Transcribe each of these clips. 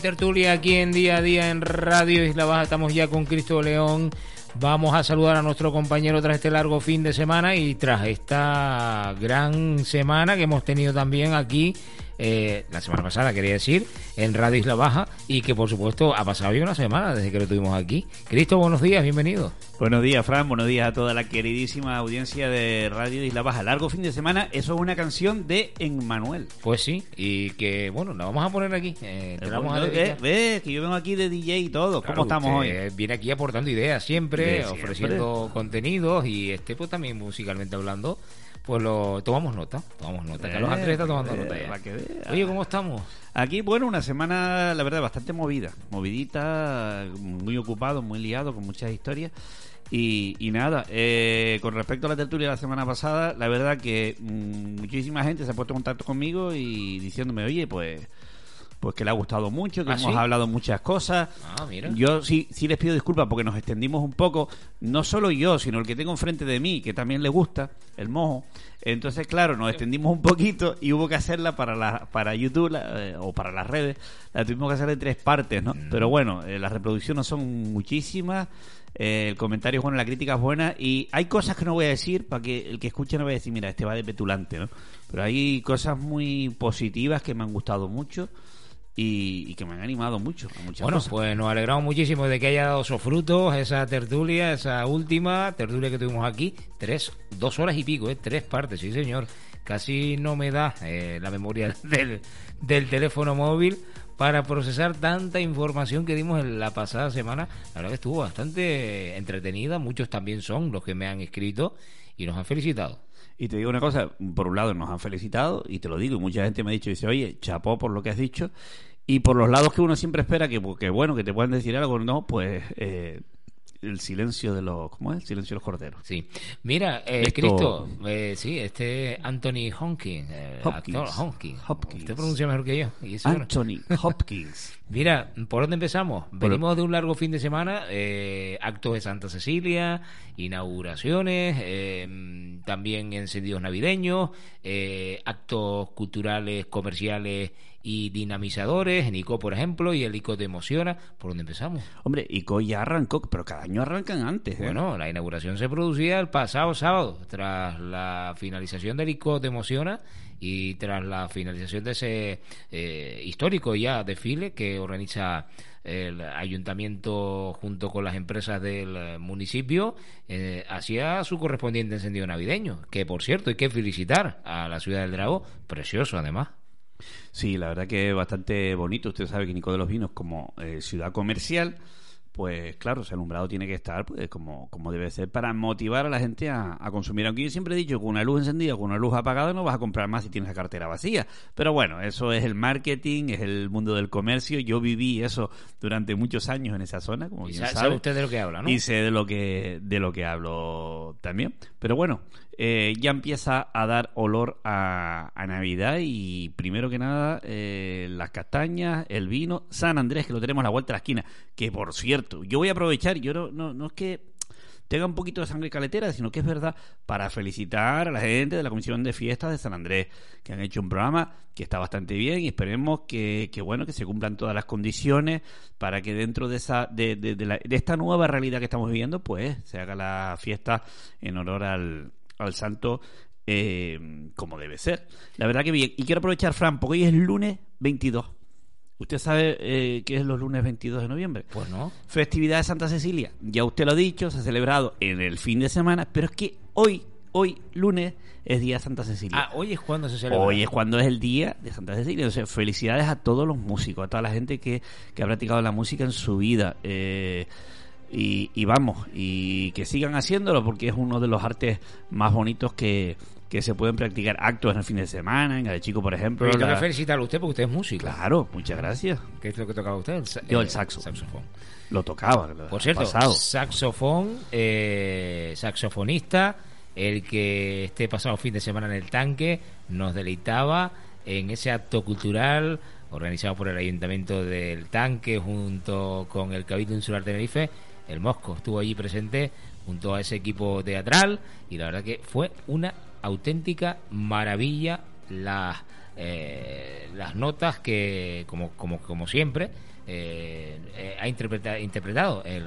tertulia aquí en día a día en Radio Isla Baja. Estamos ya con Cristo León. Vamos a saludar a nuestro compañero tras este largo fin de semana y tras esta gran semana que hemos tenido también aquí eh, la semana pasada, quería decir, en Radio Isla Baja y que por supuesto ha pasado ya una semana desde que lo tuvimos aquí. Cristo, buenos días, bienvenido. Buenos días, Fran, buenos días a toda la queridísima audiencia de Radio Isla Baja. Largo fin de semana, eso es una canción de Emmanuel. Pues sí, y que bueno, la vamos a poner aquí. Eh, ve, que yo vengo aquí de DJ y todo. ¿Cómo estamos hoy? Viene aquí aportando ideas siempre, ofreciendo contenidos y este pues también musicalmente hablando pues lo tomamos nota, tomamos nota. Carlos Andrés está tomando nota ya. Oye, ¿cómo estamos? Aquí, bueno, una semana, la verdad, bastante movida. Movidita, muy ocupado, muy liado, con muchas historias. Y, nada, eh, con respecto a la tertulia de la semana pasada, la verdad que mm, muchísima gente se ha puesto en contacto conmigo y diciéndome, oye, pues pues que le ha gustado mucho, que ¿Ah, hemos hablado muchas cosas. Ah, mira. Yo sí, sí les pido disculpas porque nos extendimos un poco, no solo yo, sino el que tengo enfrente de mí, que también le gusta, el mojo. Entonces, claro, nos extendimos un poquito y hubo que hacerla para la, para YouTube eh, o para las redes, la tuvimos que hacer en tres partes, ¿no? Mm. Pero bueno, eh, las reproducciones son muchísimas. Eh, el comentario es bueno, la crítica es buena y hay cosas que no voy a decir para que el que escuche no vaya a decir, mira, este va de petulante, ¿no? Pero hay cosas muy positivas que me han gustado mucho y, que me han animado mucho. bueno, pues nos alegramos muchísimo de que haya dado esos frutos, esa tertulia, esa última tertulia que tuvimos aquí, tres, dos horas y pico, ¿eh? tres partes, sí señor. Casi no me da eh, la memoria del, del teléfono móvil para procesar tanta información que dimos en la pasada semana. La verdad que estuvo bastante entretenida, muchos también son los que me han escrito y nos han felicitado. Y te digo una cosa, por un lado nos han felicitado, y te lo digo, y mucha gente me ha dicho, dice, oye, chapó por lo que has dicho, y por los lados que uno siempre espera que, que bueno, que te puedan decir algo, no, pues eh, el silencio de los ¿cómo es? El silencio de los corderos. Sí. Mira, eh, Cristo, eh, sí, este Anthony Hopkins, eh, Hopkins. Actor, Hopkins. Hopkins. Usted pronuncia mejor que yo. Anthony Hopkins. Mira, ¿por dónde empezamos? Venimos de un largo fin de semana, eh, actos de Santa Cecilia, inauguraciones, eh, también encendidos navideños, eh, actos culturales, comerciales y dinamizadores, en ICO, por ejemplo, y el ICO te emociona. ¿Por dónde empezamos? Hombre, ICO ya arrancó, pero cada año arrancan antes. ¿eh? Bueno, la inauguración se producía el pasado sábado, tras la finalización del ICO te emociona y tras la finalización de ese eh, histórico ya desfile que organiza el ayuntamiento junto con las empresas del municipio eh, hacía su correspondiente encendido navideño que por cierto hay que felicitar a la ciudad del Drago precioso además Sí, la verdad que es bastante bonito. Usted sabe que Nico de los Vinos, como eh, ciudad comercial, pues claro, ese alumbrado tiene que estar pues como, como debe ser para motivar a la gente a, consumir. Aunque yo siempre he dicho, con una luz encendida, con una luz apagada, no vas a comprar más si tienes la cartera vacía. Pero bueno, eso es el marketing, es el mundo del comercio. Yo viví eso durante muchos años en esa zona, como bien sabe. usted de lo que habla, ¿no? Y sé de lo que, de lo que hablo también. Pero bueno, eh, ya empieza a dar olor a, Navidad y primero que nada eh, las castañas, el vino, San Andrés, que lo tenemos a la vuelta de la esquina, que por cierto, yo voy a aprovechar, yo no, no, no es que tenga un poquito de sangre caletera, sino que es verdad, para felicitar a la gente de la Comisión de Fiestas de San Andrés, que han hecho un programa que está bastante bien y esperemos que, que bueno, que se cumplan todas las condiciones para que dentro de esa, de, de, de esta nueva realidad que estamos viviendo, pues se haga la fiesta en honor al, al santo eh, como debe ser. La verdad que bien. Y quiero aprovechar, Fran, porque hoy es lunes 22. ¿Usted sabe eh, qué es los lunes 22 de noviembre? Pues no. Festividad de Santa Cecilia. Ya usted lo ha dicho, se ha celebrado en el fin de semana, pero es que hoy, hoy, lunes, es Día de Santa Cecilia. Ah, hoy es cuando se celebra. Hoy es cuando es el Día de Santa Cecilia. Entonces, felicidades a todos los músicos, a toda la gente que, que ha practicado la música en su vida. Eh, y, vamos, y que sigan haciéndolo porque es uno de los artes más bonitos que, se pueden practicar actos en el fin de semana, en el chico, por ejemplo. Pero tengo que felicitarlo a usted porque usted es músico. Claro, muchas gracias. ¿Qué es lo que tocaba usted? Yo el saxo. saxofón. Lo tocaba. Por cierto, saxofón, eh, saxofonista, el que este pasado fin de semana en el tanque nos deleitaba en ese acto cultural organizado por el Ayuntamiento del Tanque junto con el Cabildo Insular Tenerife el Mosco estuvo allí presente junto a ese equipo teatral y la verdad que fue una auténtica maravilla las eh, las notas que, como, como, como siempre, eh, eh, ha interpreta, interpretado el,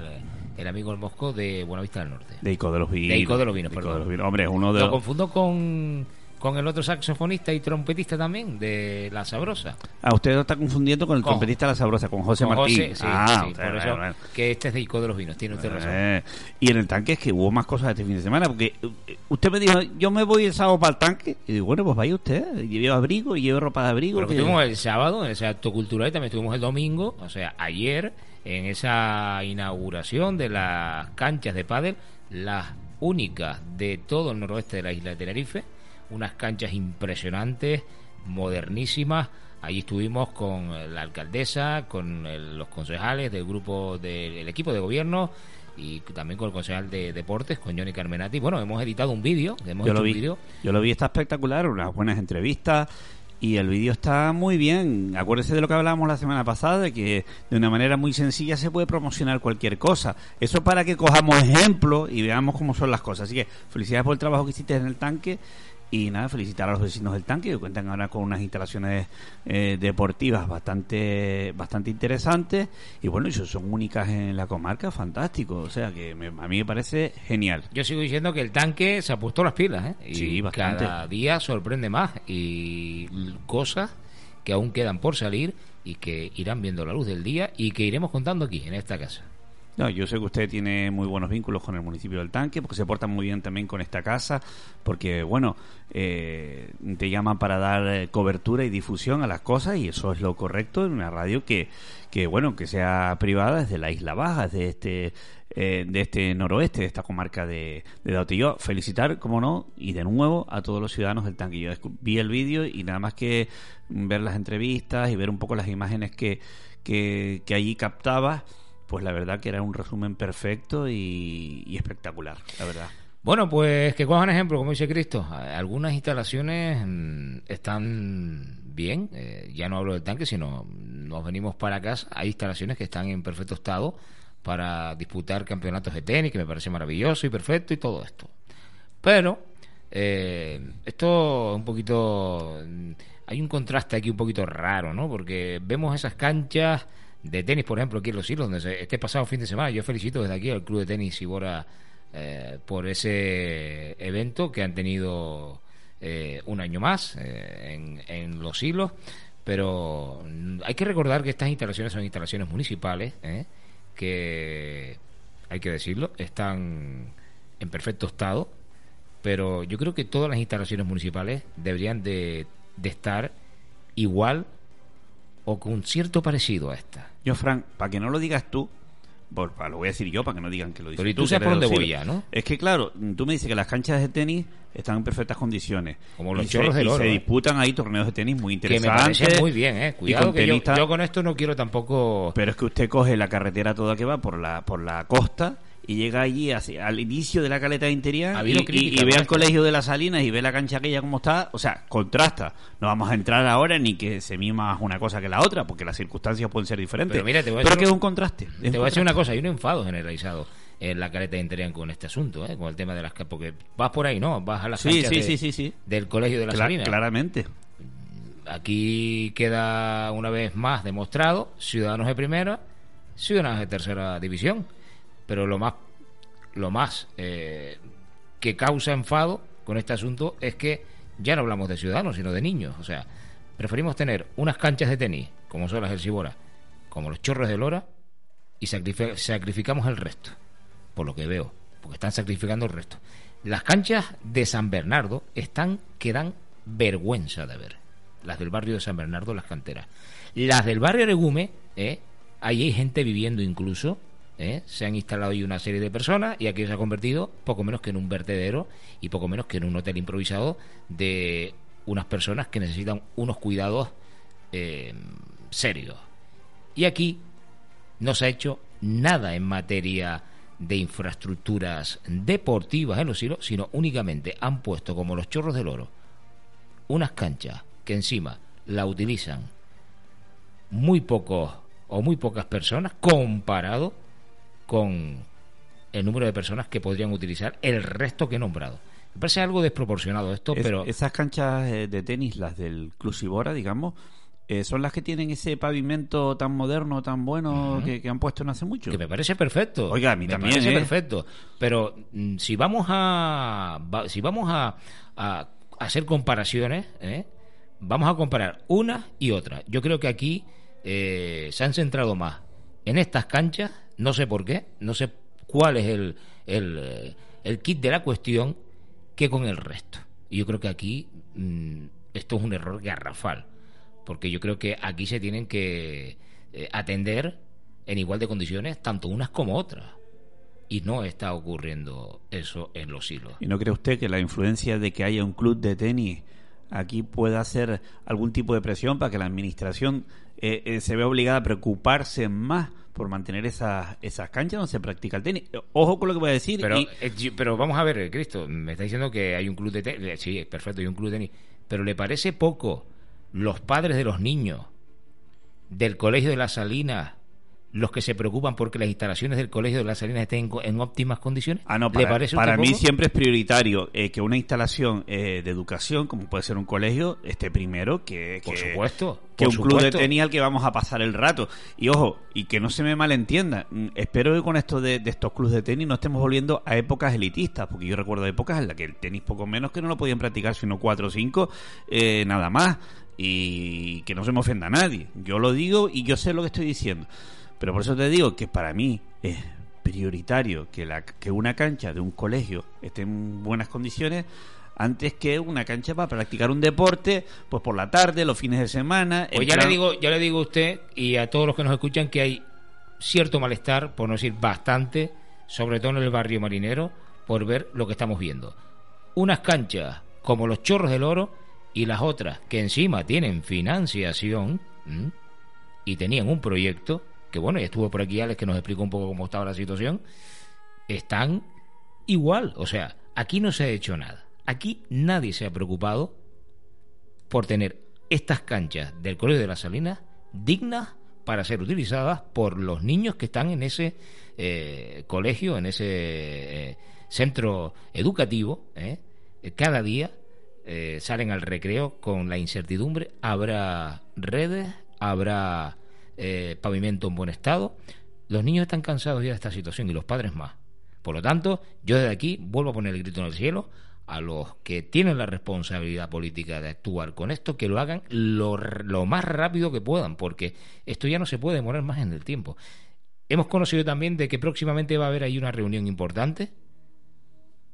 el amigo el Mosco de Buenavista del Norte. De Ico de los Vinos. De Ico de los Vinos, perdón. de los Vinos. Hombre, es uno de Lo los... confundo con, con el otro saxofonista y trompetista también, de La Sabrosa. Ah, usted lo está confundiendo con el Con- trompetista de la sabrosa, con José Con Martín. José, sí, ah, sí, usted, por eso bueno. que este es de Ico de los Vinos, tiene usted razón. Eh, y en el tanque es que hubo más cosas este fin de semana, porque eh, usted me dijo, yo me voy el sábado para el tanque, y digo, bueno, pues vaya usted, lleve abrigo, lleve ropa de abrigo. Porque que- estuvimos el sábado en ese acto cultural y también estuvimos el domingo, o sea, ayer, en esa inauguración de las canchas de pádel, las únicas de todo el noroeste de la isla de Tenerife, unas canchas impresionantes, modernísimas. Allí estuvimos con la alcaldesa, con el- los concejales del grupo del equipo de gobierno y también con el concejal de deportes, con Johnny Carmenati. Bueno, hemos editado un vídeo, hemos yo hecho lo un vídeo yo lo vi, está espectacular, unas buenas entrevistas y el vídeo está muy bien. Acuérdese de lo que hablábamos la semana pasada, de que de una manera muy sencilla se puede promocionar cualquier cosa. Eso para que cojamos ejemplo y veamos cómo son las cosas. Así que felicidades por el trabajo que hiciste en el tanque. Y nada, felicitar a los vecinos del tanque que cuentan ahora con unas instalaciones eh, deportivas bastante bastante interesantes y bueno, y son únicas en la comarca, fantástico. O sea que me- a mí me parece genial. Yo sigo diciendo que el tanque se ha puesto las pilas, ¿eh? Y Sí, bastante. cada día sorprende más y cosas que aún quedan por salir y que irán viendo la luz del día y que iremos contando aquí, en esta casa. No, yo sé que usted tiene muy buenos vínculos con el municipio del Tanque, porque se portan muy bien también con esta casa, porque, bueno, eh, te llaman para dar eh, cobertura y difusión a las cosas, y eso es lo correcto en una radio que, que bueno, que sea privada desde la Isla Baja, desde este, eh, de este noroeste, de esta comarca de, de Dautillo. Felicitar, como no, y de nuevo a todos los ciudadanos del Tanque. Yo vi el vídeo y nada más que ver las entrevistas y ver un poco las imágenes que, que, que allí captaba, pues la verdad que era un resumen perfecto y, espectacular, la verdad. Bueno, pues que cojan ejemplo, como dice Cristo. Algunas instalaciones mm, están bien, eh, ya no hablo del tanque, sino nos venimos para casa. Hay instalaciones que están en perfecto estado para disputar campeonatos de tenis, que me parece maravilloso y perfecto y todo esto. Pero eh, esto es un poquito... mm, Hay un contraste aquí un poquito raro, ¿no? Porque vemos esas canchas de tenis, por ejemplo, aquí en Los Hilos, donde se- este pasado fin de semana, yo felicito desde aquí al Club de Tenis Ibora eh, por ese evento que han tenido eh, un año más eh, en, en Los Hilos. Pero hay que recordar que estas instalaciones son instalaciones municipales, que, hay que decirlo, están en perfecto estado, pero yo creo que todas las instalaciones municipales deberían de, de estar igual o con cierto parecido a esta. Yo, Frank, para que no lo digas tú, por- lo voy a decir yo para que no digan que lo dices Pero y tú que sabes por de dónde voy ya, ¿no? Es que, claro, tú me dices que las canchas de tenis están en perfectas condiciones. Como los Y chorros se, del y oro, se ¿eh? disputan ahí torneos de tenis muy Que me interesantes. parece muy bien, ¿eh? Cuidado con que yo, yo con esto no quiero tampoco... Pero es que usted coge la carretera toda que va por la por la costa y llega allí hacia, al inicio de la caleta de Interior Ha y, ve al colegio de las Salinas y ve la cancha aquella como está, o sea, contrasta. No vamos a entrar ahora ni que se mima una cosa que la otra, porque las circunstancias pueden ser diferentes. Pero mira, te voy a Pero decir que es un- contraste. es Te un voy a decir una cosa, hay un enfado generalizado en la caleta de Interian con este asunto, ¿eh? con el tema de las... Porque vas por ahí, ¿no? Vas a las Sí, de- del colegio de la Cla- Salina. claramente. Aquí queda una vez más demostrado, ciudadanos de primera, ciudadanos de tercera división. Pero lo más, lo más eh, que causa enfado con este asunto es que ya no hablamos de ciudadanos, sino de niños. O sea, preferimos tener unas canchas de tenis, como son las del Sibora, como los chorros de Lora, y sacrifi- sacrificamos el resto, por lo que veo, porque están sacrificando el resto. Las canchas de San Bernardo están que dan vergüenza de ver. Las del barrio de San Bernardo, las canteras. Las del barrio Aregume, ¿eh? ahí hay gente viviendo incluso. ¿Eh? Se han instalado ahí una serie de personas y aquí se ha convertido poco menos que en un vertedero y poco menos que en un hotel improvisado de unas personas que necesitan unos cuidados eh, serios. Y aquí no se ha hecho nada en materia de infraestructuras deportivas en los hilos, sino únicamente han puesto como los chorros del oro unas canchas que encima la utilizan muy pocos o muy pocas personas comparado con el número de personas que podrían utilizar el resto que he nombrado. Me parece algo desproporcionado esto, Es- pero Esas canchas eh, de tenis, las del Clusibora, digamos, eh, son las que tienen ese pavimento tan moderno, tan bueno, que, que han puesto no hace mucho. que me parece perfecto. Oiga, a mí me también, parece ¿eh? perfecto. Pero mm, si vamos a va- si vamos a, a hacer comparaciones, ¿eh? vamos a comparar una y otra. Yo creo que aquí se han centrado más en estas canchas, no sé por qué, no sé cuál es el, el, eh, el kit de la cuestión, que con el resto. Y yo creo que aquí mm, esto es un error garrafal, porque yo creo que aquí se tienen que eh, atender en igual de condiciones tanto unas como otras. Y no está ocurriendo eso en los hilos. ¿Y no cree usted que la influencia de que haya un club de tenis aquí pueda hacer algún tipo de presión para que la administración eh, eh, se vea obligada a preocuparse más por mantener esas, esas canchas donde se practica el tenis? Ojo con lo que voy a decir. Pero, y- eh, pero vamos a ver, eh, Cristo, me está diciendo que hay un club de tenis. Sí, es perfecto, hay un club de tenis. Pero ¿le parece poco los padres de los niños del Colegio de las Salinas los que se preocupan porque las instalaciones del Colegio de las Salinas estén en, óptimas condiciones? Ah, no, ¿Le para, parece a para mí poco? siempre es prioritario eh, que una instalación eh, de educación, como puede ser un colegio, esté primero que, Por supuesto, que por un club de tenis al que vamos a pasar el rato. Y ojo, y que no se me malentienda, mm, espero que con esto de, de estos clubes de tenis no estemos volviendo a épocas elitistas, porque yo recuerdo épocas en las que el tenis poco menos que no lo podían practicar sino cuatro o cinco, eh, nada más. Y que no se me ofenda a nadie. Yo lo digo y yo sé lo que estoy diciendo. Pero por eso te digo que para mí es prioritario que, la, que una cancha de un colegio esté en buenas condiciones antes que una cancha para practicar un deporte pues por la tarde, los fines de semana. Pues ya plan- le digo, ya le digo a usted y a todos los que nos escuchan que hay cierto malestar, por no decir bastante, sobre todo en el barrio marinero, por ver lo que estamos viendo. Unas canchas como los Chorros del Oro y las otras que encima tienen financiación ¿m? y tenían un proyecto, que bueno, y estuvo por aquí Alex que nos explicó un poco cómo estaba la situación, están igual. O sea, aquí no se ha hecho nada. Aquí nadie se ha preocupado por tener estas canchas del Colegio de las Salinas dignas para ser utilizadas por los niños que están en ese eh, colegio, en ese eh, centro educativo. ¿eh? Cada día salen al recreo con la incertidumbre, habrá redes, habrá eh, pavimento en buen estado. Los niños están cansados ya de esta situación y los padres más. Por lo tanto, yo desde aquí vuelvo a poner el grito en el cielo a los que tienen la responsabilidad política de actuar con esto, que lo hagan lo, lo más rápido que puedan, porque esto ya no se puede demorar más en el tiempo. Hemos conocido también de que próximamente va a haber ahí una reunión importante,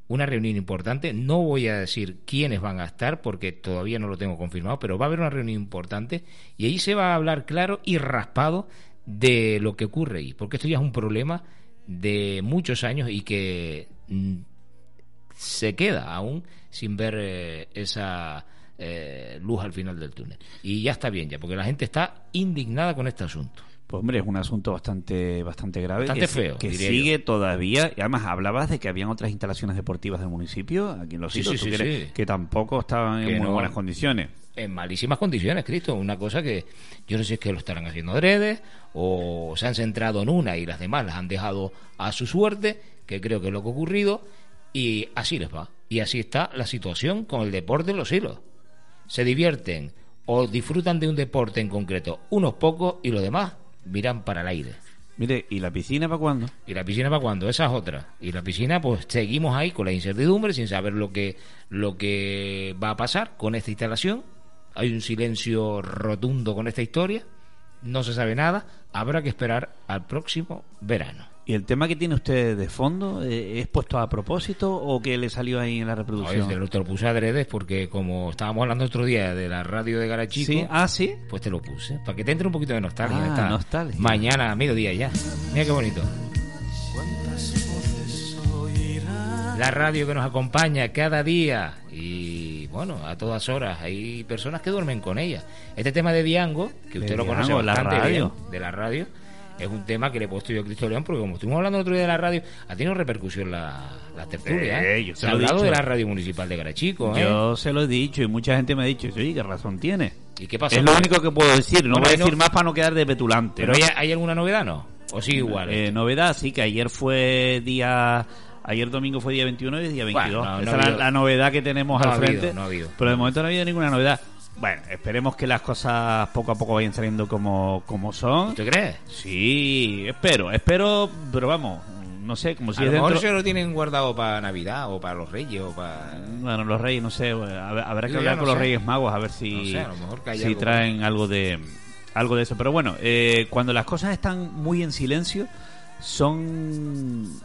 una reunión importante. No voy a decir quiénes van a estar porque todavía no lo tengo confirmado, pero va a haber una reunión importante y ahí se va a hablar claro y raspado de lo que ocurre ahí, porque esto ya es un problema de muchos años y que mm, se queda aún sin ver eh, esa eh, luz al final del túnel. Y ya está bien ya, porque la gente está indignada con este asunto. Pues hombre, es un asunto bastante bastante grave. Bastante que, feo, Que sigue todavía. Y además hablabas de que habían otras instalaciones deportivas del municipio, aquí en Los Sí, que tampoco estaban en muy no. buenas condiciones. en malísimas condiciones, Cristo. Una cosa que yo no sé si es que lo estarán haciendo adrede o se han centrado en una y las demás las han dejado a su suerte, que creo que es lo que ha ocurrido, y así les va. Y así está la situación con el deporte en los hilos. Se divierten o disfrutan de un deporte en concreto unos pocos y los demás miran para el aire. Mire, ¿y la piscina para cuándo? ¿Y la piscina para cuándo? Esa es otra. Y la piscina, pues seguimos ahí con la incertidumbre, sin saber lo que, lo que va a pasar con esta instalación. Hay un silencio rotundo con esta historia. No se sabe nada. Habrá que esperar al próximo verano. ¿Y el tema que tiene usted de fondo eh, es puesto a propósito o que le salió ahí en la No, reproducción? este, te lo puse adrede porque como estábamos hablando otro día de la radio de Garachico, sí, ah, sí. pues te lo puse. Para que te entre un poquito de nostalgia. Ah, nostalgia. Mañana a mediodía ya. Mira qué bonito. La radio que nos acompaña cada día y bueno, a todas horas hay personas que duermen con ella. Este tema de Diango, que usted De lo conoce Diango, la bastante radio. bien, de la radio, es un tema que le he puesto yo a Cristo León porque como estuvimos hablando el otro día de la radio, ha tenido repercusión la, la tertulia. ¿eh? yo se ha hablado de la radio municipal de Garachico. ¿eh? Yo se lo he dicho y mucha gente me ha dicho, oye, qué razón tiene. ¿Y qué pasó? Es lo único que puedo decir, no Bueno, voy a no- decir más para no quedar de petulante. ¿Pero ¿no? hay, hay alguna novedad no? ¿O sigue igual? Eh, novedad, sí, que ayer fue día Ayer domingo fue día 21 y día 22. Bueno, no- no Esa es la, habido- la novedad que tenemos No al ha habido, frente. no ha habido. Pero de momento no ha habido ninguna novedad. Bueno, esperemos que las cosas poco a poco vayan saliendo como, como son. ¿Usted cree? Sí, espero, espero, pero vamos, no sé, como si a es lo mejor dentro... se lo tienen guardado para Navidad o para los Reyes o para... Bueno, los reyes, no sé, habrá que hablar no con los reyes magos a ver si, No sé, a lo mejor que hay si algo traen algo de algo de eso. Pero bueno, eh, cuando las cosas están muy en silencio, son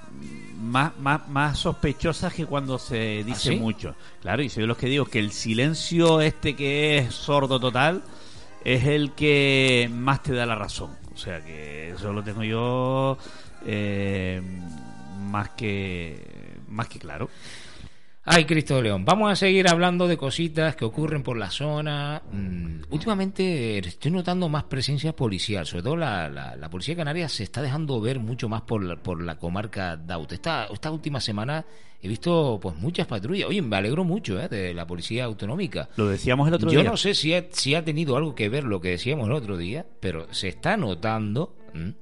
más, más, más sospechosas que cuando se dice ¿Ah, sí? mucho. Claro, y soy de los que digo que el silencio este que es sordo total es el que más te da la razón. O sea que eso lo tengo yo eh, más que más que claro. Ay, Cristo de León. Vamos a seguir hablando de cositas que ocurren por la zona. Mm, últimamente estoy notando más presencia policial. Sobre todo la, la, la Policía Canaria se está dejando ver mucho más por la, por la comarca Daut. Esta, esta última semana he visto pues muchas patrullas. Oye, me alegro mucho ¿eh? de la Policía Autonómica. Lo decíamos el otro Yo día. no sé si ha, si ha tenido algo que ver lo que decíamos el otro día, pero se está notando, ¿m?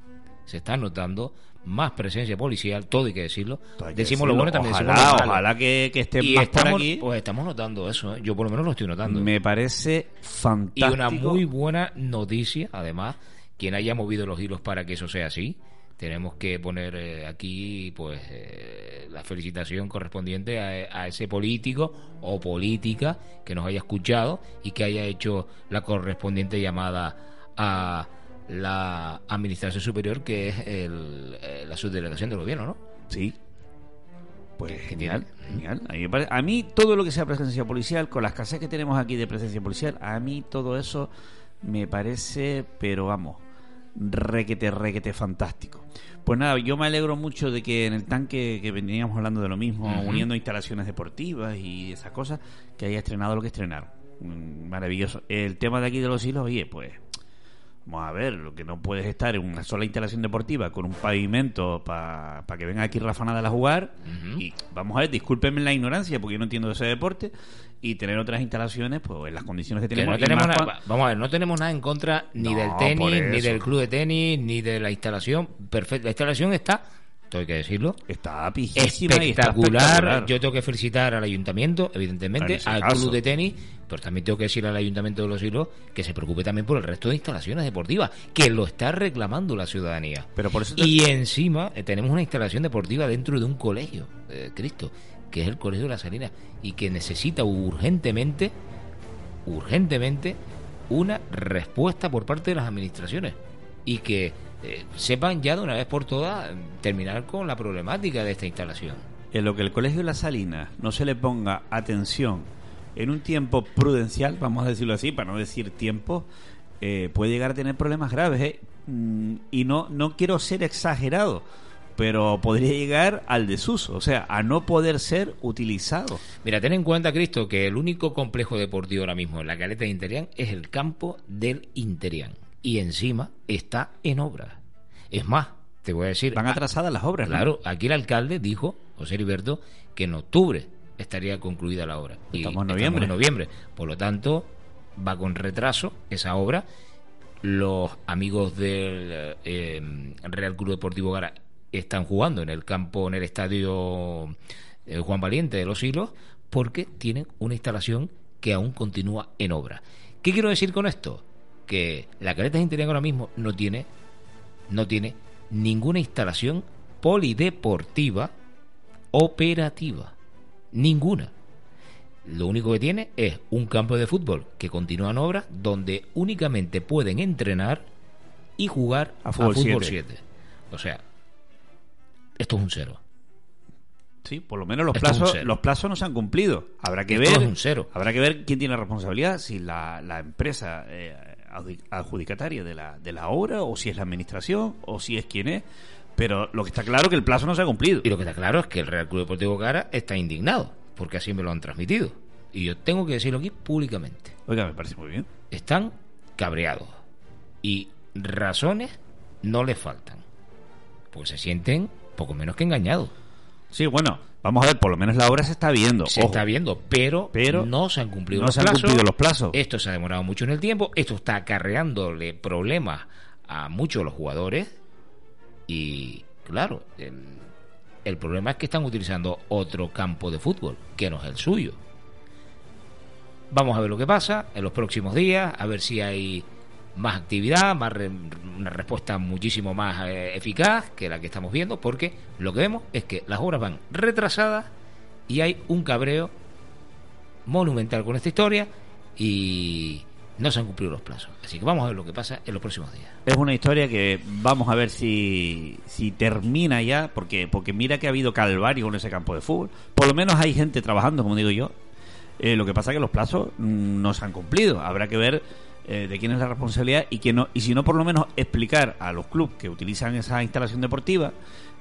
se está notando más presencia policial, todo hay que decirlo. Hay que Decimos lo bueno, también ojalá, decimos lo malo. Ojalá que, que estén y más estamos, por aquí. pues estamos notando eso, ¿eh? yo por lo menos lo estoy notando. Me parece Y fantástico. una muy buena noticia, además, quien haya movido los hilos para que eso sea así. Tenemos que poner eh, aquí pues eh, la felicitación correspondiente a, a ese político o política que nos haya escuchado y que haya hecho la correspondiente llamada a la Administración Superior, que es el, eh, la subdelegación del gobierno, ¿no? Sí. Pues genial, genial. A mí, me parece- a mí todo lo que sea presencia policial, con la escasez que tenemos aquí de presencia policial, a mí todo eso me parece, pero vamos, requete, requete fantástico. Pues nada, yo me alegro mucho de que en el tanque que veníamos hablando de lo mismo, uniendo instalaciones deportivas y esas cosas, que haya estrenado lo que estrenaron. Mm, Maravilloso. El tema de aquí de los hilos, oye, pues Vamos a ver, lo que no puedes estar en una sola instalación deportiva con un pavimento para que venga aquí Rafa Nadal a jugar. Y vamos a ver, discúlpenme la ignorancia porque yo no entiendo ese deporte. Y tener otras instalaciones, pues en las condiciones que Que tenemos. no y tenemos nada, vamos a ver, no tenemos nada en contra ni No, del tenis, ni del club de tenis, ni de la instalación. Perfecto, la instalación está, hay que decirlo, Está pijísima y está espectacular. espectacular. Yo tengo que felicitar al ayuntamiento, evidentemente, al caso. club de tenis, pero también tengo que decir al ayuntamiento de los hilos que se preocupe también por el resto de instalaciones deportivas, que lo está reclamando la ciudadanía. Pero por eso te- Y encima eh, tenemos una instalación deportiva dentro de un colegio, eh, Cristo, que es el Colegio de la Salina, y que necesita urgentemente, urgentemente, una respuesta por parte de las administraciones. Y que eh, sepan ya de una vez por todas eh, terminar con la problemática de esta instalación. en lo que el Colegio de la Salina no se le ponga atención en un tiempo prudencial, vamos a decirlo así, para no decir tiempo, eh, puede llegar a tener problemas graves. ¿eh? Mm, Y no, no quiero ser exagerado, pero podría llegar al desuso, o sea, a no poder ser utilizado. Mira, ten en cuenta, Cristo, que el único complejo deportivo ahora mismo en la caleta de Interian es el campo del Interian. Y encima está en obra. Es más, te voy a decir. Van atrasadas las obras, ¿no? Claro, aquí el alcalde dijo, José Heriberto, que en octubre estaría concluida la obra. Y Estamos en noviembre. en noviembre. Por lo tanto, va con retraso esa obra. Los amigos del eh, Real Club Deportivo Gara están jugando en el campo, en el estadio eh, Juan Valiente de los Hilos, porque tienen una instalación que aún continúa en obra. ¿Qué quiero decir con esto? Que la Caleta Interior ahora mismo no tiene no tiene ninguna instalación polideportiva operativa. Ninguna. Lo único que tiene es un campo de fútbol que continúa en obra donde únicamente pueden entrenar y jugar A fútbol 7. 7. O sea, esto es un cero. Sí, por lo menos los Esto plazos, los plazos no se han cumplido. Habrá que Esto ver. es un cero. Habrá que ver quién tiene la responsabilidad, si la, la empresa eh, adju- adjudicataria de la, de la obra, o si es la administración, o si es quien es. Pero lo que está claro es que el plazo no se ha cumplido. Y lo que está claro es que el Real Club Deportivo Cara está indignado, porque así me lo han transmitido. Y yo tengo que decirlo aquí públicamente. Oiga, me parece muy bien. están cabreados y razones no les faltan pues se sienten poco menos que engañados Sí, bueno, vamos a ver, por lo menos la obra se está viendo. se Ojo, está viendo pero, Pero no se han cumplido no los se han plazos cumplido los plazos. esto se ha demorado mucho en el tiempo esto está acarreándole problemas a muchos de los jugadores y claro el- El problema es que están utilizando otro campo de fútbol, que no es el suyo. Vamos a ver lo que pasa en los próximos días, a ver si hay más actividad, más una respuesta muchísimo más eh, eficaz que la que estamos viendo, porque lo que vemos es que las obras van retrasadas y hay un cabreo monumental con esta historia y no se han cumplido los plazos. Así que vamos a ver lo que pasa en los próximos días. Es una historia que vamos a ver si, si termina ya, porque, porque mira que ha habido calvario con ese campo de fútbol. Por lo menos hay gente trabajando, como digo yo. Eh, lo que pasa es que los plazos no se han cumplido. Habrá que ver eh, de quién es la responsabilidad y que no y si no por lo menos explicar a los clubes que utilizan esa instalación deportiva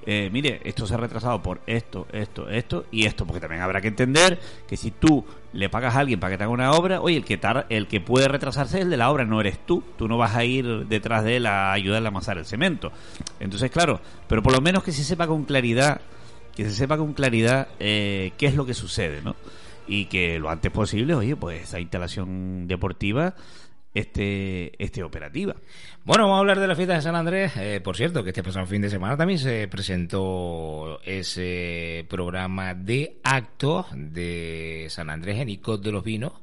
eh, mire, esto se ha retrasado por esto, esto, esto y esto, porque también habrá que entender que si tú le pagas a alguien para que te haga una obra, oye, el que, el que puede retrasarse es el de la obra, no eres tú, tú no vas a ir detrás de él a ayudarle a amasar el cemento. Entonces, claro, pero por lo menos que se sepa con claridad, que se sepa con claridad eh, qué es lo que sucede, ¿no? Y que lo antes posible, oye, pues esa instalación deportiva este, este operativa. Bueno, vamos a hablar de la fiesta de San Andrés. Eh, por cierto, que este pasado fin de semana también se presentó ese programa de actos de San Andrés en Icot de los Vinos.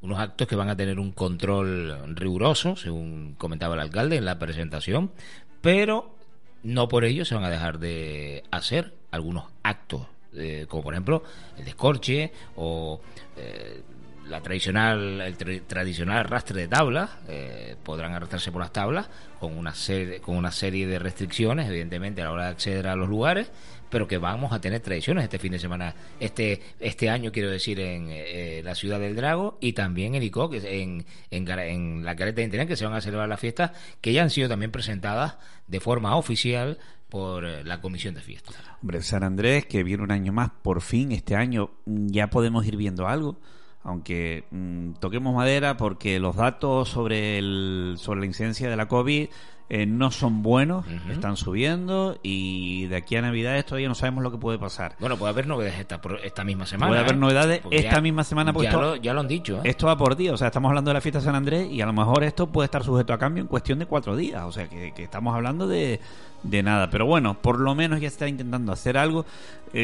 Unos actos que van a tener un control riguroso, según comentaba el alcalde en la presentación, pero no por ello se van a dejar de hacer algunos actos, eh, como por ejemplo el descorche o eh, la tradicional, el tradicional arrastre de tablas, eh, podrán arrastrarse por las tablas con una, serie, con una serie de restricciones, evidentemente, a la hora de acceder a los lugares, pero que vamos a tener tradiciones este fin de semana, este este año, quiero decir, en eh, la ciudad del Drago y también en Icoc, en, en, la careta de Internet, que se van a celebrar las fiestas, que ya han sido también presentadas de forma oficial por eh, la comisión de fiestas. Hombre, San Andrés, que viene un año más, por fin, este año ya podemos ir viendo algo aunque mm, toquemos madera porque los datos sobre, el, sobre la incidencia de la COVID eh, no son buenos, están subiendo y de aquí a Navidades todavía no sabemos lo que puede pasar. Bueno, puede haber novedades esta, esta misma semana. Puede haber ¿eh? novedades esta misma semana. ya, lo, ya lo han dicho. ¿eh? Esto va por día, o sea, estamos hablando de la fiesta de San Andrés y a lo mejor esto puede estar sujeto a cambio en cuestión de cuatro días, o sea, que, estamos hablando de, de nada. Pero bueno, por lo menos ya se está intentando hacer algo.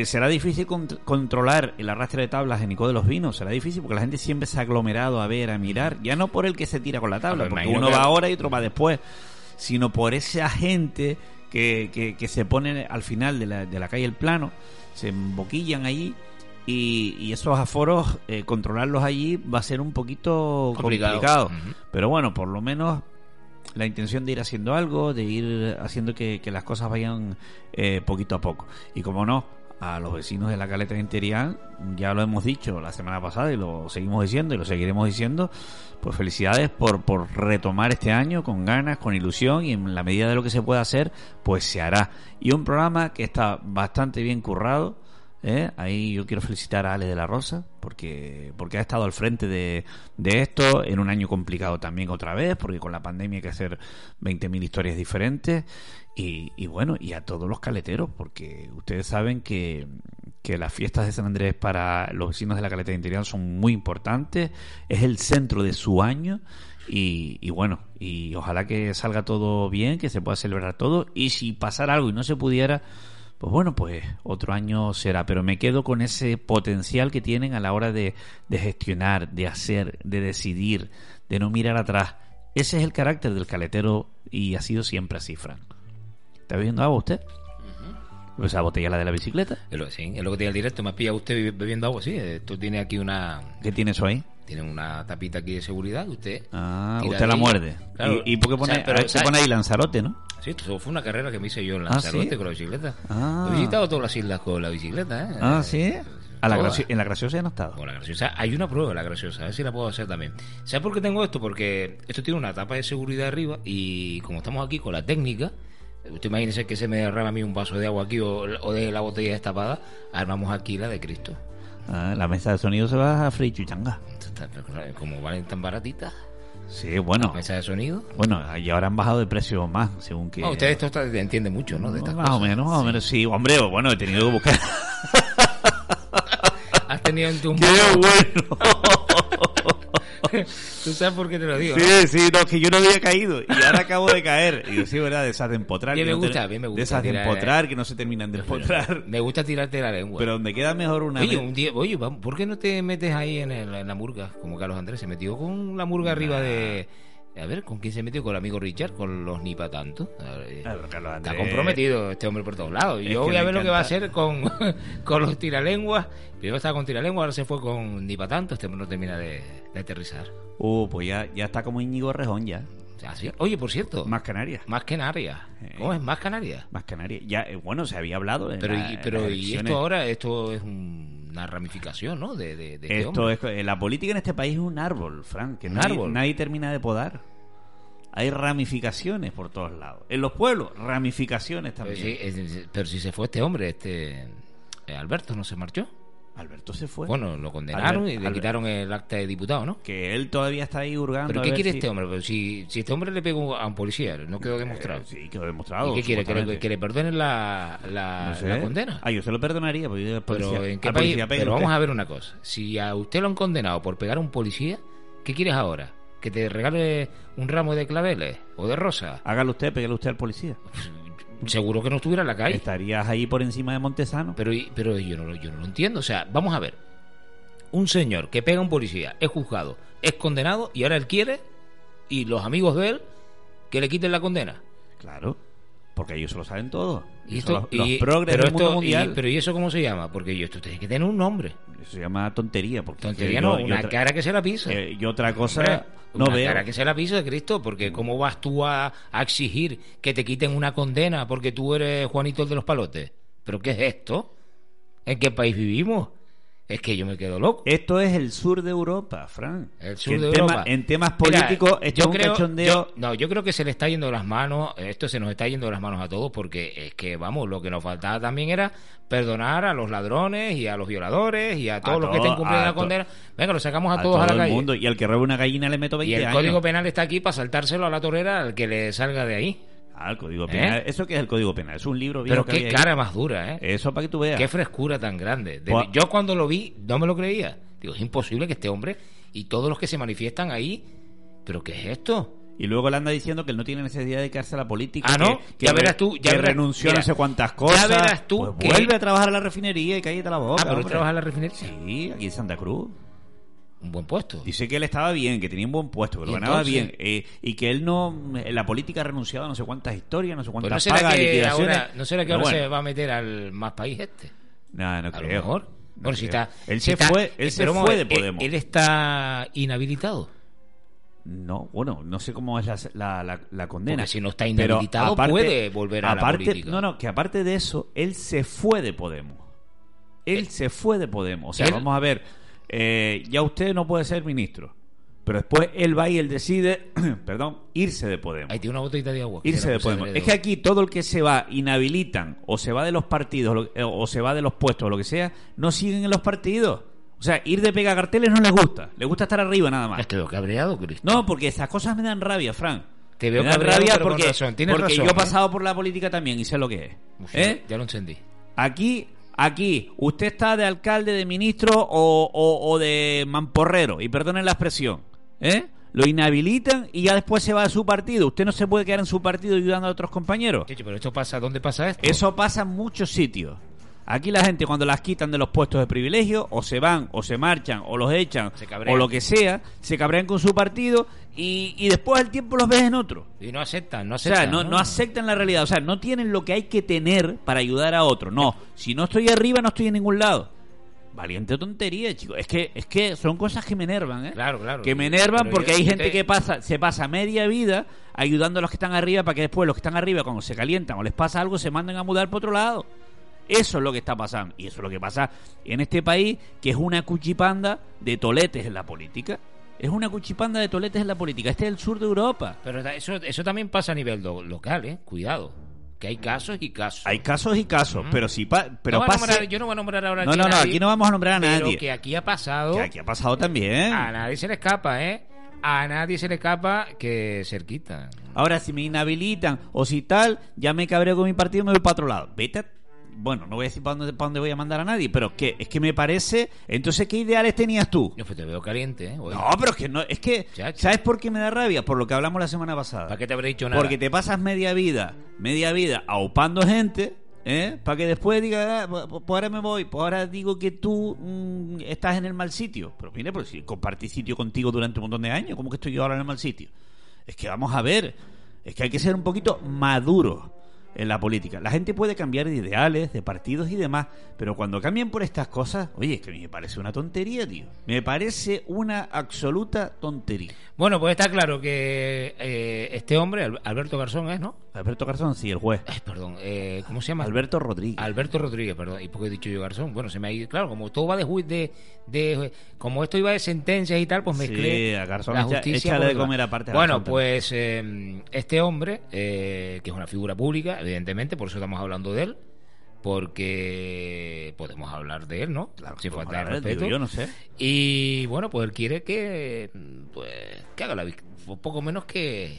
será difícil controlar el arrastre de tablas en Nico de los Vinos, será difícil porque la gente siempre se ha aglomerado a ver, a mirar, ya no por el que se tira con la tabla, porque uno va ahora y otro va después sino por esa gente que, que, se pone al final de la, de la calle El Plano, se emboquillan allí y, esos aforos, eh, controlarlos allí va a ser un poquito complicado. Pero bueno, por lo menos la intención de ir haciendo algo, de ir haciendo que, las cosas vayan eh, poquito a poco. Y como no, a los vecinos de la caleta interior, ya lo hemos dicho la semana pasada y lo seguimos diciendo y lo seguiremos diciendo, pues felicidades por, por retomar este año con ganas, con ilusión y en la medida de lo que se pueda hacer, pues se hará. Y un programa que está bastante bien currado. ¿Eh? Ahí yo quiero felicitar a Ale de la Rosa porque, porque ha estado al frente de, de esto. En un año complicado también otra vez, porque con la pandemia hay que hacer 20.000 historias diferentes. Y, bueno, y a todos los caleteros, porque ustedes saben que, que las fiestas de San Andrés para los vecinos de la caleta interior son muy importantes, es el centro de su año. Y, y, bueno, y ojalá que salga todo bien, que se pueda celebrar todo. Y si pasara algo y no se pudiera, pues bueno, pues otro año será, pero me quedo con ese potencial que tienen a la hora de, de gestionar, de hacer, de decidir, de no mirar atrás. Ese es el carácter del caletero y ha sido siempre así, Frank. ¿Está bebiendo agua usted? Uh ¿Esa botella la de la bicicleta? sí, es lo que tiene el directo. Me ha pillado usted bebiendo agua, sí. Esto tiene aquí una... ¿Qué tiene eso ahí? Tiene una tapita aquí de seguridad que usted... Ah, usted la muerde. ¿Y, por qué pone, se pone ahí Lanzarote, no? Sí, esto fue una carrera que me hice yo en ah, Lanzarote con la bicicleta. Ah. He visitado todas las islas con la bicicleta, ¿eh? Ah, ¿sí? A la en la graciosa ya no estado. La graciosa. Hay una prueba de la graciosa, a ver si la puedo hacer también. ¿Sabes por qué tengo esto? Porque esto tiene una tapa de seguridad arriba y como estamos aquí con la técnica, Usted imagínese que se me derrama a mí un vaso de agua aquí o, de la botella destapada, armamos aquí la de Cristo. Ah, la mesa de sonido se va a freír chuchanga. Como valen tan baratitas. Sí, bueno. mesa de sonido. Bueno, y ahora han bajado de precio más, según que. No, usted esto entiende mucho, ¿no? De estas más o menos, más o menos, sí. Hombre, bueno, he tenido que buscar. Has tenido en tu. ¡Qué bueno! ¿Tú sabes por qué te lo digo? Sí, sí, no, que yo no había caído y ahora acabo de caer. Y yo, sí, ¿verdad? De esas de empotrar. Bien me no te- gusta, bien me gusta De esas de empotrar que no se terminan de empotrar. Me gusta tirarte la lengua. Pero donde queda mejor una Oye, un día, oye, ¿por qué no te metes ahí en, el- en la murga? Como Carlos Andrés se metió con la murga arriba de. A ver, ¿con quién se metió? Con el amigo Richard, con los ni pa' tanto. Ver, Carlos Está comprometido este hombre por todos lados. Yo voy a ver lo que va a hacer con, con los tiralenguas. Primero estaba con tiralenguas, ahora se fue con ni pa' tanto. Este hombre no termina de, de aterrizar. Uh, pues ya, ya está como Íñigo Rejón ya. Sí. Oye, por cierto, Más Canarias. más Canarias. Eh. ¿Cómo es más Canarias? Más Canarias. Ya, eh, bueno, se había hablado Pero, la- y, pero y esto ahora, esto es un- una ramificación, ¿no? De, de, de este Esto hombre. es, eh, la política en este país es un árbol, Frank, que Un nadie, árbol. nadie termina de podar. Hay ramificaciones por todos lados. En los pueblos, ramificaciones Pero también. sí, es- pero si se fue este hombre, este eh, Alberto, ¿no se marchó? Alberto se fue. Bueno, lo condenaron Albert- y le Albert- quitaron el acta de diputado, ¿no? Que él todavía está ahí hurgando. ¿Pero a qué quiere si- este hombre? Pero si, si este hombre le pegó a un policía, no quedó demostrado. Eh, sí, quedó demostrado. ¿Y qué quiere? ¿Que le, que le perdonen la, la, No sé. la condena? Ah, yo se lo perdonaría. Porque yo al Pero policía- ¿en qué país? policía pega Pero vamos a ver una cosa. Si a usted lo han condenado por pegar a un policía, ¿qué quieres ahora? ¿Que te regale un ramo de claveles o de rosa? Hágalo usted, pégale usted al policía. Seguro que no estuviera en la calle. Estarías ahí por encima de Montesano. Pero, pero yo, no, yo no lo entiendo. O sea, vamos a ver. Un señor que pega a un policía es juzgado, es condenado y ahora él quiere, y los amigos de él, que le quiten la condena. Claro. Porque ellos se lo saben todo. Y esto, los, los y- progres pero del mundo esto- mundial. y- pero ¿y eso cómo se llama? Porque yo, esto tiene que tener un nombre. Eso se llama tontería. Porque Tontería no, yo una cara que se la pisa. eh, y otra cosa Hombre, no una veo. cara que se la pisa, Cristo, porque ¿cómo vas tú a, a exigir que te quiten una condena porque tú eres Juanito el de los palotes? ¿Pero qué es esto? ¿En qué país vivimos? Es que yo me quedo loco. Esto es el sur de Europa, Frank. El Que sur en de tema- Europa. en temas Mira, políticos, esto es un cachondeo. yo- no, yo creo que se le está yendo las manos, esto se nos está yendo las manos a todos porque es que, vamos, lo que nos faltaba también era perdonar a los ladrones y a los violadores y a todos los que estén cumpliendo la condena. Venga, lo sacamos a, a todos a la el calle. mundo. Y al que robe una gallina le meto 20 Y el años. Código Penal está aquí para saltárselo a la torera al que le salga de ahí. Ah, el Código Penal. ¿Eh? ¿Eso qué es el Código Penal? Es un libro viejo Pero que qué ahí. cara más dura, ¿eh? Eso para que tú veas. Qué frescura tan grande. De- Pues- yo cuando lo vi no me lo creía. Digo, es imposible que este hombre y todos los que se manifiestan ahí, ¿pero qué es esto? Y luego le anda diciendo que él no tiene necesidad de dedicarse a la política. Ah, ¿no? Que, que Ya verás tú, ya que verás- renunció a mira, no sé cuántas ya cosas. verás tú Pues que- vuelve a trabajar a la refinería y cállate la boca. Ah, pero trabaja en la refinería. Sí, aquí en Santa Cruz. Un buen puesto. Dice que él estaba bien, que tenía un buen puesto, que lo ¿Y ganaba bien. eh, y que él no. En la política ha renunciado a no sé cuántas historias, no sé Pues cuántas no será pagas, que liquidaciones. ahora, no será que ahora bueno, se va a meter al más país este. No, no A lo mejor. No bueno, si está. Él si se está- fue, eh, él se vamos fue de él- Podemos. Él, está inhabilitado. No, bueno, no sé cómo es la, la, la- la condena. Porque si no está inhabilitado, puede volver a la aparte, política. No, no, que aparte de eso, él se fue de Podemos. Él Eh, se fue de Podemos. O sea, él- vamos a ver, eh, ya usted no puede ser ministro. Pero después él va y él decide, perdón, irse de Podemos. Ahí tiene una botellita de agua. Irse de Podemos. Es que aquí todo el que se va inhabilitan o se va de los partidos eh, o se va de los puestos o lo que sea, no siguen en los partidos. O sea, ir de pega carteles no les gusta. Les gusta estar arriba nada más. Es que lo cabreado, Cristo. No, porque esas cosas me dan rabia, Fran. Te veo me dan cabreado, rabia pero con porque, razón. Tienes porque razón, yo he ¿eh? pasado por la política también y sé lo que es. Uf, ¿Eh? Ya lo encendí. Aquí, aquí, usted está de alcalde, de ministro o, o- o de mamporrero, y perdonen la expresión. ¿Eh? Lo inhabilitan y ya después se va a su partido. Usted no se puede quedar en su partido ayudando a otros compañeros. Pero esto pasa, ¿dónde pasa esto? Eso pasa en muchos sitios. Aquí la gente cuando las quitan de los puestos de privilegio, o se van, o se marchan, o los echan, o lo que sea, se cabrean con su partido y, y después al tiempo los ves en otro. Y no aceptan, no O sea, aceptan. no, no aceptan la realidad, o sea, no tienen lo que hay que tener para ayudar a otro. No, si no estoy arriba no estoy en ningún lado. Valiente tontería, chicos. Es que, es que son cosas que me enervan, ¿eh? Claro, claro. Que me enervan porque hay gente te- que pasa, se pasa media vida ayudando a los que están arriba para que después los que están arriba, cuando se calientan o les pasa algo, se manden a mudar para otro lado. Eso es lo que está pasando. Y eso es lo que pasa en este país, que es una cuchipanda de toletes en la política. Es una cuchipanda de toletes en la política. Este es el sur de Europa. Pero eso, eso también pasa a nivel local, ¿eh? Cuidado. Que hay casos y casos. Hay casos y casos, pero si pa- pero No voy a pase- nombrar- yo no voy a nombrar ahora No, no, a no, nadie, aquí no vamos a nombrar a pero nadie. que aquí ha pasado. Que aquí ha pasado también. A nadie se le escapa, ¿eh? A nadie se le escapa que cerquita. Ahora, si me inhabilitan o si tal, ya me cabreo con mi partido y me voy para otro lado. Vete, a- bueno, no voy a decir para dónde, para dónde voy a mandar a nadie, pero que es que me parece, entonces, ¿qué ideales tenías tú? Yo pues te veo caliente, ¿eh? Hoy. No, pero es que no, es que. ¿sabes por qué me da rabia? Por lo que hablamos la semana pasada. ¿Para qué te habré dicho nada? Porque te pasas media vida, media vida aupando gente, ¿eh? Para que después diga, ah, pues ahora me voy, pues ahora digo que tú mm, estás en el mal sitio. Pero mire, pues si compartí sitio contigo durante un montón de años, ¿cómo que estoy yo ahora en el mal sitio? Es que vamos a ver, es que hay que ser un poquito maduro en la política. La gente puede cambiar de ideales, de partidos y demás, pero cuando cambian por estas cosas, oye, es que a mí me parece una tontería, tío. Me parece una absoluta tontería. Bueno, pues está claro que eh, este hombre, Al- Alberto Garzón, ¿es, no? Alberto Garzón, sí, el juez. Ay, perdón, eh, ¿cómo se llama? Alberto Rodríguez. Alberto Rodríguez, perdón. ¿Y por qué he dicho yo Garzón? Bueno, se me ha ido. Claro, como todo va de, ju- de, de. Como esto iba de sentencias y tal, pues Sí, mezclé. a Garzón la echa- justicia échale con de comer aparte Bueno, pues eh, este hombre, eh, que es una figura pública, evidentemente, por eso estamos hablando de él. Porque podemos hablar de él, ¿no? Claro, Sin falta de él, respeto. yo, no sé. Y bueno, pues él quiere que. Pues. Que haga la. Poco menos que.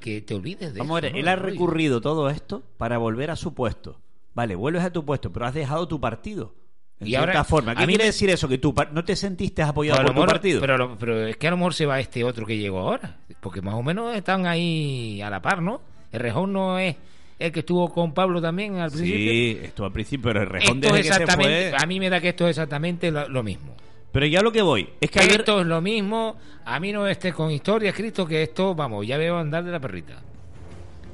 Que te olvides de Vamos a eso, ver, ¿no? él ha recurrido todo esto para volver a su puesto. Vale, vuelves a tu puesto, pero has dejado tu partido. En Y cierta ahora, forma. ¿Qué a mí quiere me- decir eso? Que tú no te sentiste apoyado a por lo tu mejor- partido. Pero, a pero es que a lo mejor se va este otro que llegó ahora. Porque más o menos están ahí a la par, ¿no? El Rejón no es el que estuvo con Pablo también al principio. Sí, esto al principio, pero el rejón Esto desde es que se exactamente, fue. a mí me da que esto es exactamente lo, lo mismo. Pero ya lo que voy, es que Esto es lo mismo. A mí no esté con historias, Cristo, que esto, vamos, ya veo andar de la perrita.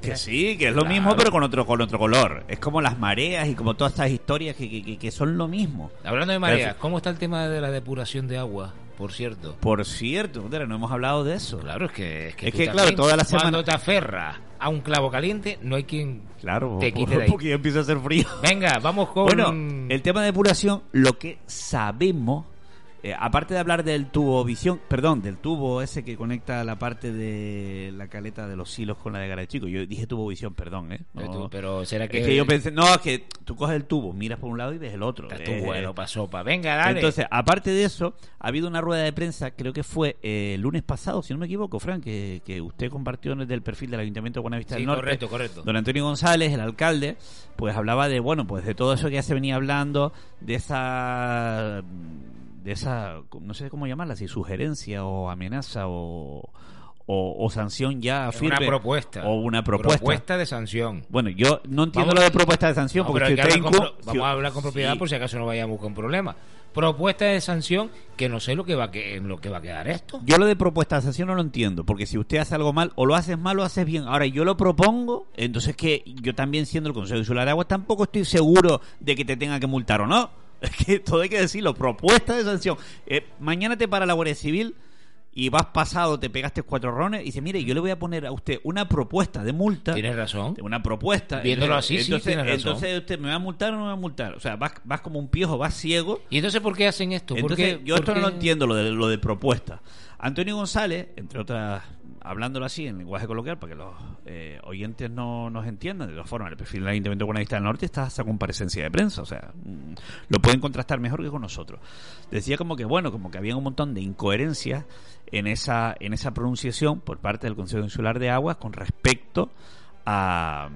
Que sí, que es lo Claro. mismo, pero con otro, con otro color. Es como las mareas y como todas estas historias que, que- que- son lo mismo. Hablando de mareas. ¿cómo está el tema de la depuración de agua? Por cierto. Por cierto, no hemos hablado de eso. Claro, es que es que, Es claro, toda la semana- Cuando te aferras a un clavo caliente, no hay quien Claro, te por- quite de ahí. porque ya empieza a hacer frío. Venga, vamos con. Bueno, el tema de depuración, lo que sabemos, eh, aparte de hablar del tubo visión, perdón, del tubo ese que conecta la parte de la caleta de los hilos con la de Garachico. Yo dije tubo visión, perdón, ¿eh? Pero, No. pero será que. es que yo pensé, no, es que tú coges el tubo, miras por un lado y ves el otro. Estás tú Eh, bueno pa' sopa. Venga, dale. Entonces, aparte de eso, ha habido una rueda de prensa, creo que fue eh, el lunes pasado, si no me equivoco, Frank, que, que usted compartió desde el perfil del Ayuntamiento de Buenavista Sí, del Norte. correcto, correcto. Don Antonio González, el alcalde, pues hablaba de, bueno, pues de todo eso que ya se venía hablando, de esa, de esa, no sé cómo llamarla, si sugerencia o amenaza o, o, o sanción ya firme. una propuesta. O una propuesta. de sanción. Bueno, yo no entiendo Vamos- lo de propuesta de sanción, No, porque si usted con si- vamos a hablar con propiedad Sí. por si acaso no vayamos con problemas. Propuesta de sanción que no sé lo que va a que, en lo que va a quedar esto. Yo lo de propuesta de sanción no lo entiendo, porque si usted hace algo mal, o lo haces mal o lo haces bien. Ahora, yo lo propongo, entonces que yo también siendo el Consejo Insular de Aguas tampoco estoy seguro de que te tenga que multar o no. Es que todo hay que decirlo, propuesta de sanción. Eh, mañana te para la Guardia Civil y vas pasado, te pegaste cuatro rones y dice, mire, yo le voy a poner a usted una propuesta de multa. Tienes razón. Una propuesta. Viéndolo así, sí, entonces, tienes razón. Entonces, usted me va a multar o no me va a multar. O sea, vas, vas como un piojo, vas ciego. ¿Y entonces por qué hacen esto? ¿Por Entonces, qué- yo esto no lo entiendo, lo de, lo de propuesta. Antonio González, entre otras, hablándolo así en lenguaje coloquial, para que los eh, oyentes no nos entiendan, de todas formas, el perfil del Ayuntamiento Buenavista del Norte está esa comparecencia de prensa, o sea, mm, lo pueden contrastar mejor que con nosotros. Decía como que, bueno, como que había un montón de incoherencias en esa, en esa pronunciación por parte del Consejo Insular de Aguas con respecto a,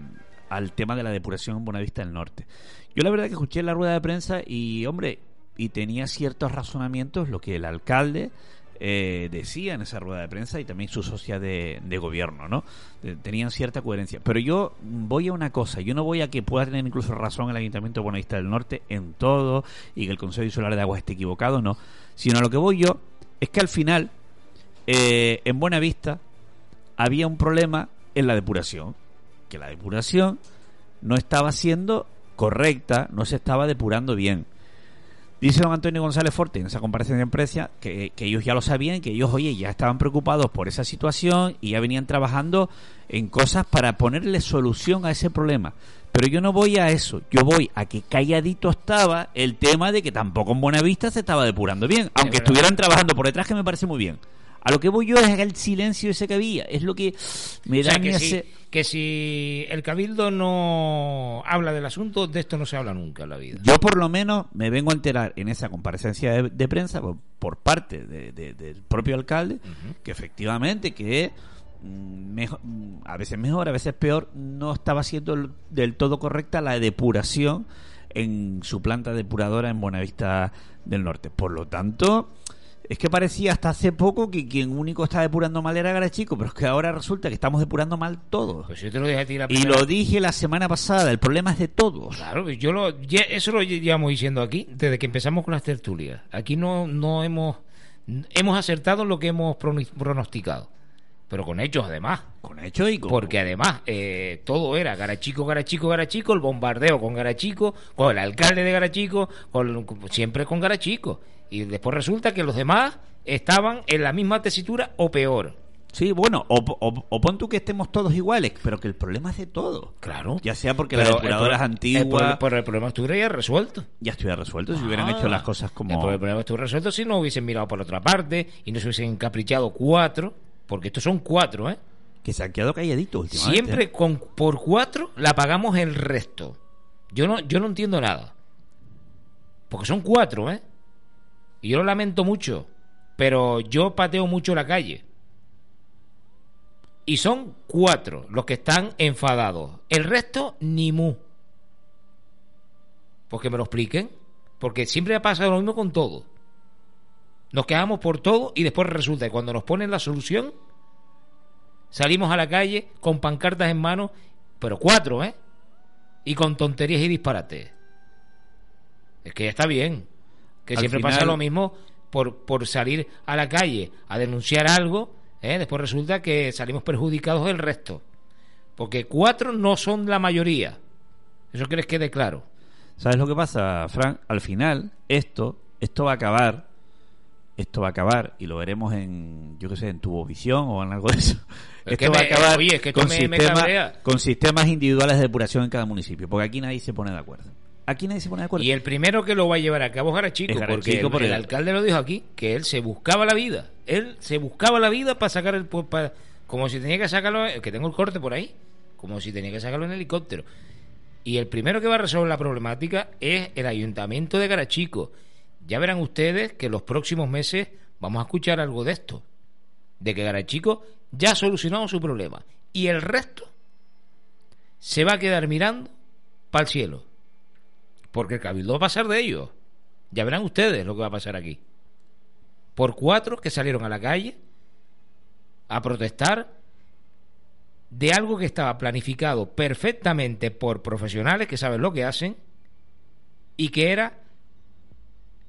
al tema de la depuración en Buenavista del Norte. Yo la verdad que escuché la rueda de prensa y, hombre, y tenía ciertos razonamientos lo que el alcalde eh, decía en esa rueda de prensa y también su socia de, gobierno, ¿no? Tenían cierta coherencia. Pero yo voy a una cosa, yo no voy a que pueda tener incluso razón el Ayuntamiento de Buenavista del Norte en todo y que el Consejo Insular de Aguas esté equivocado, no. Sino a lo que voy yo es que al final, eh, en Buenavista, había un problema en la depuración. Que la depuración no estaba siendo correcta, no se estaba depurando bien. Dice don Antonio González Forte en esa comparecencia de prensa que, que ellos ya lo sabían, que ellos, oye, ya estaban preocupados por esa situación y ya venían trabajando en cosas para ponerle solución a ese problema. Pero yo no voy a eso, yo voy a que calladito estaba el tema de que tampoco en Buenavista se estaba depurando bien, aunque estuvieran trabajando por detrás, que me parece muy bien. A lo que voy yo es el silencio ese que había, es lo que me O da sea, a mí que, si, que si el cabildo no habla del asunto, de esto no se habla nunca en la vida. Yo por lo menos me vengo a enterar en esa comparecencia de, de prensa por, por parte de- de- del propio alcalde que efectivamente que mm, mejor, mm, a veces mejor, a veces peor, no estaba siendo del todo correcta la depuración en su planta depuradora en Buenavista del Norte. Por lo tanto, es que parecía hasta hace poco que quien único estaba depurando mal era Garachico, pero es que ahora resulta que estamos depurando mal todos. Pues yo te lo dije a ti la Y primera- lo dije la semana pasada, el problema es de todos. Claro, yo lo, eso lo llevamos diciendo aquí desde que empezamos con las tertulias. Aquí no, no hemos hemos acertado lo que hemos prono- pronosticado, pero con hechos además. Con hecho y con... Porque además eh, todo era Garachico, Garachico, Garachico, el bombardeo con Garachico, con el alcalde de Garachico, con, siempre con Garachico. Y después resulta que los demás estaban en la misma tesitura o peor. Sí, bueno, o, o- o pon tú que estemos todos iguales, pero que el problema es de todos. Claro. Ya sea porque Pero la el depuradora es pro- antigua, El, pro- pero el problema estuviera ya resuelto. ya estuviera resuelto si hubieran Ah, hecho las cosas como... El problema estuvo resuelto si no hubiesen mirado por otra parte y no se hubiesen encaprichado cuatro, porque estos son cuatro, ¿eh? Que se han quedado calladitos últimamente. Siempre con por cuatro la pagamos el resto. Yo no, yo no entiendo nada. Porque son cuatro, ¿eh? Y yo lo lamento mucho. Pero yo pateo mucho la calle. Y son cuatro los que están enfadados. El resto, ni mu. Pues que me lo expliquen. Porque siempre ha pasado lo mismo con todo. Nos quedamos por todo y después resulta que cuando nos ponen la solución, salimos a la calle con pancartas en mano, pero cuatro, ¿eh? Y con tonterías y disparates. Es que ya está bien. Que Al siempre final- pasa lo mismo por, por salir a la calle a denunciar algo, ¿eh? después resulta que salimos perjudicados del resto. Porque cuatro no son la mayoría. Eso que quede claro. ¿Sabes lo que pasa, Frank? Al final, esto, esto va a acabar, esto va a acabar, y lo veremos en, yo qué sé, en Tubovisión o en algo de eso. Es esto va a me- acabar oye, es que esto con, me- sistema- con sistemas individuales de depuración en cada municipio, porque aquí nadie se pone de acuerdo. Aquí nadie se pone de acuerdo. Y el primero que lo va a llevar a cabo es Garachico, Es porque el, alcalde lo dijo aquí, que él se buscaba la vida. Él se buscaba la vida para sacar el... para- como si tenía que sacarlo... Que tengo el corte por ahí. Como si tenía que sacarlo en helicóptero. Y el primero que va a resolver la problemática es el ayuntamiento de Garachico. Ya verán ustedes que los próximos meses vamos a escuchar algo de esto. De que Garachico ya ha solucionado su problema. Y el resto se va a quedar mirando para el cielo. Porque el cabildo va a pasar de ellos. Ya verán ustedes lo que va a pasar aquí. Por cuatro que salieron a la calle a protestar de algo que estaba planificado perfectamente por profesionales que saben lo que hacen y que era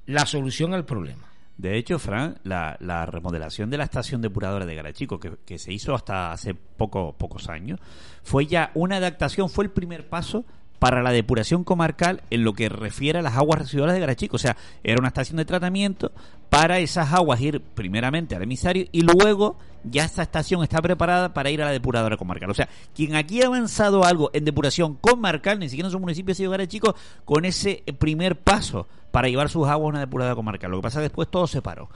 la solución al problema. De hecho, Fran, la, la remodelación de la estación depuradora de Garachico, que, que se hizo hasta hace poco, pocos años, fue ya una adaptación, fue el primer paso para la depuración comarcal en lo que refiere a las aguas residuales de Garachico. O sea, era una estación de tratamiento para esas aguas ir primeramente al emisario y luego ya esta estación está preparada para ir a la depuradora comarcal. O sea, quien aquí ha avanzado algo en depuración comarcal, ni siquiera en su municipio ha sido Garachico, con ese primer paso para llevar sus aguas a una depuradora comarcal. Lo que pasa después todo se paró.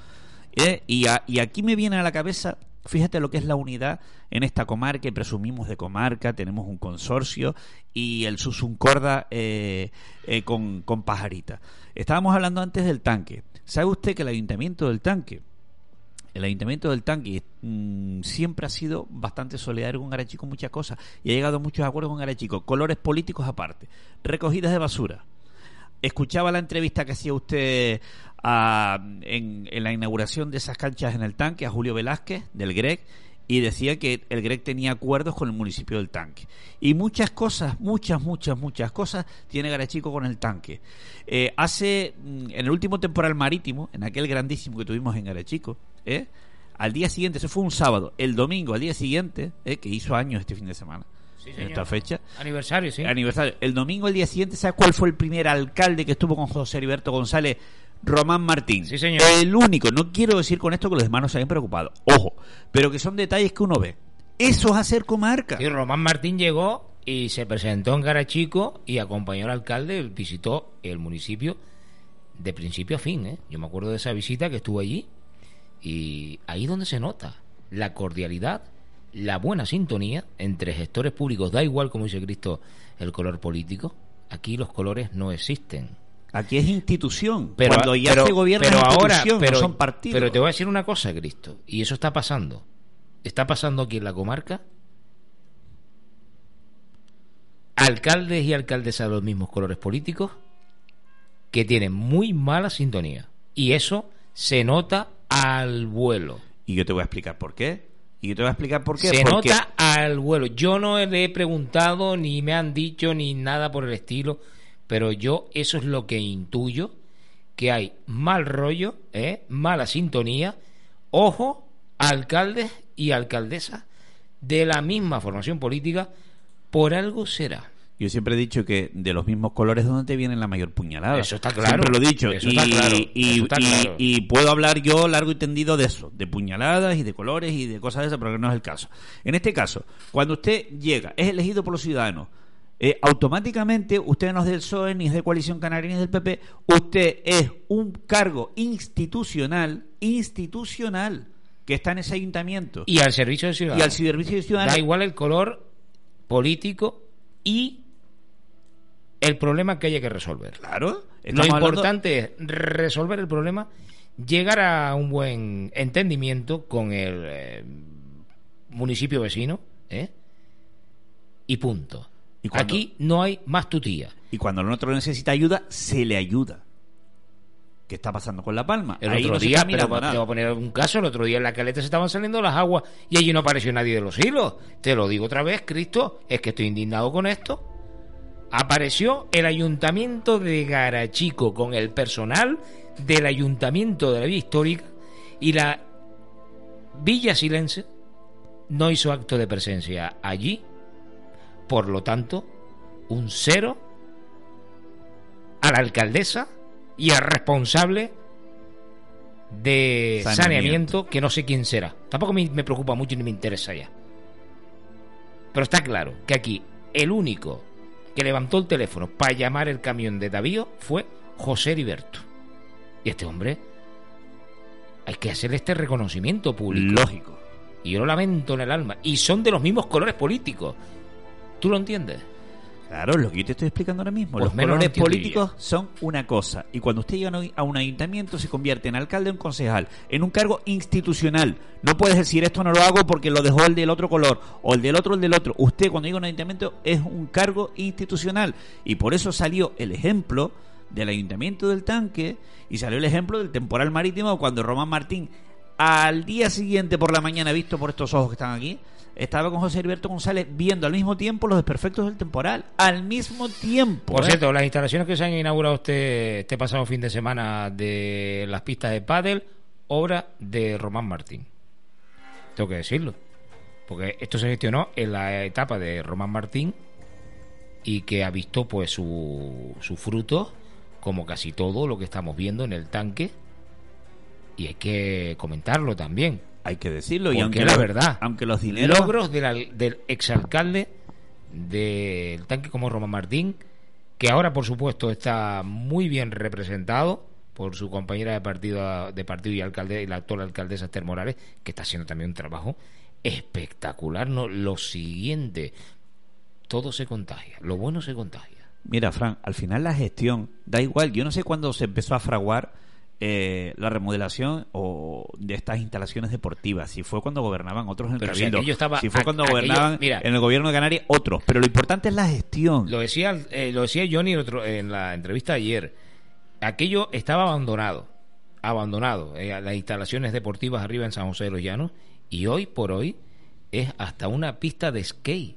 ¿Eh? Y aquí me viene a la cabeza, fíjate lo que es la unidad en esta comarca, y presumimos de comarca, tenemos un consorcio y el Susuncorda eh, eh, con, con Pajarita. Estábamos hablando antes del tanque. ¿Sabe usted que el ayuntamiento del tanque, el ayuntamiento del tanque mm, siempre ha sido bastante solidario con Garachico en muchas cosas y ha llegado a muchos acuerdos con Garachico, colores políticos aparte, recogidas de basura, escuchaba la entrevista que hacía usted a- en, en la inauguración de esas canchas en el tanque a Julio Velázquez del GREC y decía que el GREC tenía acuerdos con el municipio del tanque. Y muchas cosas, muchas, muchas, muchas cosas tiene Garachico con el tanque. Eh, hace, mm, en el último temporal marítimo, en aquel grandísimo que tuvimos en Garachico, ¿eh? al día siguiente, eso fue un sábado, el domingo, al día siguiente, ¿eh? que hizo años este fin de semana, Sí, en esta fecha, Aniversario, sí. aniversario. El domingo, el día siguiente, ¿sabes cuál fue el primer alcalde que estuvo con José Heriberto González? Román Martín. Sí, señor. El único. No quiero decir con esto que los demás no se hayan preocupado. Ojo. Pero que son detalles que uno ve. Eso es hacer comarca. Sí, Román Martín llegó y se presentó en Garachico y acompañó al alcalde, visitó el municipio de principio a fin. ¿eh? Yo me acuerdo de esa visita que estuvo allí y ahí donde se nota la cordialidad, la buena sintonía entre gestores públicos, da igual como dice Cristo el color político, aquí los colores no existen. Aquí es institución. Pero, Cuando ya pero- se gobierna pero es ahora, pero, no son partidos. pero te voy a decir una cosa, Cristo, y eso está pasando. está pasando aquí en la comarca, alcaldes y alcaldesas de los mismos colores políticos que tienen muy mala sintonía. Y eso se nota al vuelo. Y yo te voy a explicar por qué. Y yo te voy a explicar por qué. Se Porque nota al vuelo. Yo no le he preguntado, ni me han dicho, ni nada por el estilo, pero yo eso es lo que intuyo, que hay mal rollo, ¿eh? mala sintonía. Ojo, alcaldes y alcaldesas de la misma formación política, por algo será. Yo siempre he dicho que de los mismos colores es donde te viene la mayor puñalada. Eso está claro. Siempre lo he dicho. Eso y, está claro. y- Eso está y- claro. y puedo hablar yo largo y tendido de eso, de puñaladas y de colores y de cosas de esas, pero que no es el caso. En este caso, cuando usted llega, es elegido por los ciudadanos, eh, automáticamente usted no es del PSOE, ni es de Coalición Canaria, ni es del PP, usted es un cargo institucional, institucional, que está en ese ayuntamiento Y al servicio del y ciudadano. al servicio ciudadano. Da igual el color político y el problema que haya que resolver. Claro. Lo hablando- importante es resolver el problema, llegar a un buen entendimiento con el eh, municipio vecino, ¿eh? y punto. Aquí no hay más tutía. Y cuando el otro necesita ayuda, se le ayuda. ¿Qué está pasando con La Palma? El Ahí otro no día, pero te voy a poner un caso, el otro día en la caleta se estaban saliendo las aguas y allí no apareció nadie de los hilos. Te lo digo otra vez, Cristo, es que estoy indignado con esto. Apareció el ayuntamiento de Garachico con el personal del ayuntamiento de la Villa Histórica y la Villa Silense no hizo acto de presencia allí. Por lo tanto, un cero a la alcaldesa y al responsable de Saneamiento. saneamiento, que no sé quién será. Tampoco me, me preocupa mucho ni me interesa ya. Pero está claro que aquí el único que levantó el teléfono para llamar el camión de Davío fue José Heriberto. Y este hombre hay que hacerle este reconocimiento público. Lógico. Y yo lo lamento en el alma. Y son de los mismos colores políticos. ¿Tú lo entiendes? Claro, lo que yo te estoy explicando ahora mismo. Pues Los colores políticos son una cosa. Y cuando usted llega a un- a un ayuntamiento, se convierte en alcalde o en concejal, en un cargo institucional. No puedes decir esto no lo hago porque lo dejó el del otro color, o el del otro, el del otro. Usted, cuando llega a un ayuntamiento, es un cargo institucional. Y por eso salió el ejemplo del ayuntamiento del tanque y salió el ejemplo del temporal marítimo cuando Román Martín, al día siguiente por la mañana, visto por estos ojos que están aquí, estaba con José Heriberto González viendo al mismo tiempo los desperfectos del temporal. Al mismo tiempo. Por ¿eh? cierto, las instalaciones que se han inaugurado este, este pasado fin de semana de las pistas de pádel, obra de Román Martín. Tengo que decirlo. Porque esto se gestionó en la etapa de Román Martín y que ha visto pues su, su fruto, como casi todo lo que estamos viendo en el tanque. Y hay que comentarlo también. Hay que decirlo. Y aunque la verdad. Aunque los dineros. logros del, al- del exalcalde del tanque como Román Martín, que ahora por supuesto está muy bien representado por su compañera de partido de partido y alcalde y la actual alcaldesa Esther Morales, que está haciendo también un trabajo espectacular. No, lo siguiente, todo se contagia, lo bueno se contagia. Mira, Fran, al final la gestión da igual. Yo no sé cuándo se empezó a fraguar eh, la remodelación o de estas instalaciones deportivas. Si fue cuando gobernaban otros en el Pero si Cabildo. estaba- si fue cuando aquello- gobernaban mira. en el gobierno de Canarias, otros. Pero lo importante es la gestión. Lo decía, eh, lo decía Johnny el otro- en la entrevista ayer. Aquello estaba abandonado, abandonado, eh, las instalaciones deportivas arriba en San José de los Llanos, y hoy por hoy es hasta una pista de skate.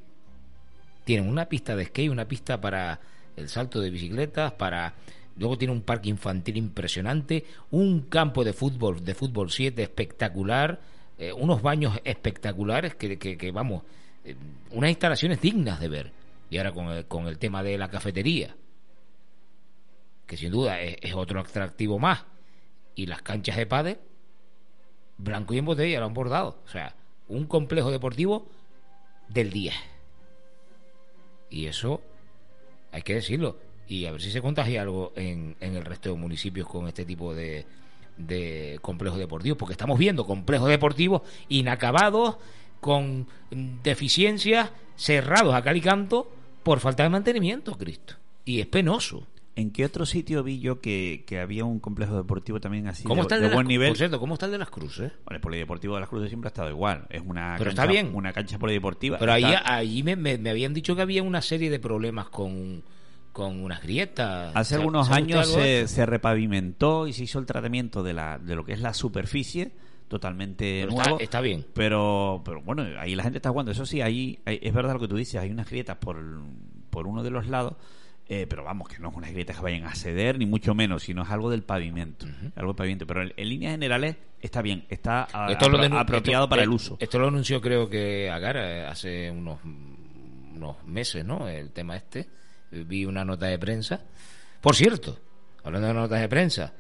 Tienen una pista de skate, una pista para el salto de bicicletas, para luego tiene un parque infantil impresionante, un campo de fútbol, de fútbol 7 espectacular, eh, unos baños espectaculares que, que- vamos, eh, unas instalaciones dignas de ver. Y ahora con el, con el tema de la cafetería, que sin duda es, otro atractivo más, y las canchas de pádel, blanco y en botella lo han bordado. O sea, un complejo deportivo del día. Y eso hay que decirlo. Y a ver si se contagia algo en, en el resto de municipios con este tipo de, de complejos deportivos. Porque estamos viendo complejos deportivos inacabados, con deficiencias, cerrados a cal y canto, por falta de mantenimiento, Cristo. Y es penoso. ¿En qué otro sitio vi yo que, que había un complejo deportivo también así ¿Cómo de, está el de de, buen las, nivel? Por cierto, ¿cómo está el de las cruces? Bueno, el polideportivo de las Cruces siempre ha estado igual. Es una Pero cancha, está bien. una cancha polideportiva. Pero ahí, ahí me, me- me habían dicho que había una serie de problemas con, con unas grietas. Hace ¿Sabe- algunos años se, repavimentó y se hizo el tratamiento de, la, de lo que es la superficie totalmente Pero nuevo. está, está bien. Pero, pero bueno, ahí la gente está jugando. Eso sí, ahí, ahí- es verdad lo que tú dices. Hay unas grietas por, por uno de los lados. eh, pero vamos, que no es unas grietas que vayan a ceder, ni mucho menos, sino es algo del pavimento. Algo del pavimento. Pero en, en líneas generales está bien, está a- Esto apro- apropiado esto- para el eh, uso. Esto lo anunció creo que Agara eh, hace unos, unos meses, ¿no? El tema este. Vi una nota de prensa. Por cierto, hablando de notas de prensa,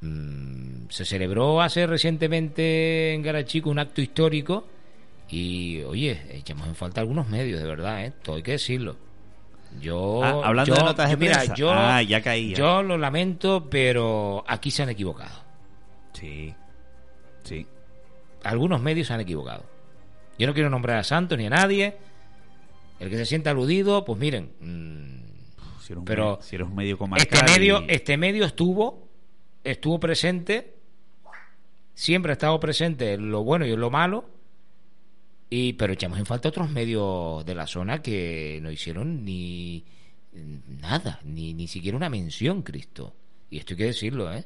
mm, se celebró hace recientemente en Garachico un acto histórico y, oye, echamos en falta algunos medios, de verdad, ¿eh? Todo hay que decirlo. Yo, Ah, hablando yo- de notas de mira, prensa. yo, Ah, ya caía. yo lo lamento, pero aquí se han equivocado. Sí. Sí. algunos medios se han equivocado. Yo no quiero nombrar a Santos ni a nadie. El que se sienta aludido, pues miren, mm, Si eres un, Pero medio, si eres un medio comarcal este medio, y- este medio estuvo, estuvo presente, siempre ha estado presente en lo bueno y en lo malo. Y, pero echamos en falta otros medios de la zona que no hicieron ni nada, ni, ni siquiera una mención, Cristo. Y esto hay que decirlo, ¿eh?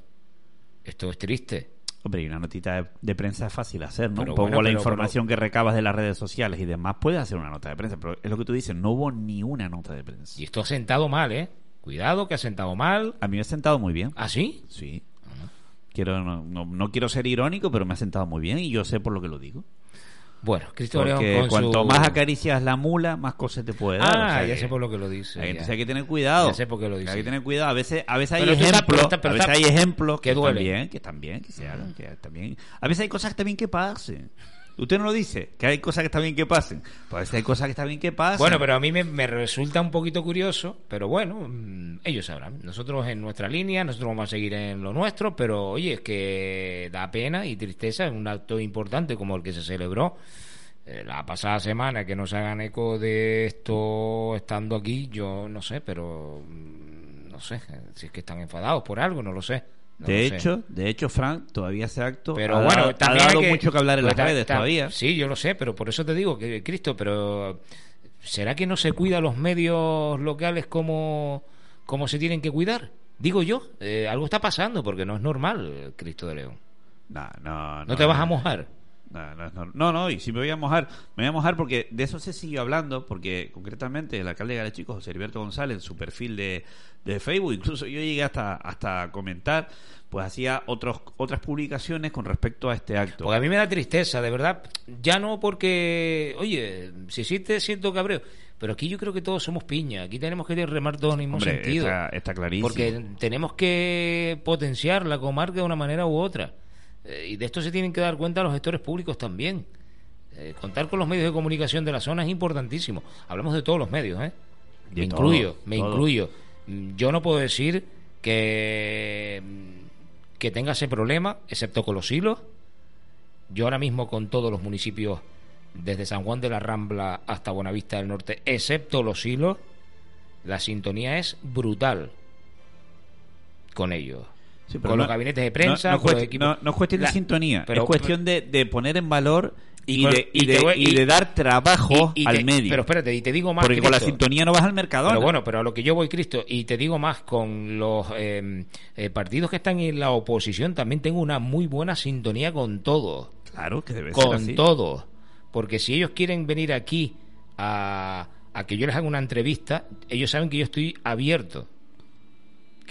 Esto es triste. Hombre, y una notita de, de prensa es fácil hacer, ¿no? Pero un poco bueno, la pero- información que recabas de las redes sociales y demás, puedes hacer una nota de prensa. Pero es lo que tú dices, no hubo ni una nota de prensa. Y esto ha sentado mal, ¿eh? Cuidado que ha sentado mal. A mí me ha sentado muy bien. ¿Ah, sí? Sí. Quiero, no, no, no quiero ser irónico, pero me ha sentado muy bien y yo sé por lo que lo digo. Bueno, Cristo Porque con cuanto su- más acaricias la mula, más cosas te puede dar. Ah, o sea ya que- sé por lo que lo dice. hay, entonces hay que tener cuidado. Ya sé por qué lo dice. Hay que tener cuidado. A veces, a veces hay Pero ejemplos, pero está- pero a veces está- hay ejemplos que que, duele. están bien, que están bien, que se hagan, que bien. A veces hay cosas bien que pasen. Usted no lo dice, que hay cosas que está bien que pasen. Pues hay cosas que está bien que pasen. Bueno, pero a mí me, me resulta un poquito curioso, pero bueno, mm, ellos sabrán. Nosotros en nuestra línea, nosotros vamos a seguir en lo nuestro, pero oye, es que da pena y tristeza en un acto importante como el que se celebró eh, la pasada semana, que nos hagan eco de esto estando aquí, yo no sé, pero mm, no sé, si es que están enfadados por algo, no lo sé. No de sé. hecho, de hecho, Frank, todavía ese acto pero ha, bueno, ha dado que- mucho que hablar en pues las redes ta- todavía. Sí, yo lo sé, pero por eso te digo que Cristo, pero ¿será que no se cuida los medios locales como, como se tienen que cuidar? Digo yo, eh, algo está pasando porque no es normal, Cristo de León. No, no, No, te vas a mojar. No, no, no, no, no, y si me voy a mojar, me voy a mojar porque de eso se siguió hablando, porque concretamente el alcalde de Galechico, José Heriberto González, en su perfil de, de Facebook, incluso yo llegué hasta, hasta comentar, pues hacía otros, otras publicaciones con respecto a este acto. Porque a mí me da tristeza, de verdad. Ya no porque, oye, si sí te siento cabreo, pero aquí yo creo que todos somos piña. Aquí tenemos que remar todos en el mismo Hombre, sentido. está, está clarísimo. Porque tenemos que potenciar la comarca de una manera u otra. Eh, y de esto se tienen que dar cuenta los gestores públicos también. Eh, contar con los medios de comunicación de la zona es importantísimo. Hablamos de todos los medios, ¿eh? De me todo, incluyo, me todo. incluyo. Yo no puedo decir que, que tenga ese problema, excepto con los hilos. Yo ahora mismo con todos los municipios, desde San Juan de la Rambla hasta Buenavista del Norte, excepto los hilos, la sintonía es brutal con ellos. Sí, pero con no- los gabinetes de prensa, no, no, con los equipos- no- es cuestión La- de sintonía, pero- es cuestión de, de poner en valor y, Y con- de, y de- voy- y de dar trabajo al te- medio. Pero espérate, y te digo más. porque con la Cristo. sintonía no vas al mercado. Pero bueno, pero a lo que yo voy, Cristo, y te digo más, con los eh, eh, partidos que están en la oposición también tengo una muy buena sintonía con todos. Claro, que debe ser Con todos. Porque si ellos quieren venir aquí a, a que yo les haga una entrevista, ellos saben que yo estoy abierto.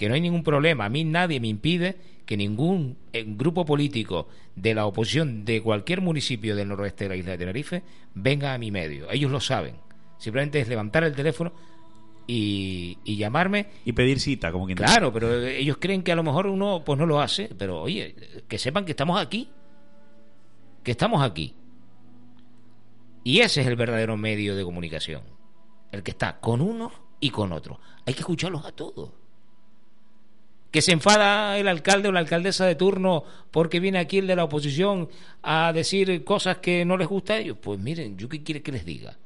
Que no hay ningún problema. A mí nadie me impide que ningún eh, grupo político de la oposición de cualquier municipio del noroeste de la isla de Tenerife venga a mi medio. Ellos lo saben. Simplemente es levantar el teléfono y, y llamarme Y pedir cita, como quien dice. Claro, pero ellos creen que a lo mejor uno pues no lo hace, pero oye, que sepan que estamos aquí. Que estamos aquí. Y ese es el verdadero medio de comunicación. El que está con uno y con otro. Hay que escucharlos a todos. Que se enfada el alcalde o la alcaldesa de turno porque viene aquí el de la oposición a decir cosas que no les gusta a ellos. Pues miren, ¿yo qué quiere que les diga?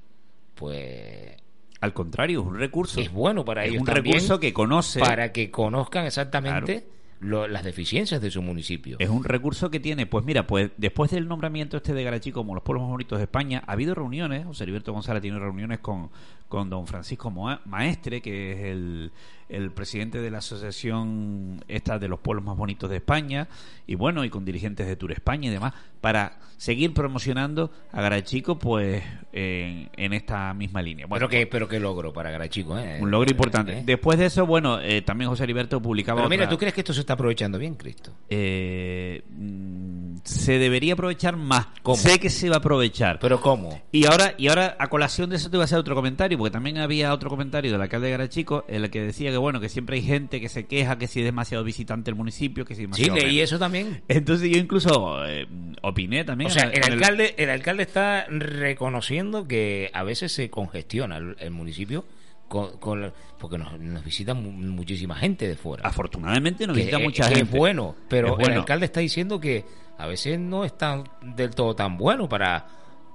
Pues Al contrario, es un recurso. Es bueno para es ellos un también, recurso que conoce. Para que conozcan exactamente lo- las deficiencias de su municipio. Es un recurso que tiene, pues mira, pues después del nombramiento este de Garachi como los pueblos más bonitos de España, ha habido reuniones, José Heriberto González tiene reuniones con, con don Francisco Maestre, que es el, el presidente de la asociación esta de los pueblos más bonitos de España, y bueno, y con dirigentes de Tour España y demás, para seguir promocionando a Garachico, pues en, en esta misma línea. Bueno, pero que pero qué logro para Garachico, ¿eh? un logro importante. ¿Eh? Después de eso, bueno, eh, también José Heriberto publicaba Pero mira, otra- ¿tú crees que esto se está aprovechando bien, Cristo? eh, mm, se debería aprovechar más. ¿Cómo? Sé que se va a aprovechar. ¿Pero cómo? y ahora, y ahora a colación de eso te voy a hacer otro comentario, porque también había otro comentario del alcalde de Garachico, en el que decía que bueno, que siempre hay gente que se queja que si es demasiado visitante el municipio, que si es Sí, demasiado leí menos. eso también. Entonces yo incluso eh, opiné también. O sea, el alcalde, el alcalde está reconociendo que a veces se congestiona el, el municipio con, con- porque nos, nos visita mu- muchísima gente de fuera. Afortunadamente nos que, visita mucha que gente. es bueno, pero Es bueno. el alcalde está diciendo que a veces no es tan del todo tan bueno para,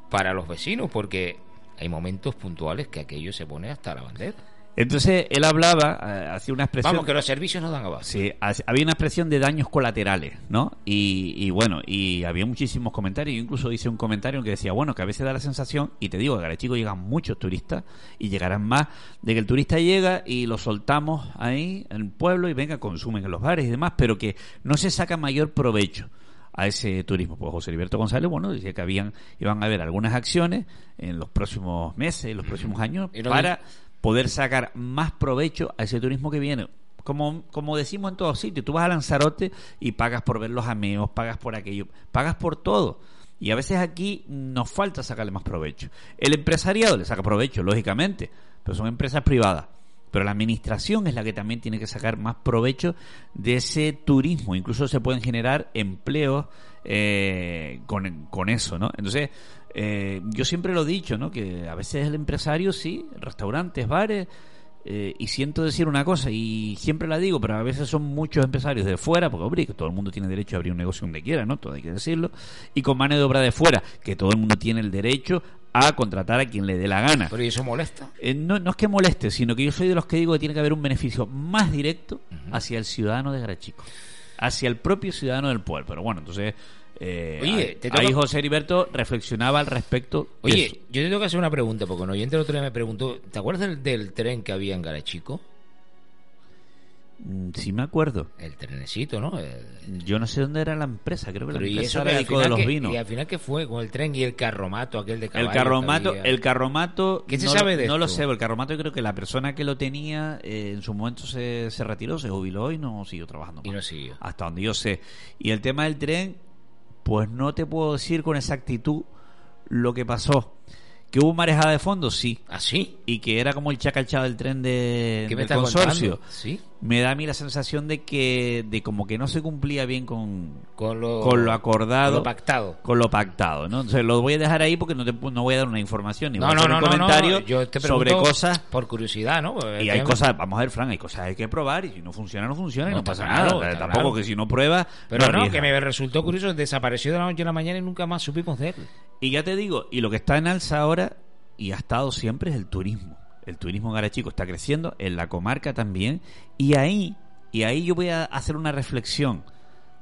para los vecinos, porque hay momentos puntuales que aquello se pone hasta la bandera. Entonces él hablaba, eh, hacía una expresión. Vamos, que los servicios no dan abasto. Sí, ha- había una expresión de daños colaterales, ¿no? Y, y bueno, y había muchísimos comentarios. Yo incluso hice un comentario en que decía, bueno, que a veces da la sensación, y te digo, que a Garachico llegan muchos turistas y llegarán más, de que el turista llega y lo soltamos ahí en el pueblo y venga, consumen en los bares y demás, pero que no se saca mayor provecho a ese turismo. Pues José Heriberto González, bueno, decía que habían, iban a haber algunas acciones en los próximos meses, en los próximos años, para poder sacar más provecho a ese turismo que viene. Como, como decimos en todos sitios, tú vas a Lanzarote y pagas por ver los ameos, pagas por aquello, pagas por todo. Y a veces aquí nos falta sacarle más provecho. El empresariado le saca provecho, lógicamente, pero son empresas privadas. Pero la administración es la que también tiene que sacar más provecho de ese turismo. Incluso se pueden generar empleos eh, con, con eso, ¿no? Entonces, eh, yo siempre lo he dicho, ¿no? Que a veces el empresario, sí, restaurantes, bares, eh, y siento decir una cosa, y siempre la digo, pero a veces son muchos empresarios de fuera, porque, hombre, que todo el mundo tiene derecho a abrir un negocio donde quiera, ¿no? Todo hay que decirlo, y con mano de obra de fuera, que todo el mundo tiene el derecho a contratar a quien le dé la gana. Pero ¿y eso molesta? Eh, no, no es que moleste, sino que yo soy de los que digo que tiene que haber un beneficio más directo hacia el ciudadano de Garachico, hacia el propio ciudadano del pueblo. Pero bueno, entonces, eh, Oye, ahí, te José Heriberto reflexionaba al respecto. Oye, eso. yo te tengo que hacer una pregunta, porque un oyente el otro día me preguntó, ¿te acuerdas del, del tren que había en Garachico? Mm, sí me acuerdo. El trenecito, ¿no? El- Yo no sé dónde era la empresa, creo que la Pero y empresa era de los que- vinos. Y al final, ¿qué fue con el tren y el carromato aquel de El caballo? carromato, que había? el carromato, ¿Qué se no, sabe lo, de no lo sé, el carromato yo creo que la persona que lo tenía eh, en su momento se, se retiró, se jubiló y no siguió trabajando. Y no siguió. Hasta donde yo sé. Y el tema del tren, pues no te puedo decir con exactitud lo que pasó. Que hubo marejada de fondo, sí. ¿Ah, sí? Y que era como el chacalchado del tren de, ¿Qué del consorcio. contando? Sí. Me da a mí la sensación de que de como que no se cumplía bien con, Con lo, con lo acordado. con lo pactado. con lo pactado, ¿no? Entonces lo voy a dejar ahí porque no, te, no voy a dar una información ni No, voy a hacer un comentario no. Yo te sobre cosas por curiosidad, ¿no? Porque y hay cosas, vamos a ver, Fran, hay cosas que hay que probar y si no funciona, no funciona y No, pasa nada. Tampoco claro. que si no pruebas, Pero no, que me resultó curioso, desapareció de la noche a la mañana y nunca más supimos de él. Y ya te digo, y lo que está en alza ahora y ha estado siempre es el turismo. El turismo en Garachico está creciendo, en la comarca también, y ahí, y ahí yo voy a hacer una reflexión.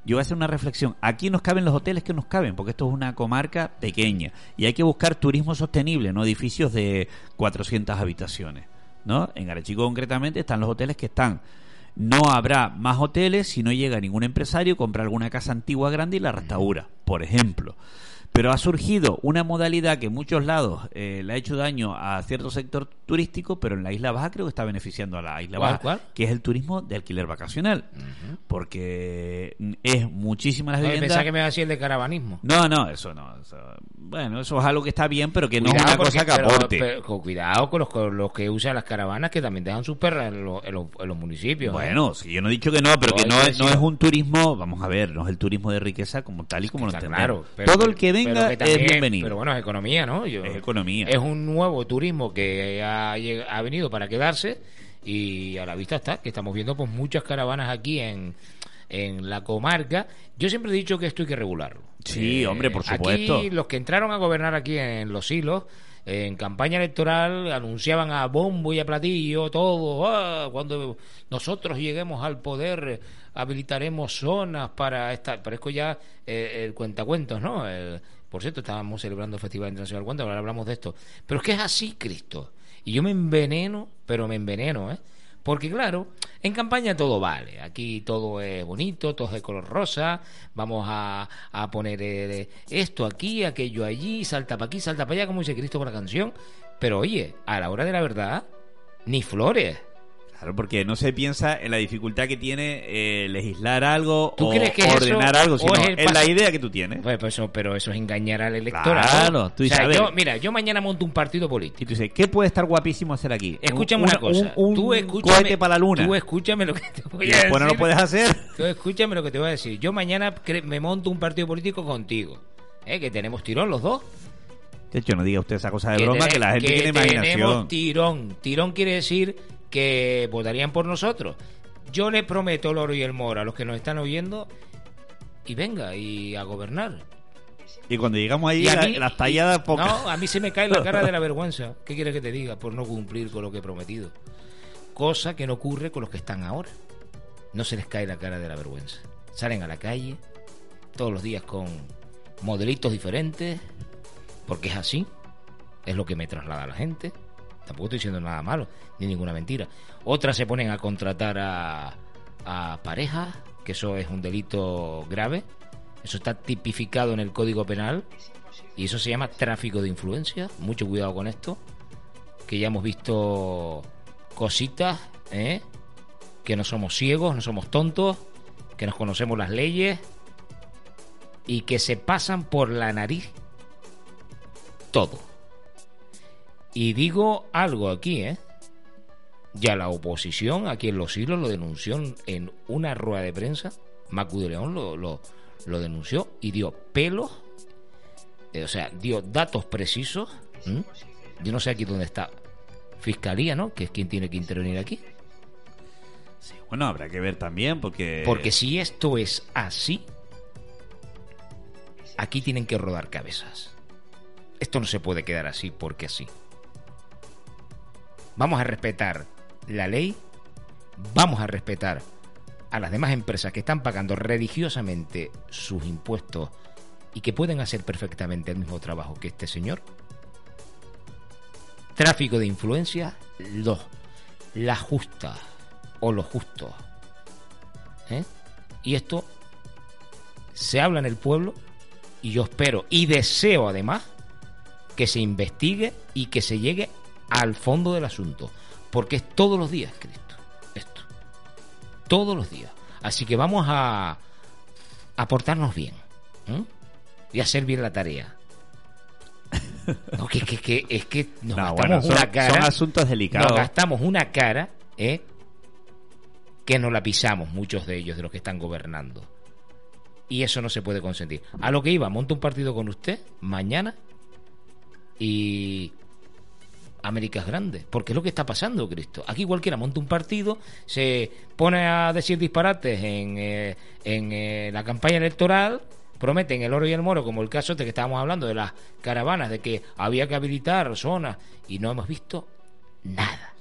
Yo voy a hacer una reflexión. Aquí nos caben los hoteles que nos caben, porque esto es una comarca pequeña y hay que buscar turismo sostenible, no edificios de 400 habitaciones, ¿no? En Garachico concretamente están los hoteles que están. No habrá más hoteles si no llega ningún empresario, compra alguna casa antigua grande y la restaura, por ejemplo. Pero ha surgido una modalidad que en muchos lados eh, le ha hecho daño a cierto sector turístico, pero en la Isla Baja creo que está beneficiando a la Isla ¿Cuál, Baja, cuál? que es el turismo de alquiler vacacional. Porque mm, es muchísimas las No, viviendas... pensaba que me iba a decir el de caravanismo. No, no, eso no. eso- Bueno, eso es algo que está bien, pero que no es una porque- cosa que aporte. pero- con cuidado con los, con los que usan las caravanas que también dejan sus perras en, los- en los, en los municipios. ¿eh? Bueno, sí, yo no he dicho que no, pero No, que no hay que es, no decirlo. es un turismo, vamos a ver, no es el turismo de riqueza como tal y como lo entendemos. claro. pero- Todo el que pero venga que también- es bienvenido. Pero bueno, es economía, ¿no? Yo- Es economía. Es un nuevo turismo que ha, ha venido para quedarse y a la vista está que estamos viendo pues muchas caravanas aquí en, en la comarca. Yo siempre he dicho que esto hay que regularlo. Sí, hombre, por supuesto. Aquí los que entraron a gobernar aquí en los hilos en campaña electoral anunciaban a bombo y a platillo todo, "Ah, cuando nosotros lleguemos al poder habilitaremos zonas para esta, parezco ya eh, el cuentacuentos, ¿no? El- por cierto, estábamos celebrando el Festival Internacional del Cuento, ahora hablamos de esto. Pero es que es así, Cristo. Y yo me enveneno, pero me enveneno, ¿eh? Porque claro, en campaña todo vale. Aquí todo es bonito, todo es de color rosa. Vamos a, a poner eh, esto aquí, aquello allí, salta para aquí, salta para allá, como dice Cristo por la canción. Pero oye, a la hora de la verdad, ni flores. Claro, porque no se piensa en la dificultad que tiene eh, legislar algo ¿Tú o crees que ordenar eso- algo, sino es en la idea que tú tienes. Pues, pues eso, pero eso es engañar al electorado. Claro, tú O sea, yo, mira, yo mañana monto un partido político. Y tú dices, ¿qué puede estar guapísimo hacer aquí? Escúchame Un- una cosa. Un, un tú escúchame, para la luna. Tú escúchame lo que te voy y a después no lo decir. puedes hacer. Tú escúchame lo que te voy a decir. Yo mañana me monto un partido político contigo. ¿eh? Que tenemos tirón los dos. De hecho, no diga usted esa cosa de que broma, que la gente que tiene Tenemos imaginación. tirón. Tirón quiere decir que votarían por nosotros. Yo le prometo el oro y el moro a los que nos están oyendo y venga, y a gobernar. Y cuando llegamos ahí, Y a la- mí- las talladas. No, a mí se me cae la cara de la vergüenza. ¿Qué quieres que te diga? Por no cumplir con lo que he prometido. Cosa que no ocurre con los que están ahora. No se les cae la cara de la vergüenza. Salen a la calle todos los días con modelitos diferentes, porque es así. Es lo que me traslada la gente. Tampoco estoy diciendo nada malo, ni ninguna mentira. Otras se ponen a contratar a, parejas, que eso es un delito grave. Eso está tipificado en el Código Penal. Y eso se llama tráfico de influencia. Mucho cuidado con esto. Que ya hemos visto cositas, ¿eh? Que no somos ciegos, no somos tontos, que nos conocemos las leyes y que se pasan por la nariz todo. Y digo algo aquí, ¿eh? Ya la oposición aquí en Los Hilos lo denunció en- una rueda de prensa. Macu de León lo, lo, lo denunció y dio pelos, eh, o sea, dio datos precisos. Yo no sé aquí dónde está Fiscalía, ¿no? Que es quien tiene que intervenir aquí. Sí, bueno, habrá que ver también, porque. Porque si esto es así, aquí tienen que rodar cabezas. Esto no se puede quedar así porque así. Vamos a respetar la ley, vamos a respetar a las demás empresas que están pagando religiosamente sus impuestos y que pueden hacer perfectamente el mismo trabajo que este señor. Tráfico de influencia, lo, la justa o lo justo. ¿eh? Y esto se habla en el pueblo y yo espero y deseo además que se investigue y que se llegue al fondo del asunto. Porque es todos los días, Cristo. Esto. Todos los días. Así que vamos a, a portarnos bien. ¿eh? Y hacer bien la tarea. No, que, que- que- es que nos No, gastamos bueno, son, una cara. son asuntos delicados. Nos gastamos una cara, ¿eh? Que nos la pisamos muchos de ellos, de los que están gobernando. Y eso no se puede consentir. A lo que iba, monto un partido con usted mañana y América es grande, porque es lo que está pasando, Cristo. Aquí cualquiera monta un partido, se pone a decir disparates en, eh, en eh, la campaña electoral, prometen el oro y el moro, como el caso de que estábamos hablando de las caravanas, de que había que habilitar zonas y no hemos visto nada.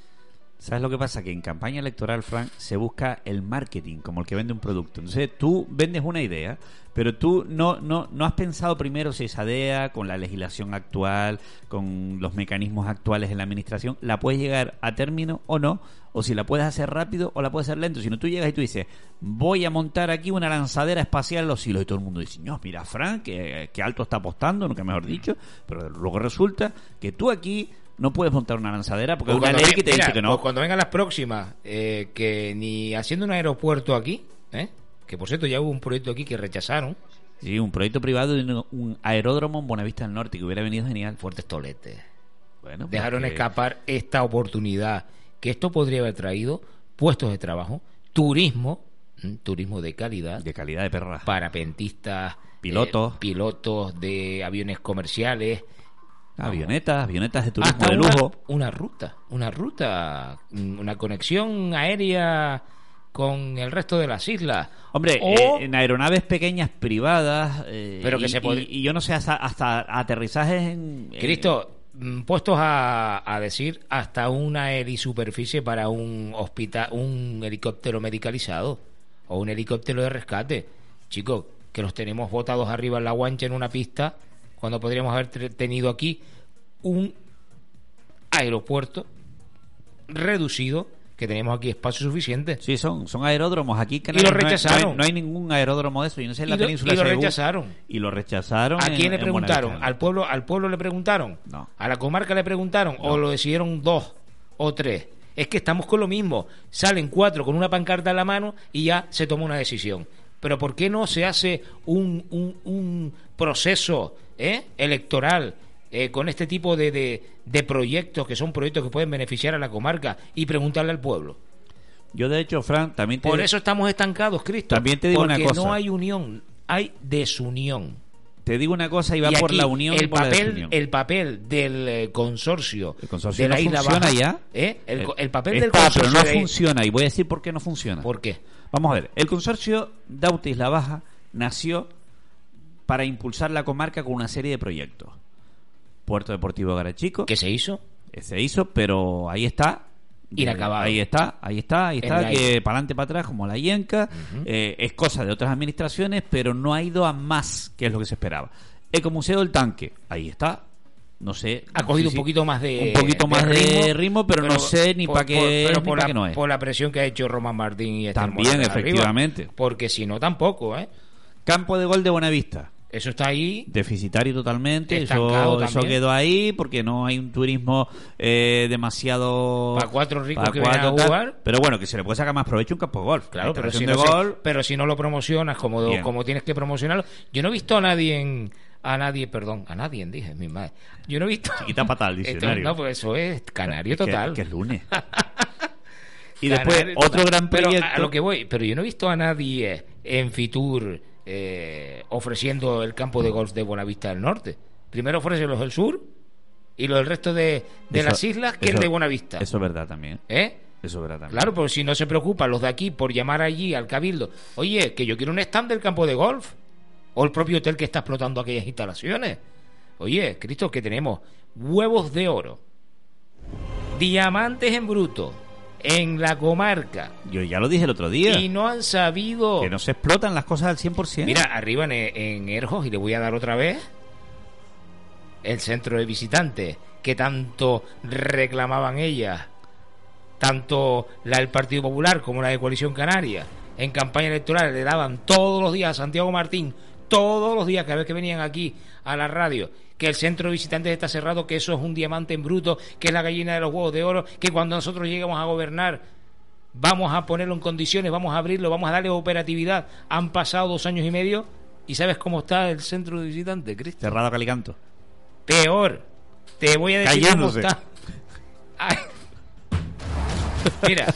¿Sabes lo que pasa? Que en campaña electoral, Frank, se busca el marketing como el que vende un producto. Entonces tú vendes una idea, pero tú no, no, no has pensado primero si esa idea, con la legislación actual, con los mecanismos actuales en la administración, la puedes llegar a término o no, o si la puedes hacer rápido o la puedes hacer lento. Si no, tú llegas y tú dices, voy a montar aquí una lanzadera espacial los hilos, y todo el mundo dice, no, mira, Frank, que, que alto está apostando, nunca mejor dicho, pero luego resulta que tú aquí no puedes montar una lanzadera porque hay Pues una cuando ley que te mira, dice que no. pues cuando vengan las próximas, eh, que ni haciendo un aeropuerto aquí, ¿eh? que por cierto ya hubo un proyecto aquí que rechazaron, Sí, un proyecto privado de un, un aeródromo en Buenavista del Norte que hubiera venido genial. fuertes toletes. Bueno, Dejaron porque- escapar esta oportunidad, que esto podría haber traído puestos de trabajo, turismo, turismo de calidad, de calidad de perra. parapentistas, Pilotos. eh, pilotos de aviones comerciales, Avionetas, avionetas de turismo hasta de lujo. Una, ruta, una ruta, mm, una conexión aérea con el resto de las islas. Hombre, O- eh, en aeronaves pequeñas privadas. eh, Pero que y, se pod- y- y yo no sé, hasta, hasta aterrizajes en. en- Cristo, mm, puestos a, a decir hasta una helisuperficie para un hospital, un helicóptero medicalizado o un helicóptero de rescate. Chicos, que los tenemos botados arriba en la guancha en una pista, cuando podríamos haber tenido aquí un aeropuerto reducido, que tenemos aquí espacio suficiente. Sí, son, son aeródromos. Aquí en Y lo rechazaron. No hay, no hay ningún aeródromo de eso. Yo no sé en la Y lo- península y lo rechazaron. Y lo rechazaron. ¿A en- quién le preguntaron? ¿Al pueblo, ¿Al pueblo le preguntaron? No. ¿A la comarca le preguntaron? ¿O lo decidieron dos o tres? Es que estamos con lo mismo. Salen cuatro con una pancarta en la mano y ya se toma una decisión. Pero ¿por qué no se hace un, un, un proceso eh, electoral eh, con este tipo de, de, de proyectos que son proyectos que pueden beneficiar a la comarca y preguntarle al pueblo? Yo, de hecho, Fran, también te Por eso estamos estancados, Cristo. También te digo porque una cosa. no hay unión, hay desunión. te digo una cosa y va Y por la unión y el la papel desunión. el papel del eh, consorcio, El consorcio de la no isla funciona Baja, ya. ¿eh? el, co- el papel del consorcio pero no de- funciona. Y voy a decir por qué no funciona. ¿por qué? Vamos a ver. El consorcio Daute Isla Baja nació para impulsar la comarca con una serie de proyectos. Puerto Deportivo Garachico, ¿qué se hizo? se hizo, pero ahí está. Inacabado. Ahí está, ahí está, ahí está, que para adelante, para atrás, como la Yenca. eh, es cosa de otras administraciones, pero no ha ido a más, que es lo que se esperaba. Ecomuseo del Tanque, ahí está. No sé. Ha cogido un poquito más de Un poquito más de ritmo, pero, no sé ni para qué por- pero la, no es. por la presión que ha hecho Román Martín y Esther También, arriba. efectivamente. porque si no tampoco, ¿eh? Campo de gol de Buenavista. Eso está ahí. Deficitario totalmente, eso, eso quedó ahí porque no hay un turismo eh, demasiado. Pa' cuatro ricos pa' que a cuatro tal. jugar. Pero bueno, que se le puede sacar más provecho a un campo de golf. Claro, pero si, no se- pero si no lo promocionas como, como tienes que promocionarlo. Yo no he visto a nadie en. A nadie, perdón, a nadie, dije, mi madre. Yo no he visto. Chiquita patada al Esto- diccionario. no, pues eso es canario total. Que, es lunes. y después, otro gran Pero proyecto. a lo que voy, pero yo no he visto a nadie en Fitur eh, ofreciendo el campo de golf de Buenavista del Norte. Primero ofrece los del sur y los del resto de, de Eso- las islas que eso- el de Buenavista. Eso es verdad también. ¿Eh? Eso es verdad también. Claro, pero si no se preocupan los de aquí por llamar allí al cabildo, oye, que yo quiero un stand del campo de golf, o el propio hotel que está explotando aquellas instalaciones. Oye, Cristo, que tenemos huevos de oro, diamantes en bruto, en la comarca, Yo ya lo dije el otro día. y no han sabido... Que no se explotan las cosas al 100%. Mira, arriba en, en Erjos, y le voy a dar otra vez, el centro de visitantes, que tanto reclamaban ellas, tanto la del Partido Popular como la de Coalición Canaria, en campaña electoral le daban todos los días a Santiago Martín, todos los días, cada vez que venían aquí a la radio, que el centro de visitantes está cerrado, que eso es un diamante en bruto, que es la gallina de los huevos de oro, que cuando nosotros lleguemos a gobernar vamos a ponerlo en condiciones, vamos a abrirlo, vamos a darle operatividad. Han pasado dos años y medio y ¿sabes cómo está el centro de visitantes, Cristian? Cerrado a Calicanto. Peor. Te voy a decir cómo está. Ay. Mira,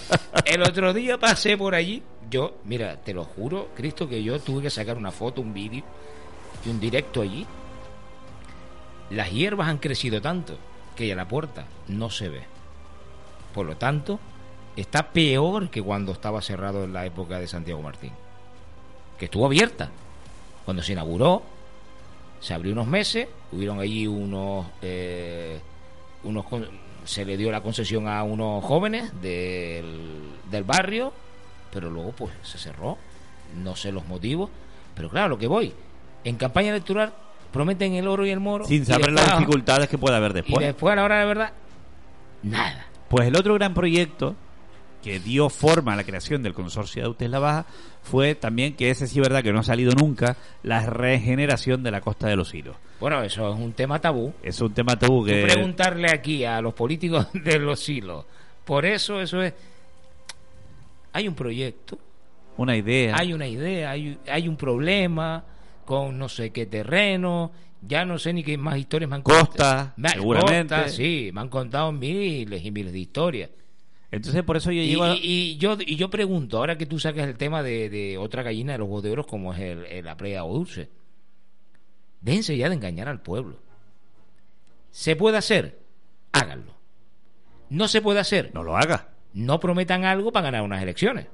el otro día pasé por allí. Yo, mira, te lo juro, Cristo, que yo tuve que sacar una foto, un vídeo y un directo allí. Las hierbas han crecido tanto que ya la puerta no se ve. Por lo tanto, está peor que cuando estaba cerrado en la época de Santiago Martín. Que estuvo abierta. Cuando se inauguró, se abrió unos meses, hubieron allí unos, eh, unos se le dio la concesión a unos jóvenes del, del barrio, pero luego pues se cerró, no sé los motivos, pero claro, lo que voy, en campaña electoral prometen el oro y el moro, Sin saber las después- dificultades que puede haber y después. después a la hora de la verdad, nada. Pues el otro gran proyecto que dio forma a la creación del consorcio de Autes La Baja fue también, que ese sí es verdad que no ha salido nunca, la regeneración de la costa de los hilos. Bueno, eso es un tema tabú. Es un tema tabú Tú que... preguntarle aquí a los políticos de los hilos. Por eso, eso es. Hay un proyecto, Una idea. hay una idea, hay, hay un problema con no sé qué terreno. Ya no sé ni qué más historias me han Costa, contado. Me- seguramente. Costa, sí, me han contado miles y miles de historias. Entonces por eso yo Y, llego a- y- y yo, y yo pregunto, ahora que tú sacas el tema de, de otra gallina de los oro como es el, el- la playa o dulce, déjense ya de engañar al pueblo. ¿Se puede hacer? Háganlo. No se puede hacer. No lo haga. No prometan algo para ganar unas elecciones.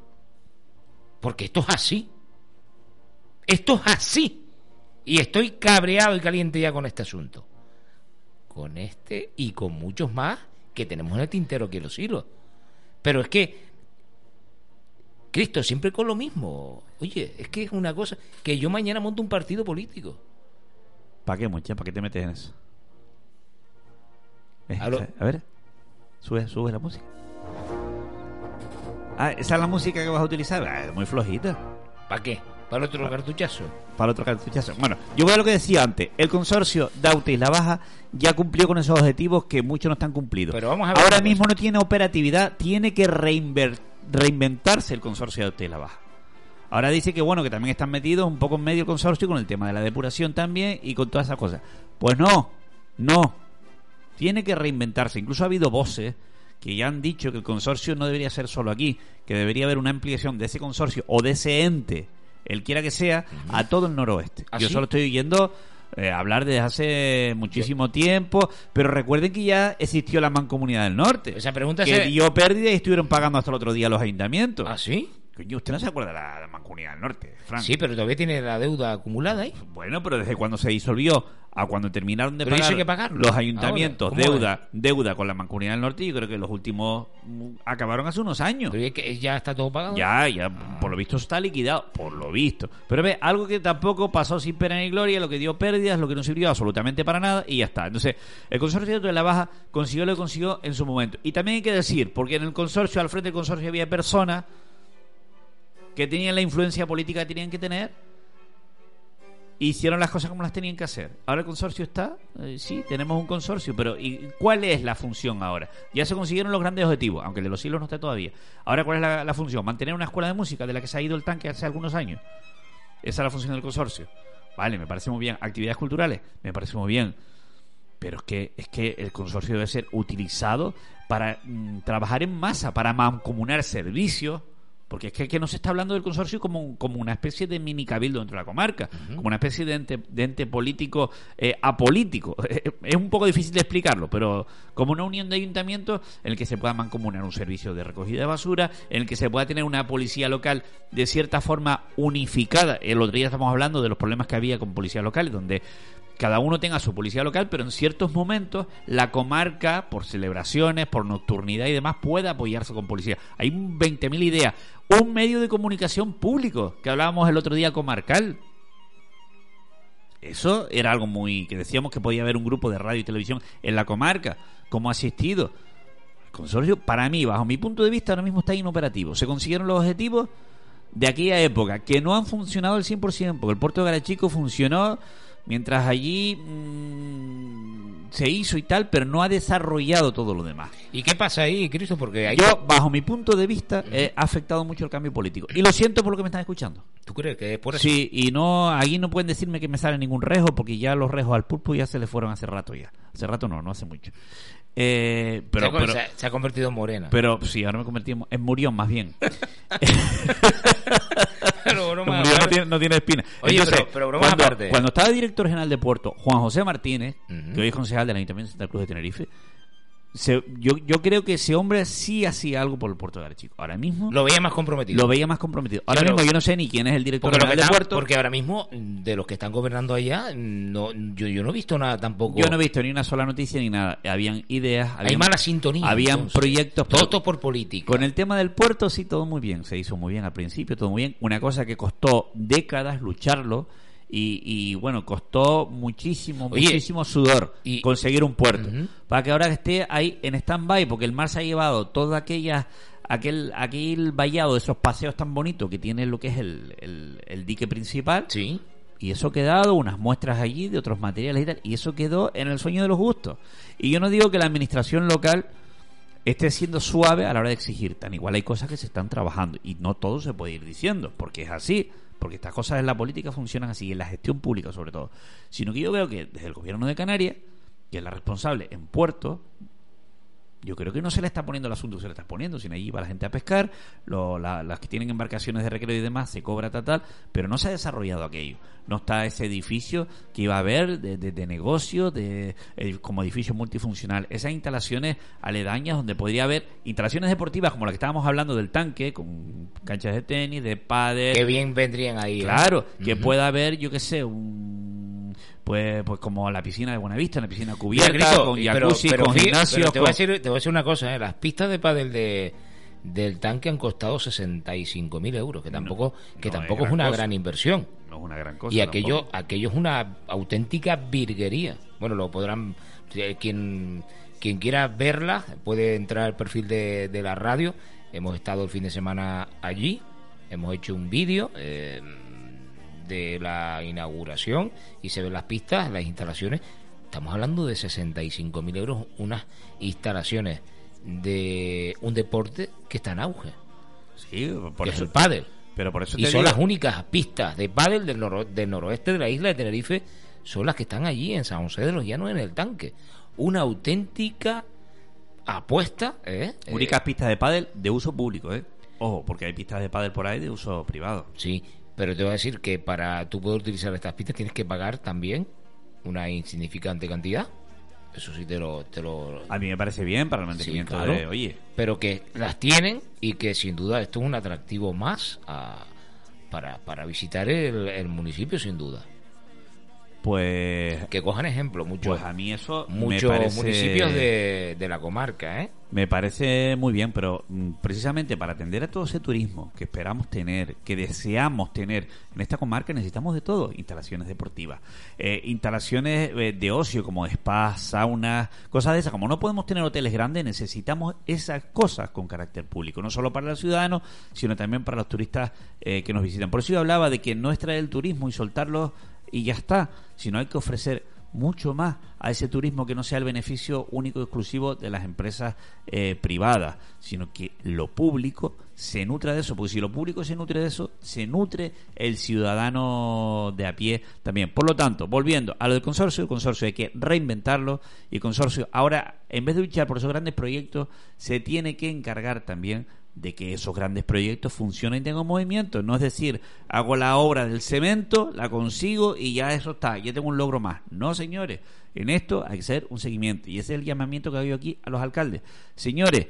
Porque esto es así. Esto es así. Y estoy cabreado y caliente ya con este asunto. con este y con muchos más que tenemos en el tintero que los hilos. Pero es que, Cristo, siempre con lo mismo. Oye, es que es una cosa que yo mañana monto un partido político. ¿Para qué, mucha? ¿Para qué te metes en eso? Eh, Aló. A ver, sube, sube la música. Ah, esa es la música que vas a utilizar. Ah, es muy flojita. ¿Para qué? ¿Para el otro cartuchazo? Para otro cartuchazo. Bueno, yo voy a lo que decía antes. El consorcio Daute y La Baja ya cumplió con esos objetivos que muchos no están cumplidos. Pero vamos a ver Ahora mismo cosa. no tiene operatividad, tiene que reinventarse el consorcio Daute y La Baja. Ahora dice que bueno, que también están metidos un poco en medio el consorcio con el tema de la depuración también y con todas esas cosas. Pues no, no. Tiene que reinventarse. Incluso ha habido voces que ya han dicho que el consorcio no debería ser solo aquí, que debería haber una ampliación de ese consorcio o de ese ente, el quiera que sea, a todo el noroeste. ¿Ah, Yo sí? solo estoy oyendo eh, hablar desde hace muchísimo tiempo, pero recuerden que ya existió la mancomunidad del norte. Esa pregunta que se- dio pérdida y estuvieron pagando hasta el otro día los ayuntamientos. ¿Ah, sí? Coño, ¿usted no se acuerda de la, mancomunidad del norte, Frank? Sí, pero todavía tiene la deuda acumulada ahí. Bueno, pero desde cuando se disolvió a cuando terminaron de Pero eso pagar hay que los ayuntamientos, Ahora, ¿cómo deuda, deuda con la mancomunidad del norte, yo creo que los últimos mm, acabaron hace unos años. Pero es que ya está todo pagado. Ya, ya, por lo visto está liquidado, por lo visto. Pero ve, algo que tampoco pasó sin pena ni gloria, lo que dio pérdidas, lo que no sirvió absolutamente para nada y ya está. Entonces, el consorcio de la baja consiguió lo que consiguió en su momento. Y también hay que decir, porque en el consorcio, al frente del consorcio había personas que tenían la influencia política que tenían que tener hicieron las cosas como las tenían que hacer. Ahora el consorcio está, eh, sí, tenemos un consorcio, pero ¿y cuál es la función ahora? Ya se consiguieron los grandes objetivos, aunque de los hilos no está todavía. Ahora, ¿cuál es la, la función? Mantener una escuela de música de la que se ha ido el tanque hace algunos años. Esa es la función del consorcio. Vale, me parece muy bien. Actividades culturales, me parece muy bien. Pero es que, es que el consorcio debe ser utilizado para mm, trabajar en masa, para mancomunar servicios. Porque es que, que no se está hablando del consorcio como, un- como una especie de mini cabildo dentro de la comarca, como una especie de ente, de ente político eh, apolítico. es un poco difícil de explicarlo, pero como una unión de ayuntamientos en el que se pueda mancomunar un servicio de recogida de basura, en el que se pueda tener una policía local de cierta forma unificada. El otro día estamos hablando de los problemas que había con policías locales, donde cada uno tenga su policía local, pero en ciertos momentos la comarca, por celebraciones, por nocturnidad y demás, puede apoyarse con policía. Hay 20.000 ideas. Un medio de comunicación público, que hablábamos el otro día comarcal. Eso era algo muy... que decíamos que podía haber un grupo de radio y televisión en la comarca, como asistido. El consorcio, para mí, bajo mi punto de vista, ahora mismo está inoperativo. Se consiguieron los objetivos de aquella época, que no han funcionado al 100%, porque el puerto de Garachico funcionó mientras allí mm, se hizo y tal, pero no ha desarrollado todo lo demás. ¿Y qué pasa ahí, Cristo? Porque hay... Yo, bajo mi punto de vista, ha afectado mucho el cambio político. Y lo siento por lo que me están escuchando. ¿Tú crees que es por eso? Sí, y no, ahí no pueden decirme que me sale ningún rejo, porque ya los rejos al pulpo ya se le fueron hace rato ya. Hace rato no, no hace mucho. Eh, pero, se, pero, se ha- se ha convertido en morena. pero sí, ahora me convertí en, en murión más bien. Pero broma no tiene, no tiene espina. Oye, pero- pero bromas cuando, aparte. cuando estaba director general de Puerto, Juan José Martínez, que hoy es concejal del Ayuntamiento de Santa Cruz de Tenerife, se- yo, yo creo que ese hombre sí hacía algo por el puerto de Arechico. Ahora mismo Lo veía más comprometido. lo veía más comprometido. Ahora mismo yo no sé ni quién es el director porque, lo que general de está- Puerto. porque ahora mismo, de los que están gobernando allá, no, yo, yo no he visto nada tampoco. Yo no he visto ni una sola noticia ni nada. Habían ideas, Hay habían, mala sintonía. habían entonces. proyectos. Todo esto por política. Con el tema del puerto sí, todo muy bien. Se hizo muy bien al principio, todo muy bien. Una cosa que costó décadas lucharlo y, y, bueno, costó muchísimo, Oye, muchísimo sudor y- conseguir un puerto. Para que ahora esté ahí en stand-by, porque el mar se ha llevado toda aquella aquel aquel vallado de esos paseos tan bonitos que tiene lo que es el, el- el dique principal Sí. y eso ha quedado, unas muestras allí de otros materiales y tal, y eso quedó en el sueño de los gustos. Y yo no digo que la administración local esté siendo suave a la hora de exigir, tan igual hay cosas que se están trabajando y no todo se puede ir diciendo, porque es así, porque estas cosas en la política funcionan así, en la gestión pública sobre todo, sino que yo creo que desde el gobierno de Canarias, que es la responsable en Puerto, yo creo que no se le está poniendo el asunto se le está poniendo, sino allí va la gente a pescar, lo- la- las que tienen embarcaciones de recreo y demás se cobra tal, tal, pero no se ha desarrollado aquello. No está ese edificio que iba a haber de, de- de negocio, de, eh, como edificio multifuncional. Esas instalaciones aledañas donde podría haber instalaciones deportivas como la que estábamos hablando del tanque, con canchas de tenis, de pádel, Qué bien vendrían ahí. ¿eh? Claro, que pueda haber, yo qué sé, un pues pues como la piscina de Buenavista, una piscina cubierta, Cristo, con pero- jacuzzi, pero con gimnasio, pero te, voy a decir, te voy a decir una cosa, ¿eh? las pistas de pádel de del tanque han costado 65.000 euros, que tampoco que no tampoco es es una cosa. gran inversión. no es una gran cosa. Y aquello, tampoco. aquello es una auténtica virguería. Bueno, lo podrán. eh, Quien, quien quiera verla puede entrar al perfil de, de la radio. Hemos estado el fin de semana allí. Hemos hecho un vídeo eh, de la inauguración y se ven las pistas, las instalaciones. Estamos hablando de 65.000 euros, unas instalaciones de un deporte que está en auge, Sí, por que es eso el pádel. Pero por eso Y te son digo- las únicas pistas de pádel del, noro- del noroeste de la isla de Tenerife, son las que están allí en San José de los Llanos en el tanque. Una auténtica apuesta, ¿eh? únicas Eh, pistas de pádel de uso público, ¿eh? Ojo, porque hay pistas de pádel por ahí de uso privado. sí, pero te voy a decir que para tú poder utilizar estas pistas tienes que pagar también una insignificante cantidad. Eso sí te lo... Te lo A mí me parece bien para el mantenimiento claro. de, oye, pero que las tienen y que sin duda esto es un atractivo más a- para, para visitar el, el municipio, sin duda. Pues Que cojan ejemplo muchos pues a mí eso muchos parece- municipios de, de la comarca, ¿eh? Me parece muy bien, pero mm, precisamente para atender a todo ese turismo que esperamos tener, que deseamos tener en esta comarca, necesitamos de todo: instalaciones deportivas, eh, instalaciones eh, de ocio como spas, saunas, cosas de esas. Como no podemos tener hoteles grandes, necesitamos esas cosas con carácter público, no solo para los ciudadanos, sino también para los turistas eh, que nos visitan. Por eso yo hablaba de que no es traer el turismo y soltarlo y ya está, sino hay que ofrecer mucho más a ese turismo que no sea el beneficio único y exclusivo de las empresas eh, privadas, sino que lo público se nutra de eso, porque si lo público se nutre de eso, se nutre el ciudadano de a pie también. Por lo tanto, volviendo a lo del consorcio, el consorcio hay que reinventarlo y el consorcio ahora, en vez de luchar por esos grandes proyectos, se tiene que encargar también de que esos grandes proyectos funcionen y tengan movimiento. No es decir, hago la obra del cemento, la consigo y ya eso está, ya tengo un logro más. No, señores, en esto hay que hacer un seguimiento. Y ese es el llamamiento que hago yo aquí a los alcaldes. Señores,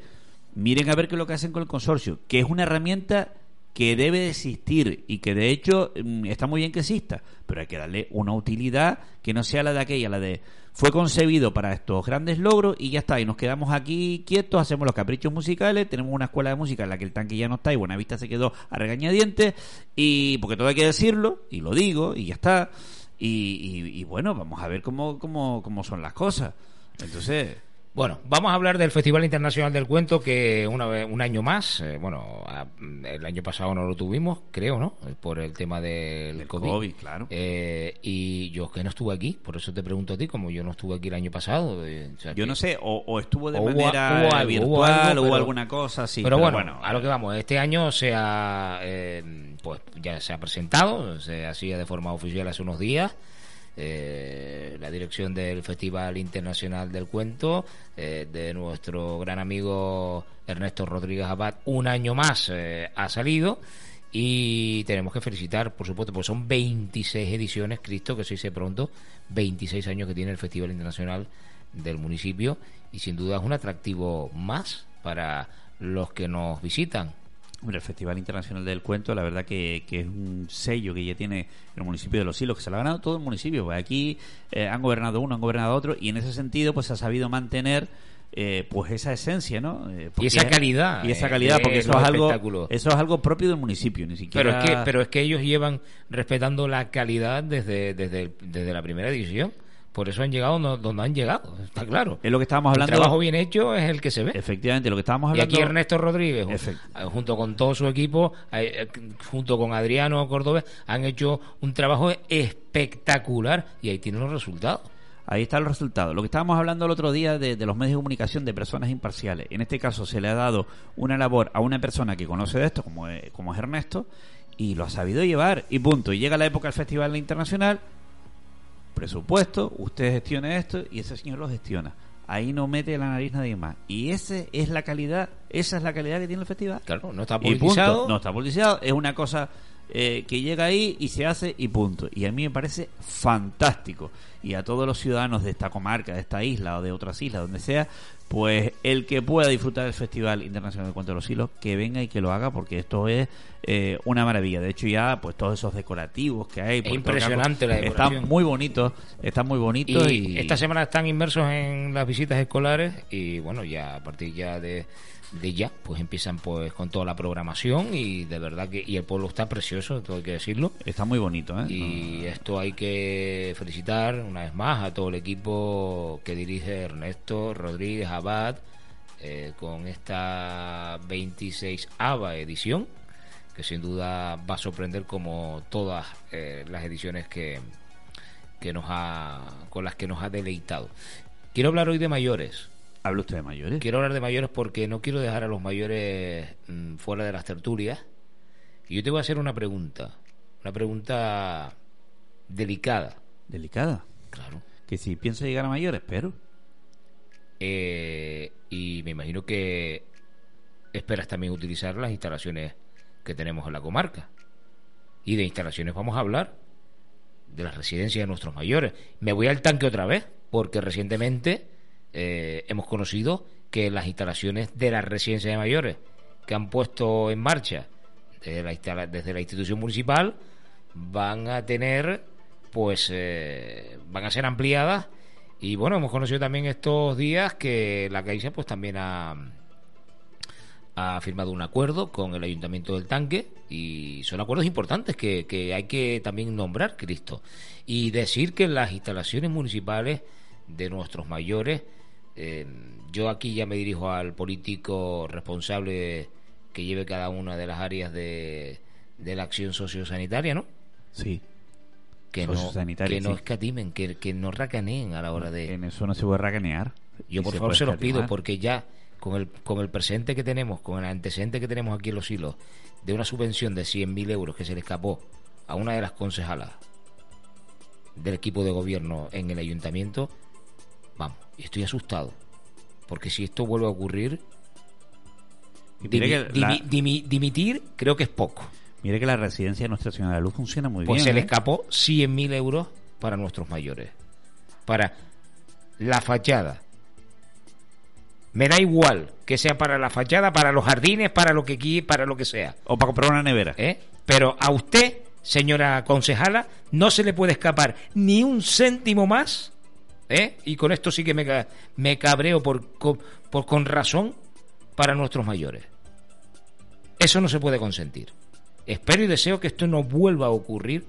miren a ver qué es lo que hacen con el consorcio, que es una herramienta que debe de existir y que de hecho mm, está muy bien que exista, pero hay que darle una utilidad que no sea la de aquella, la de fue concebido para estos grandes logros y ya está, y nos quedamos aquí quietos, hacemos los caprichos musicales, tenemos una escuela de música en la que el tanque ya no está y Buenavista se quedó a regañadientes, y porque todo hay que decirlo, y lo digo, y ya está, y, y- y bueno, vamos a ver cómo, cómo, cómo son las cosas. Entonces, Bueno, vamos a hablar del Festival Internacional del Cuento que una vez, un año más, eh, bueno, a- el año pasado no lo tuvimos, creo, ¿no? Por el tema del el COVID. COVID, claro. Eh, y yo que no estuve aquí, por eso te pregunto a ti, como yo no estuve aquí el año pasado. eh, o sea Yo que- no sé, o, o estuvo de O manera hubo algo, virtual, hubo algo, o hubo alguna cosa así. pero, bueno, a lo que vamos, este año se ha, eh, pues ya se ha presentado, se hacía de forma oficial hace unos días. Eh, la dirección del Festival Internacional del Cuento eh, de nuestro gran amigo Ernesto Rodríguez Abad un año más eh, ha salido. Y tenemos que felicitar por supuesto porque son 26 ediciones Cristo que se dice pronto 26 años que tiene el Festival Internacional del municipio y sin duda es un atractivo más para los que nos visitan Hombre, el Festival Internacional del Cuento, la verdad que, que es un sello que ya tiene el municipio de Los Hilos, que se lo ha ganado todo el municipio. Pues aquí eh, han gobernado uno, han gobernado otro, y en ese sentido, pues ha sabido mantener eh, pues esa esencia, ¿no? Eh, porque- esa calidad, Y esa eh, calidad, de porque eso es algo eso es algo propio del municipio, ni pero siquiera. es que pero es que ellos llevan respetando la calidad desde desde, desde la primera edición por eso han llegado donde han llegado está claro es lo que estábamos el hablando. trabajo bien hecho es el que se ve Efectivamente, lo que estábamos Y hablando. aquí Ernesto Rodríguez, Efect- eh, junto con todo su equipo, eh, eh, junto con Adriano Córdoba, han hecho un trabajo espectacular y ahí tienen los resultados. Ahí están los resultados. Lo que estábamos hablando el otro día de, de los medios de comunicación de personas imparciales. En este caso se le ha dado una labor a una persona que conoce de esto, como es, como es Ernesto, y lo ha sabido llevar. Y punto. Y llega la época del Festival Internacional, presupuesto, usted gestione esto y ese señor lo gestiona. Ahí no mete la nariz nadie más. Y esa es la calidad, esa es la calidad que tiene el festival. Claro, no está politizado. No está politizado, es una cosa eh, que llega ahí y se hace y punto. Y a mí me parece fantástico. y a todos los ciudadanos de esta comarca, de esta isla o de otras islas, donde sea, pues el que pueda disfrutar del Festival Internacional de Cuento de los Hilos, que venga y que lo haga, porque esto es eh, una maravilla. De hecho, ya, pues todos esos decorativos que hay. Es impresionante la decoración. Están muy bonitos, están muy bonitos. Y, esta semana están inmersos en las visitas escolares y bueno, ya a partir ya de de ya, pues empiezan pues con toda la programación y de verdad que y el pueblo está precioso, todo hay que decirlo. Está muy bonito, ¿eh? Y esto hay que felicitar una vez más a todo el equipo que dirige Ernesto Rodríguez Abad eh, con esta 26 ava edición que sin duda va a sorprender como todas eh, las ediciones que que nos ha con las que nos ha deleitado. Quiero hablar hoy de mayores ¿Habla usted de mayores? Quiero hablar de mayores porque no quiero dejar a los mayores mm, fuera de las tertulias. Y yo te voy a hacer una pregunta. Una pregunta delicada. ¿Delicada? Claro. Que si piensa llegar a mayores, pero. Eh, y me imagino que esperas también utilizar las instalaciones que tenemos en la comarca. Y de instalaciones vamos a hablar. De las residencias de nuestros mayores. Me voy al tanque otra vez, porque recientemente eh, hemos conocido que las instalaciones de la residencia de mayores que han puesto en marcha desde la, desde la institución municipal van a tener, pues, eh, van a ser ampliadas. Y bueno, hemos conocido también estos días que la Caixa, pues, también ha, ha firmado un acuerdo con el Ayuntamiento del Tanque y son acuerdos importantes que, que hay que también nombrar, Cristo. Y decir que las instalaciones municipales de nuestros mayores eh, yo aquí ya me dirijo al político responsable que lleve cada una de las áreas de, la acción sociosanitaria, ¿no? Sí. Que no, que no escatimen, que, que no racaneen a la hora de... En eso no se puede racanear. Yo por favor se los pido porque ya con el, con el presente que tenemos, con el antecedente que tenemos aquí en los hilos, de una subvención de 100.000 euros que se le escapó a una de las concejalas del equipo de gobierno en el ayuntamiento, Vamos, estoy asustado. Porque si esto vuelve a ocurrir, dimitir creo que es poco. Mire que la residencia de Nuestra Señora de la Luz funciona muy pues bien. Pues se le ¿eh? escapó 100.000 euros para nuestros mayores. Para la fachada. Me da igual que sea para la fachada, para los jardines, para lo que para lo que sea. O para comprar una nevera. ¿Eh? Pero a usted, señora concejala, no se le puede escapar ni un céntimo más ¿eh? y con esto sí que me, me cabreo por, con razón para nuestros mayores. Eso no se puede consentir. Espero y deseo que esto no vuelva a ocurrir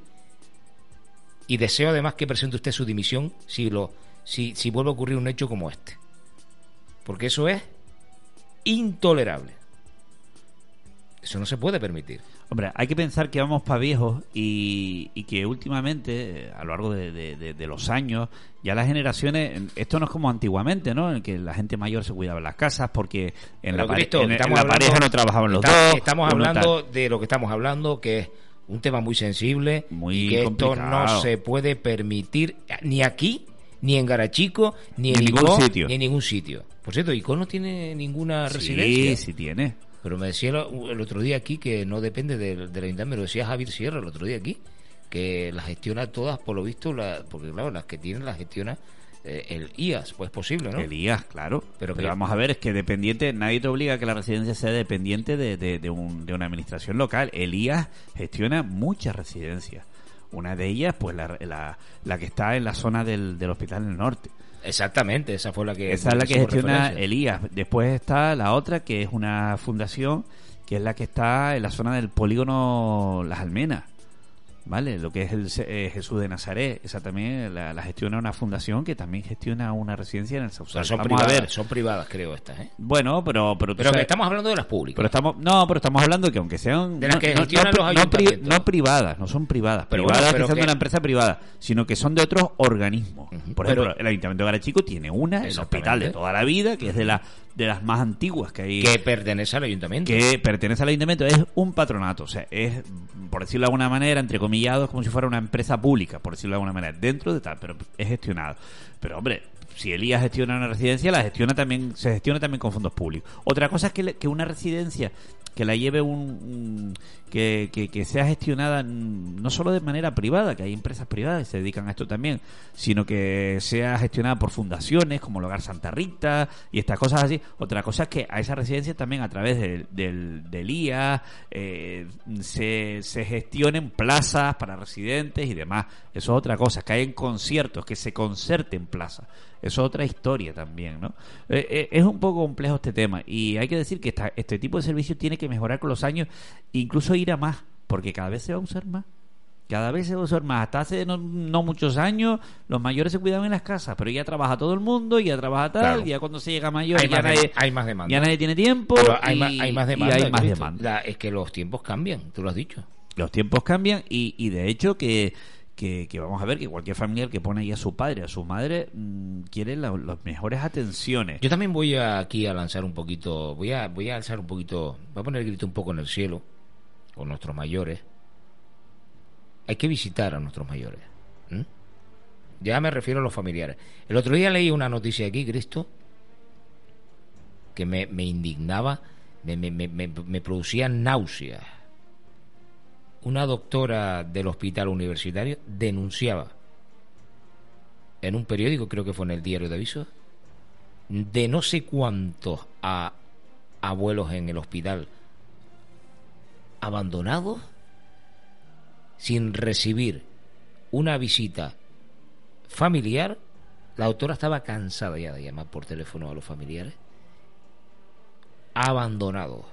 y deseo además que presente usted su dimisión si, lo, si, si vuelve a ocurrir un hecho como este. Porque eso es intolerable. Eso no se puede permitir. Hombre, hay que pensar que vamos para viejos y, que últimamente, a lo largo de, los años, ya las generaciones, esto no es como antiguamente, ¿no? En que la gente mayor se cuidaba en las casas porque en, la, pareja no trabajaban los dos. Estamos hablando de lo que estamos hablando, que es un tema muy sensible muy y que esto no se puede permitir ni aquí, ni en Garachico, ni en, ningún sitio. Ni en ningún sitio. Por cierto, ¿Ico no tiene ninguna residencia? Sí, sí tiene. Pero me decía el otro día aquí que no depende del, del ayuntamiento, me lo decía Javier Sierra el otro día aquí, que las gestiona todas, por lo visto, la, porque claro, las que tienen las gestiona eh, el IAS, pues posible, ¿no? El IAS, claro. Pero, vamos a ver, es que dependiente, nadie te obliga a que la residencia sea dependiente de, de, un, de una administración local. El IAS gestiona muchas residencias. Una de ellas, pues la, la, la que está en la zona del, del hospital en el norte. Exactamente, esa fue la que... Esa es la que gestiona Elías. Después está la otra, que es una fundación, que es la que está en la zona del polígono Las Almenas. ¿Vale? Lo que es el eh, Jesús de Nazaret, esa también la, gestiona una fundación que también gestiona una residencia en el Sausal. son privadas, son privadas, creo estas, ¿eh? Bueno, pero pero, pero estamos hablando de las públicas. Pero estamos no, pero estamos hablando de que aunque sean de las que no, gestionan los ayuntamientos. no, privadas, no son privadas, pero privadas que sean de una empresa privada, sino que son de otros organismos. Por ejemplo, el Ayuntamiento de Garachico tiene una, el hospital de toda la vida, que es de la de las más antiguas que hay. Que pertenece al ayuntamiento. Que pertenece al ayuntamiento. Es un patronato. O sea, es, por decirlo de alguna manera, entrecomillado, como si fuera una empresa pública, por decirlo de alguna manera. Dentro de tal, pero es gestionado. Pero, hombre, si Elías gestiona una residencia, la gestiona también, se gestiona también con fondos públicos. Otra cosa es que, que una residencia que la lleve un, que, que, sea gestionada no solo de manera privada, que hay empresas privadas que se dedican a esto también, sino que sea gestionada por fundaciones como el Hogar Santa Rita y estas cosas así. Otra cosa es que a esa residencia también a través del, del, IA eh, se, se gestionen plazas para residentes y demás. Eso es otra cosa, que hay conciertos, que se concerten plazas. Es otra historia también, ¿no? Eh, eh, es un poco complejo este tema y hay que decir que este tipo de servicio tiene que mejorar con los años, incluso ir a más, porque cada vez se va a usar más. Cada vez se va a usar más. Hasta hace no, muchos años los mayores se cuidaban en las casas, pero ya trabaja todo el mundo, ya trabaja tal, ya cuando se llega mayor hay ya más nadie, hay más demanda. Ya nadie tiene tiempo. hay, más, hay más demanda. hay más demanda. es que los tiempos cambian, tú lo has dicho. Los tiempos cambian y, y de hecho que que, vamos a ver que cualquier familiar que pone ahí a su padre, a su madre, mm, quiere las mejores atenciones. Yo también voy aquí a lanzar un poquito, voy a, voy a alzar un poquito, voy a poner el grito un poco en el cielo con nuestros mayores. Hay que visitar a nuestros mayores. Ya me refiero a los familiares. El otro día leí una noticia aquí, Cristo, que me, me indignaba, me, me, me, me producía náuseas una doctora del hospital universitario denunciaba en un periódico, creo que fue en el diario de aviso, de no sé cuántos abuelos en el hospital abandonados sin recibir una visita familiar. La doctora estaba cansada ya de llamar por teléfono a los familiares. Abandonados.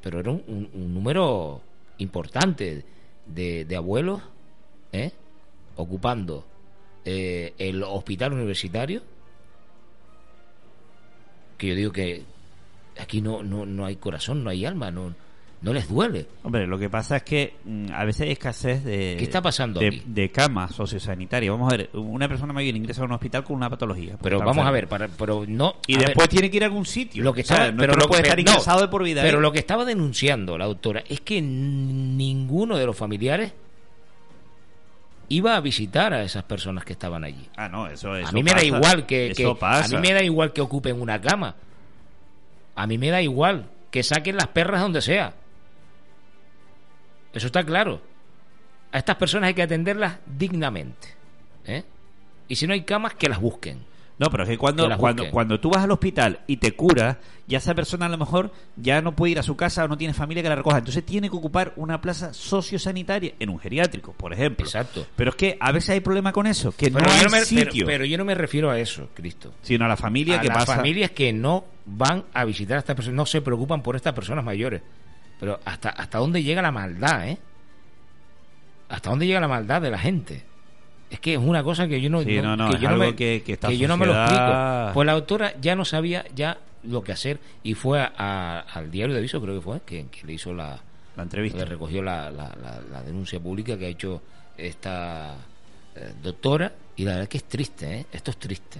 Pero era un número importante de, abuelos ¿eh? ocupando eh, el hospital universitario que yo digo que aquí no, no, no hay corazón, no hay alma, no, no les duele. Hombre, lo que pasa es que mm, a veces hay escasez de. ¿Qué está pasando de, de camas sociosanitarias. Vamos a ver, una persona mayor ingresa a un hospital con una patología. Pero vamos a ver, para, pero no. Y después tiene que ir a algún sitio. Lo que estaba, pero no puede estar ingresado de por vida. Pero lo que estaba denunciando la doctora es que ninguno de los familiares iba a visitar a esas personas que estaban allí. Ah, no, eso, es. A mí me da igual que, que a mí me da igual que ocupen una cama. A mí me da igual que saquen las perras donde sea. Eso está claro. A estas personas hay que atenderlas dignamente. ¿eh? Y si no hay camas, que las busquen. No, pero es que cuando, cuando, cuando tú vas al hospital y te curas, ya esa persona a lo mejor ya no puede ir a su casa o no tiene familia que la recoja. Entonces tiene que ocupar una plaza sociosanitaria en un geriátrico, por ejemplo. Exacto. Pero es que a veces hay problema con eso, que no hay sitio. Pero, yo no me refiero a eso, Cristo. Sino a la familia que las familias que no van a visitar a estas personas, no se preocupan por estas personas mayores. Pero hasta, hasta dónde llega la maldad, ¿eh? Hasta dónde llega la maldad de la gente. Es que es una cosa que yo no, que yo no me, que, yo no me lo explico. Pues la autora ya no sabía ya lo que hacer y fue al diario de aviso, creo que fue, que, le hizo la, la entrevista. Le recogió la, la, denuncia pública que ha hecho esta eh, doctora y la verdad que es triste, ¿eh? Esto es triste.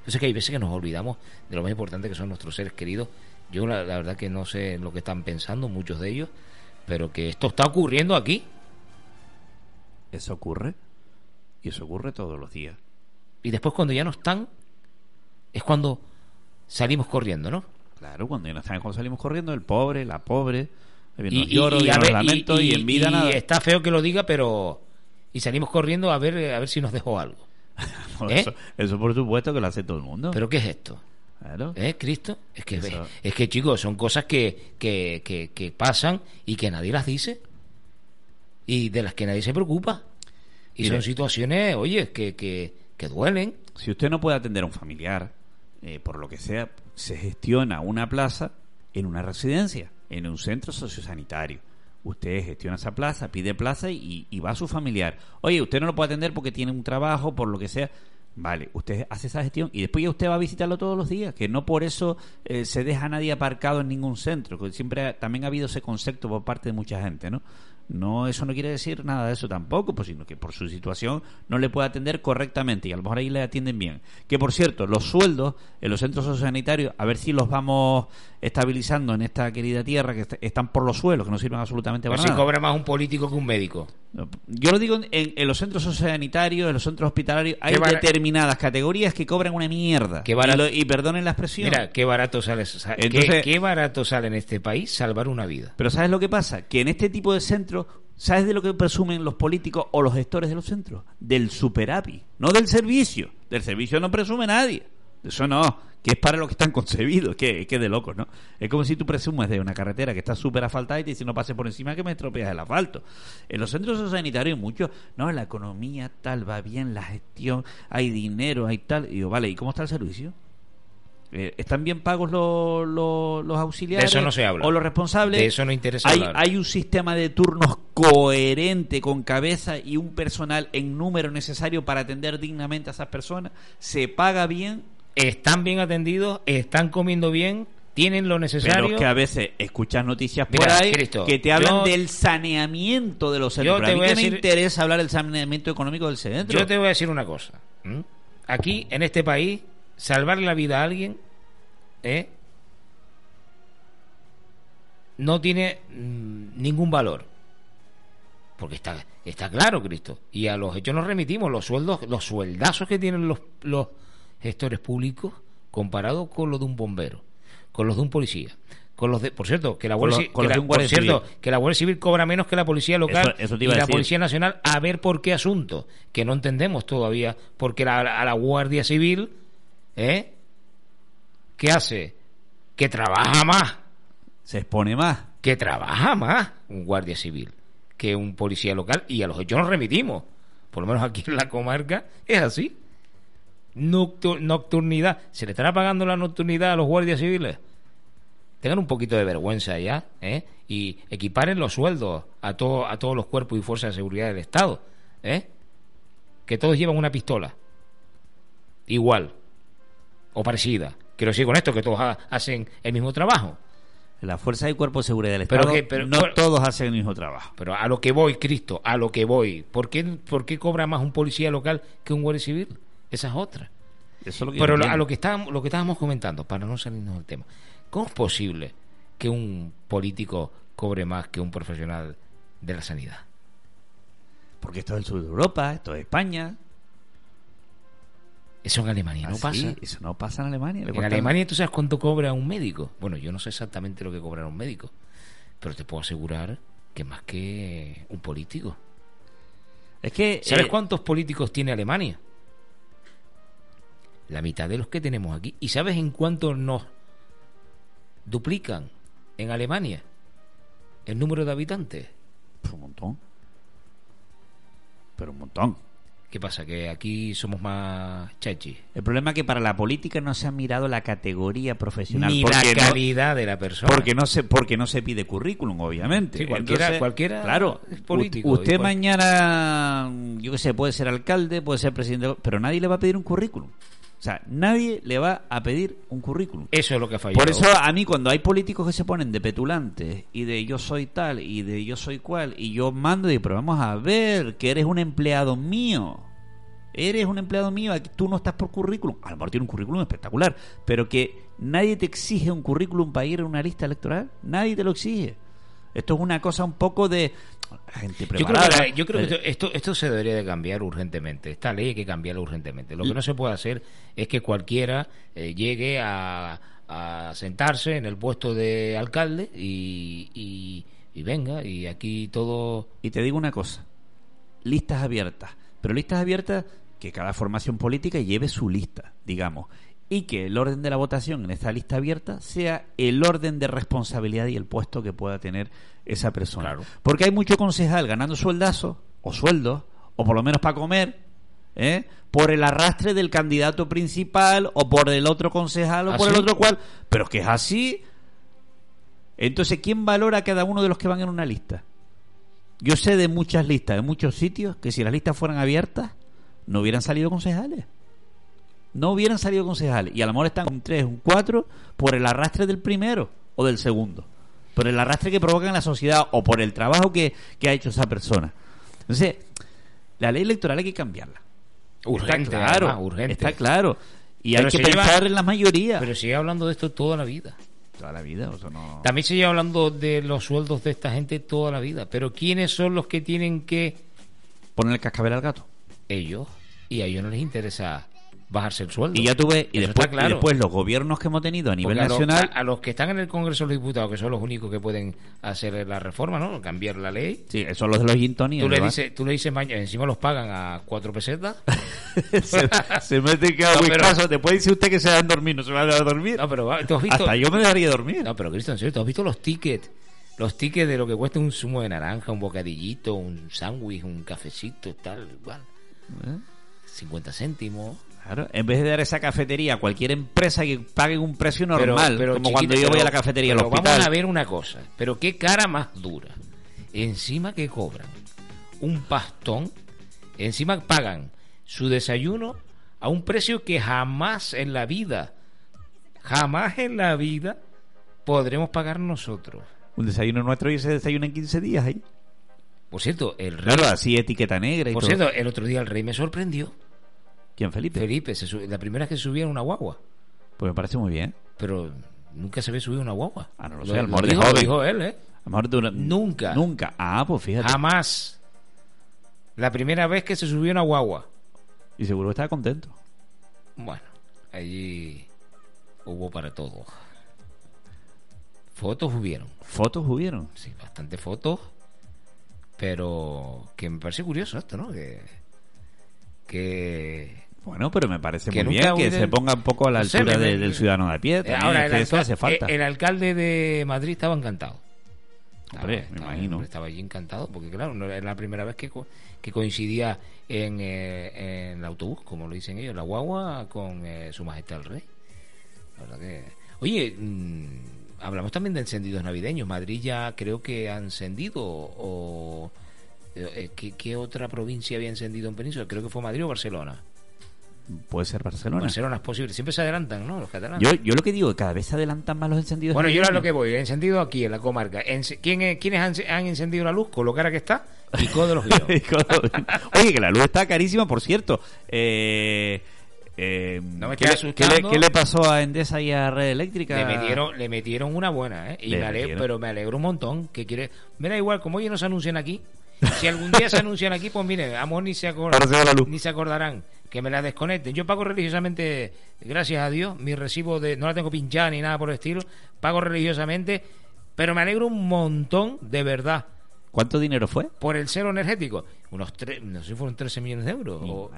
Entonces que hay veces que nos olvidamos de lo más importante que son nuestros seres queridos yo la, verdad que no sé lo que están pensando muchos de ellos, pero que esto está ocurriendo aquí. Eso ocurre. Y eso ocurre todos los días. Y después cuando ya no están, es cuando salimos corriendo, ¿no? Claro, cuando ya no están, cuando salimos corriendo, el pobre, la pobre, y, lloro, y, lamento y, en vida nada. Está feo que lo diga, pero y salimos corriendo a ver a ver si nos dejó algo. ¿Eh? eso, eso, por supuesto que lo hace todo el mundo. ¿Pero qué es esto? ¿Eh, Cristo? Es que, es que, chicos, son cosas que, que, que, pasan y que nadie las dice. Y de las que nadie se preocupa. Y son situaciones, oye, que, que, duelen. Si usted no puede atender a un familiar, eh, por lo que sea, se gestiona una plaza en una residencia, en un centro sociosanitario. Usted gestiona esa plaza, pide plaza y, y va a su familiar. Oye, usted no lo puede atender porque tiene un trabajo, por lo que sea Vale, usted hace esa gestión y después ya usted va a visitarlo todos los días, que no por eso eh, se deja a nadie aparcado en ningún centro, que siempre también ha habido ese concepto por parte de mucha gente, ¿no? No, eso no quiere decir nada de eso tampoco, pues, sino que por su situación no le puede atender correctamente y a lo mejor ahí le atienden bien. Que por cierto, los sueldos en los centros sociosanitarios, a ver si los vamos estabilizando en esta querida tierra, que están por los suelos, que no sirven absolutamente para nada. si cobra más un político que un médico. Yo lo digo en, en los centros sociosanitarios, en los centros hospitalarios, hay determinadas categorías que cobran una mierda. Qué barato- y, lo- y perdonen la expresión. Mira, qué barato sale, qué barato sale en este país salvar una vida. Pero ¿sabes lo que pasa? Que en este tipo de centros, ¿sabes de lo que presumen los políticos o los gestores de los centros? Del superávit, no del servicio. Del servicio no presume nadie. Eso no, que es para lo que están concebidos, que, que de locos, ¿no? Es como si tú presumes de una carretera que está súper asfaltada y te dicen no pases por encima que me estropeas el asfalto. En los centros sanitarios muchos, no, la economía tal, va bien, la gestión, hay dinero, hay tal. Y digo, vale, ¿y cómo está el servicio? Eh, ¿Están bien pagos los, los, los auxiliares? De eso no se habla. ¿O los responsables? De eso no interesa hay, hablar. hay un sistema de turnos coherente, con cabeza y un personal en número necesario para atender dignamente a esas personas. ¿Se paga bien? Están bien atendidos, están comiendo bien, tienen lo necesario. Pero que a veces escuchas noticias por ahí Cristo, que te hablan yo- del saneamiento de los Yo centros. a mí a que me decir- interesa hablar del saneamiento económico del centro. Yo te voy a decir una cosa. Aquí, en este país, salvarle la vida a alguien ¿eh? no tiene mm, ningún valor. Porque está, está claro, Cristo. Y a los hechos nos remitimos, los sueldos, los sueldazos que tienen los, los gestores públicos comparado con los de un bombero, con los de un policía. Con los de, por cierto, que la Con Guardia, los- Ci- con que la- por Guardia cierto, Civil. que la Guardia Civil cobra menos que la policía local Eso- eso y la decir. policía nacional a ver por qué asunto que no entendemos todavía porque la, a la Guardia Civil ¿eh? ¿qué hace? que trabaja más Se expone más. que trabaja más un guardia civil que un policía local y a los hechos nos remitimos por lo menos aquí en la comarca es así Noctu- nocturnidad se le estará pagando la nocturnidad a los guardias civiles tengan un poquito de vergüenza ya ¿eh? y equiparen los sueldos a, todo, a todos los cuerpos y fuerzas de seguridad del Estado ¿eh? que todos llevan una pistola igual o parecida quiero decir con esto que todos ha- hacen el mismo trabajo La Fuerza y Cuerpo de Seguridad del Pero Estado que- pero- no pero- todos hacen el mismo trabajo. pero a lo que voy Cristo a lo que voy ¿por qué, por qué cobra más un policía local que un guardia civil? esa es otra Eso es lo que yo Pero a lo que estábamos, lo que estábamos comentando, para no salirnos del tema, ¿cómo es posible que un político cobre más que un profesional de la sanidad? Porque esto es el sur de Europa, esto es España. Eso en Alemania no Así, pasa. Eso no pasa en Alemania. Le En Alemania tú sabes cuánto cobra un médico. Bueno, yo no sé exactamente lo que cobra un médico, pero te puedo asegurar que más que un político. Es que. ¿Sabes eh, cuántos políticos tiene Alemania? La mitad de los que tenemos aquí. ¿Y sabes en cuánto nos duplican en Alemania el número de habitantes? pues un montón. Pero un montón. ¿Qué pasa? ¿Que aquí somos más chachi? El problema es que para la política no se ha mirado la categoría profesional. Ni la no- calidad de la persona. Porque no se porque no se pide currículum, obviamente. Sí, cualquiera- cualquiera claro, es político, Usted igual. mañana, yo qué sé, puede ser alcalde, puede ser presidente, pero nadie le va a pedir un currículum. O sea, nadie le va a pedir un currículum. Eso es lo que ha fallado. Por eso a mí cuando hay políticos que se ponen de petulantes y de yo soy tal y de yo soy cual y yo mando y digo, pero vamos a ver que eres un empleado mío. Eres un empleado mío, aquí tú no estás por currículum. A lo mejor tiene un currículum espectacular, pero que nadie te exige un currículum para ir a una lista electoral. Nadie te lo exige. Esto es una cosa un poco de gente Yo creo preparada. que, yo creo que Eh, esto, esto, esto se debería de cambiar urgentemente. Esta ley hay que cambiarla urgentemente. Lo que no se puede hacer es que cualquiera eh, llegue a, a sentarse en el puesto de alcalde y, y, y venga y aquí todo... Y te digo una cosa, listas abiertas, pero listas abiertas que cada formación política lleve su lista, digamos, y que el orden de la votación en esta lista abierta sea el orden de responsabilidad y el puesto que pueda tener esa persona. Claro. Porque hay mucho concejal ganando sueldazos o sueldos, o por lo menos para comer, ¿eh? por el arrastre del candidato principal o por el otro concejal o ¿Ah, por el sí? otro cual. Pero es que es así. Entonces, ¿quién valora a cada uno de los que van en una lista? Yo sé de muchas listas, de muchos sitios, que si las listas fueran abiertas, no hubieran salido concejales. No hubieran salido concejales. Y a lo mejor están un 3, un 4 por el arrastre del primero o del segundo. Por el arrastre que provoca en la sociedad o por el trabajo que, que ha hecho esa persona. Entonces, la ley electoral hay que cambiarla. Urgente, está claro, además, urgente. está claro. Y Pero hay que lleva- pensar en la mayoría. Pero sigue hablando de esto toda la vida. Toda la vida, o sea, no... También se lleva hablando de los sueldos de esta gente toda la vida, pero ¿quiénes son los que tienen que Poner el cascabel al gato. ellos? Y a ellos no les interesa bajarse el sueldo. Y ya tú ves, y después, está claro. y después los gobiernos que hemos tenido a nivel Porque a los- nacional... A, a los que están en el Congreso de los Diputados, que son los únicos que pueden hacer la reforma, ¿no? Cambiar la ley. Sí, son los de los gin tonic, Tú le, tú le dices mañana, encima los pagan a cuatro pesetas. se, se mete que a No, pero-. Después dice usted que se va a dormir, no se va a dormir. No, pero va- tú has visto. Hasta yo me dejaría dormir. No, pero Cristo, en serio, ¿tú has visto los tickets? Los tickets de lo que cuesta un zumo de naranja, un bocadillito, un sándwich, un cafecito, tal, igual. ¿Eh? 50 céntimos. Claro, en vez de dar esa cafetería a cualquier empresa que pague un precio normal, pero, como chiquito, cuando yo voy a la cafetería al hospital. Vamos a ver una cosa, pero qué cara más dura. Encima que cobran un pastón, encima pagan su desayuno a un precio que jamás en la vida, jamás en la vida podremos pagar nosotros. Un desayuno nuestro y se desayuna en 15 días ahí. Por cierto, el rey, Claro, así etiqueta negra y por todo. cierto, el otro día el rey me sorprendió. ¿Quién, Felipe? Felipe, se la primera vez que se subía en una guagua, Pues me parece muy bien. pero nunca se había subido una guagua. Ah, no lo sé, a lo mejor de dijo, él, ¿eh? A lo mejor de una- Nunca. Nunca. Ah, pues fíjate. Jamás. La primera vez que se subió una guagua. Y seguro que estaba contento. Bueno, allí hubo para todo. Fotos hubieron. Fotos hubieron. Sí, bastante fotos. Pero que me parece curioso esto, ¿no? Que. Que. Bueno, pero me parece Que muy bien que se ponga un poco a la No altura de- del ciudadano de a pie. También, Ahora, es el, que eso hace falta. eh, el alcalde de Madrid estaba encantado. Hombre, Estaba- me estaba- imagino. Estaba allí encantado, porque claro, no era la primera vez que, que coincidía en, eh, en el autobús, como lo dicen ellos, la guagua con eh, su majestad el rey. La verdad que... Oye, mm, hablamos también de encendidos navideños. Madrid ya creo que ha encendido o... eh, ¿qué, qué otra provincia había encendido en Península? Creo que fue Madrid o Barcelona. Puede ser Barcelona. Barcelona es posible. Siempre se adelantan, ¿no? Los catalanes. Yo, yo lo que digo, cada vez se adelantan más los encendidos. Bueno, yo era navideños. lo que voy, encendido aquí en la comarca. ¿Quién, es- ¿Quiénes han, han encendido la luz? Con lo cara que está y de los. Oye, que la luz está carísima, por cierto. Eh, eh, No me ¿qué, le, qué le- qué le pasó a Endesa y a Red Eléctrica? Le metieron, le metieron una buena, ¿eh? Y me alegro, pero me alegro un montón. Que quiere, me da igual, como ellos no se anuncian aquí. Si algún día se anuncian aquí, pues mire, a lo mejor ni se, Ahora ni se acordarán que me la desconecten. Yo pago religiosamente, gracias a Dios, mi recibo de. No la tengo pinchada ni nada por el estilo. Pago religiosamente, pero me alegro un montón, de verdad. ¿Cuánto dinero fue? Por el cero energético. Unos tres, no sé si fueron 13 millones de euros. o-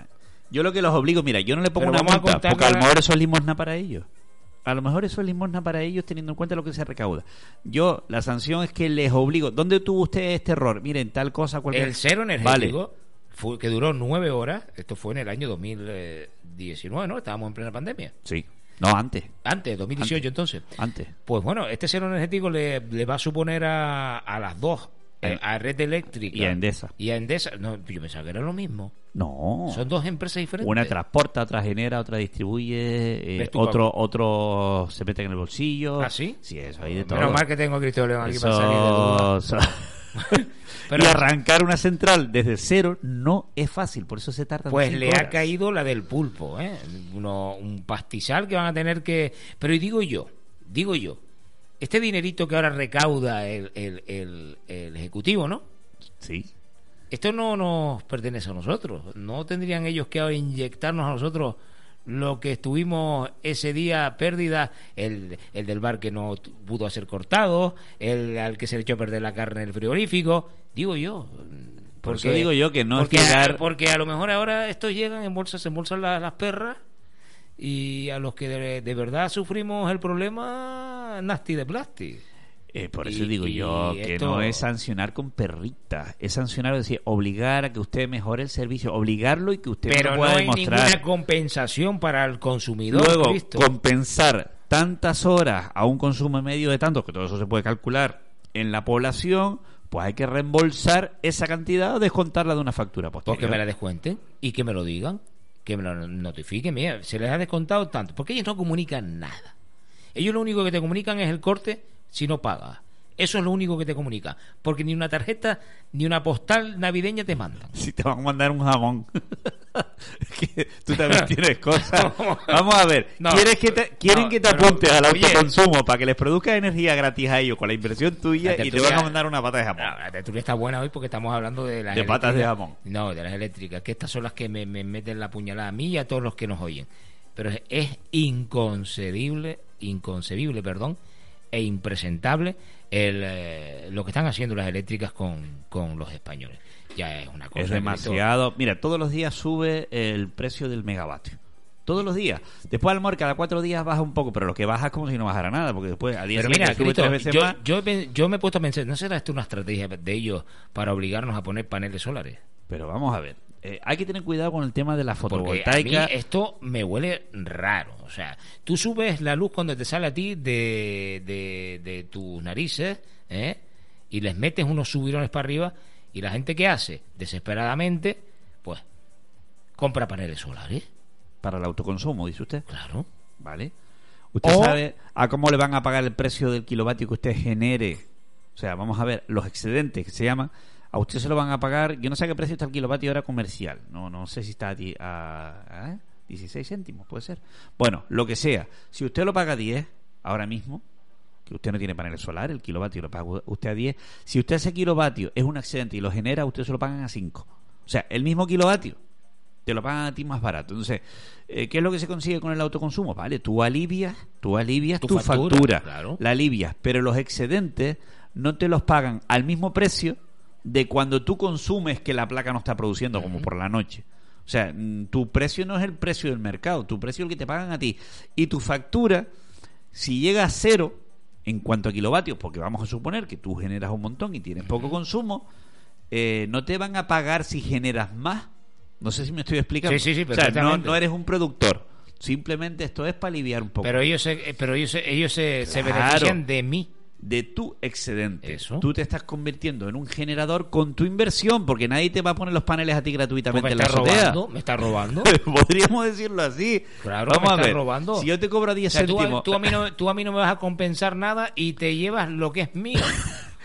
Yo lo que los obligo, mira, yo no le pongo Pero una a multa, porque a lo mejor eso es limosna para ellos. A lo mejor eso es limosna para ellos teniendo en cuenta lo que se recauda. Yo, la sanción es que les obligo. ¿Dónde tuvo usted este error? Miren, tal cosa, cualquier... El cero Vale. Fue- que duró nueve horas, esto fue en el año 2019, ¿no? Estábamos en plena pandemia. Sí. No, antes. Antes, 2018 Antes. entonces. Antes. Pues bueno, este cero energético le, le va a suponer a, a las dos, Eh, a Red Eléctrica. y a Endesa. Y a Endesa. No, yo pensaba que era lo mismo. No. Son dos empresas diferentes. Una transporta, otra genera, otra distribuye, eh, ¿Ves tú, otro otro se mete en el bolsillo. ¿Ah, sí? Sí, eso hay de todo. Menos mal que tengo a Cristo León aquí Eso- para salir de duda. Pero- y arrancar una central desde cero no es fácil, por eso se tarda Pues le ha caído la del pulpo, ¿eh? Uno- un pastizal que van a tener que... Pero y digo yo, digo yo, este dinerito que ahora recauda el, el, el, el Ejecutivo, ¿no? Sí. Esto no nos pertenece a nosotros. No tendrían ellos que inyectarnos a nosotros lo que estuvimos ese día pérdida, el, el del bar que no pudo ser cortado, el al que se le echó a perder la carne en el frigorífico, digo yo. Por eso digo yo que no porque, llegar- porque a lo mejor ahora estos llegan en bolsas, se embolsan la- las perras y a los que de, de verdad sufrimos el problema, nasty de plástico. Eh, por Y- eso digo y yo que no es sancionar con perritas, es sancionar, es decir, obligar a que usted mejore el servicio, obligarlo y que usted Pero no pueda hay demostrar. ninguna compensación para el consumidor. Luego, Cristo. compensar tantas horas a un consumo medio de tanto, que todo eso se puede calcular en la población, pues hay que reembolsar esa cantidad o descontarla de una factura posterior. Pues que me la descuenten y que me lo digan, que me lo notifiquen. Mira, se les ha descontado tanto. Porque ellos no comunican nada. Ellos lo único que te comunican es el corte si no pagas. Eso es lo único que te comunican. Porque ni una tarjeta ni una postal navideña te mandan. Si te van a mandar un jamón. tú también tienes cosas. Vamos a ver, No, ¿quieres que te, quieren no, que te pero, apuntes al oye. autoconsumo para que les produzca energía gratis a ellos con la inversión tuya La y te van a mandar una pata de jamón? No, la tertulia está buena hoy porque estamos hablando de las De patas de jamón. No, de las eléctricas, que estas son las que me, me meten la puñalada a mí y a todos los que nos oyen. Pero es, es inconcebible, inconcebible, perdón, e impresentable el, eh, lo que están haciendo las eléctricas con, con los españoles. Ya es una cosa. Es demasiado. Mira, todos los días sube el precio del megavatio. Todos los días. Después, al mejor, cada cuatro días baja un poco, pero lo que baja es como si no bajara nada, porque después al día Pero mira, sube Cristo, tres veces yo, más. yo, yo me he puesto a pensar, ¿no será esto una estrategia de ellos para obligarnos a poner paneles solares? Pero vamos a ver. Eh, hay que tener cuidado con el tema de la Porque a mí fotovoltaica. esto me huele raro. O sea, tú subes la luz cuando te sale a ti de, de, de tus narices ¿eh? y les metes unos subirones para arriba y la gente que hace desesperadamente, pues compra paneles solares. Para el autoconsumo, dice usted. Claro. ¿Vale? ¿Usted O- sabe a cómo le van a pagar el precio del kilovatio que usted genere? O sea, vamos a ver, los excedentes que se llaman, a usted se lo van a pagar, yo no sé a qué precio está el kilovatio ahora comercial, no no sé si está a, a- a- ¿eh? 16 céntimos, puede ser. Bueno, lo que sea, si usted lo paga a 10 ahora mismo, que usted no tiene paneles solares, el kilovatio lo paga usted a 10, si usted ese kilovatio es un excedente y lo genera, usted se lo pagan a 5. O sea, el mismo kilovatio te lo pagan a ti más barato. Entonces, eh, ¿qué es lo que se consigue con el autoconsumo? Vale, tú alivias, tú alivias tu, Tu factura, factura, claro. la alivias, pero los excedentes no te los pagan al mismo precio de cuando tú consumes que la placa no está produciendo, como por la noche. O sea, mm, tu precio no es el precio del mercado, tu precio es el que te pagan a ti. Y tu factura, si llega a cero en cuanto a kilovatios, porque vamos a suponer que tú generas un montón y tienes poco consumo, eh, no te van a pagar si generas más. No sé si me estoy explicando. Sí, sí, sí, O sea, no, eres un productor. Simplemente esto es para aliviar un poco. Pero ellos se, eh, pero ellos, ellos se, se benefician de mí. De tu excedente. Eso. Tú te estás convirtiendo en un generador con tu inversión, porque nadie te va a poner los paneles a ti gratuitamente me en la está azotea. robando, me está robando. Podríamos decirlo así. Claro, Vamos me a ver. robando. Si yo te cobro 10 O sea, tú, a- tú a mí no, tú a mí no me vas a compensar nada y te llevas lo que es mío.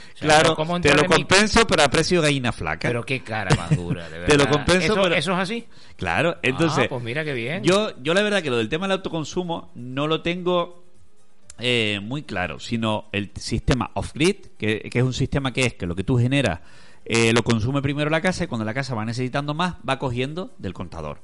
O sea, claro, ¿cómo te lo mi- compenso, pero a precio de gallina flaca. Pero qué cara más dura, de verdad. Te lo compenso, ¿Eso, pero- ¿Eso es así? Claro, entonces. Ah, pues mira qué bien. Yo, yo la verdad que lo del tema del autoconsumo no lo tengo eh, muy claro, sino el sistema off-grid, que, que es un sistema que es que lo que tú generas eh, lo consume primero la casa y cuando la casa va necesitando más va cogiendo del contador.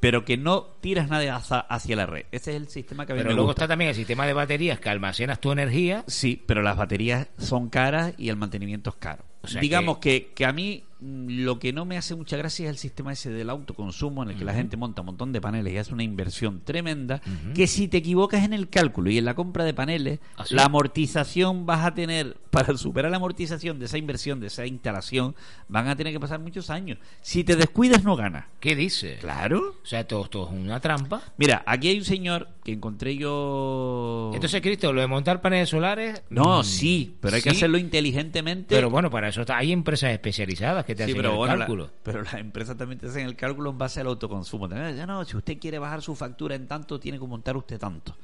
Pero que no tiras nada hacia, hacia la red. Ese es el sistema que a mí Pero me luego gusta. está también el sistema de baterías que almacenas tu energía. Sí, pero las baterías son caras y el mantenimiento es caro. O sea Digamos que... Que, a mí mm, lo que no me hace mucha gracia es el sistema ese del autoconsumo en el que la gente monta un montón de paneles y hace una inversión tremenda que si te equivocas en el cálculo y en la compra de paneles, ¿Ah, la amortización vas a tener, para superar la amortización de esa inversión, de esa instalación, van a tener que pasar muchos años. Si te descuidas no ganas. ¿Qué dice? Claro. O sea, todo esto es una trampa. Mira, aquí hay un señor que encontré yo... Entonces, Cristo, lo de montar paneles solares. No, mm, sí, pero hay que hacerlo inteligentemente. Pero bueno, para eso está- hay empresas especializadas que te Sí, hacen pero el bueno, la- cálculo. pero las empresas también te hacen el cálculo en base al autoconsumo. También, Ya no, si usted quiere bajar su factura en tanto, tiene que montar usted tanto.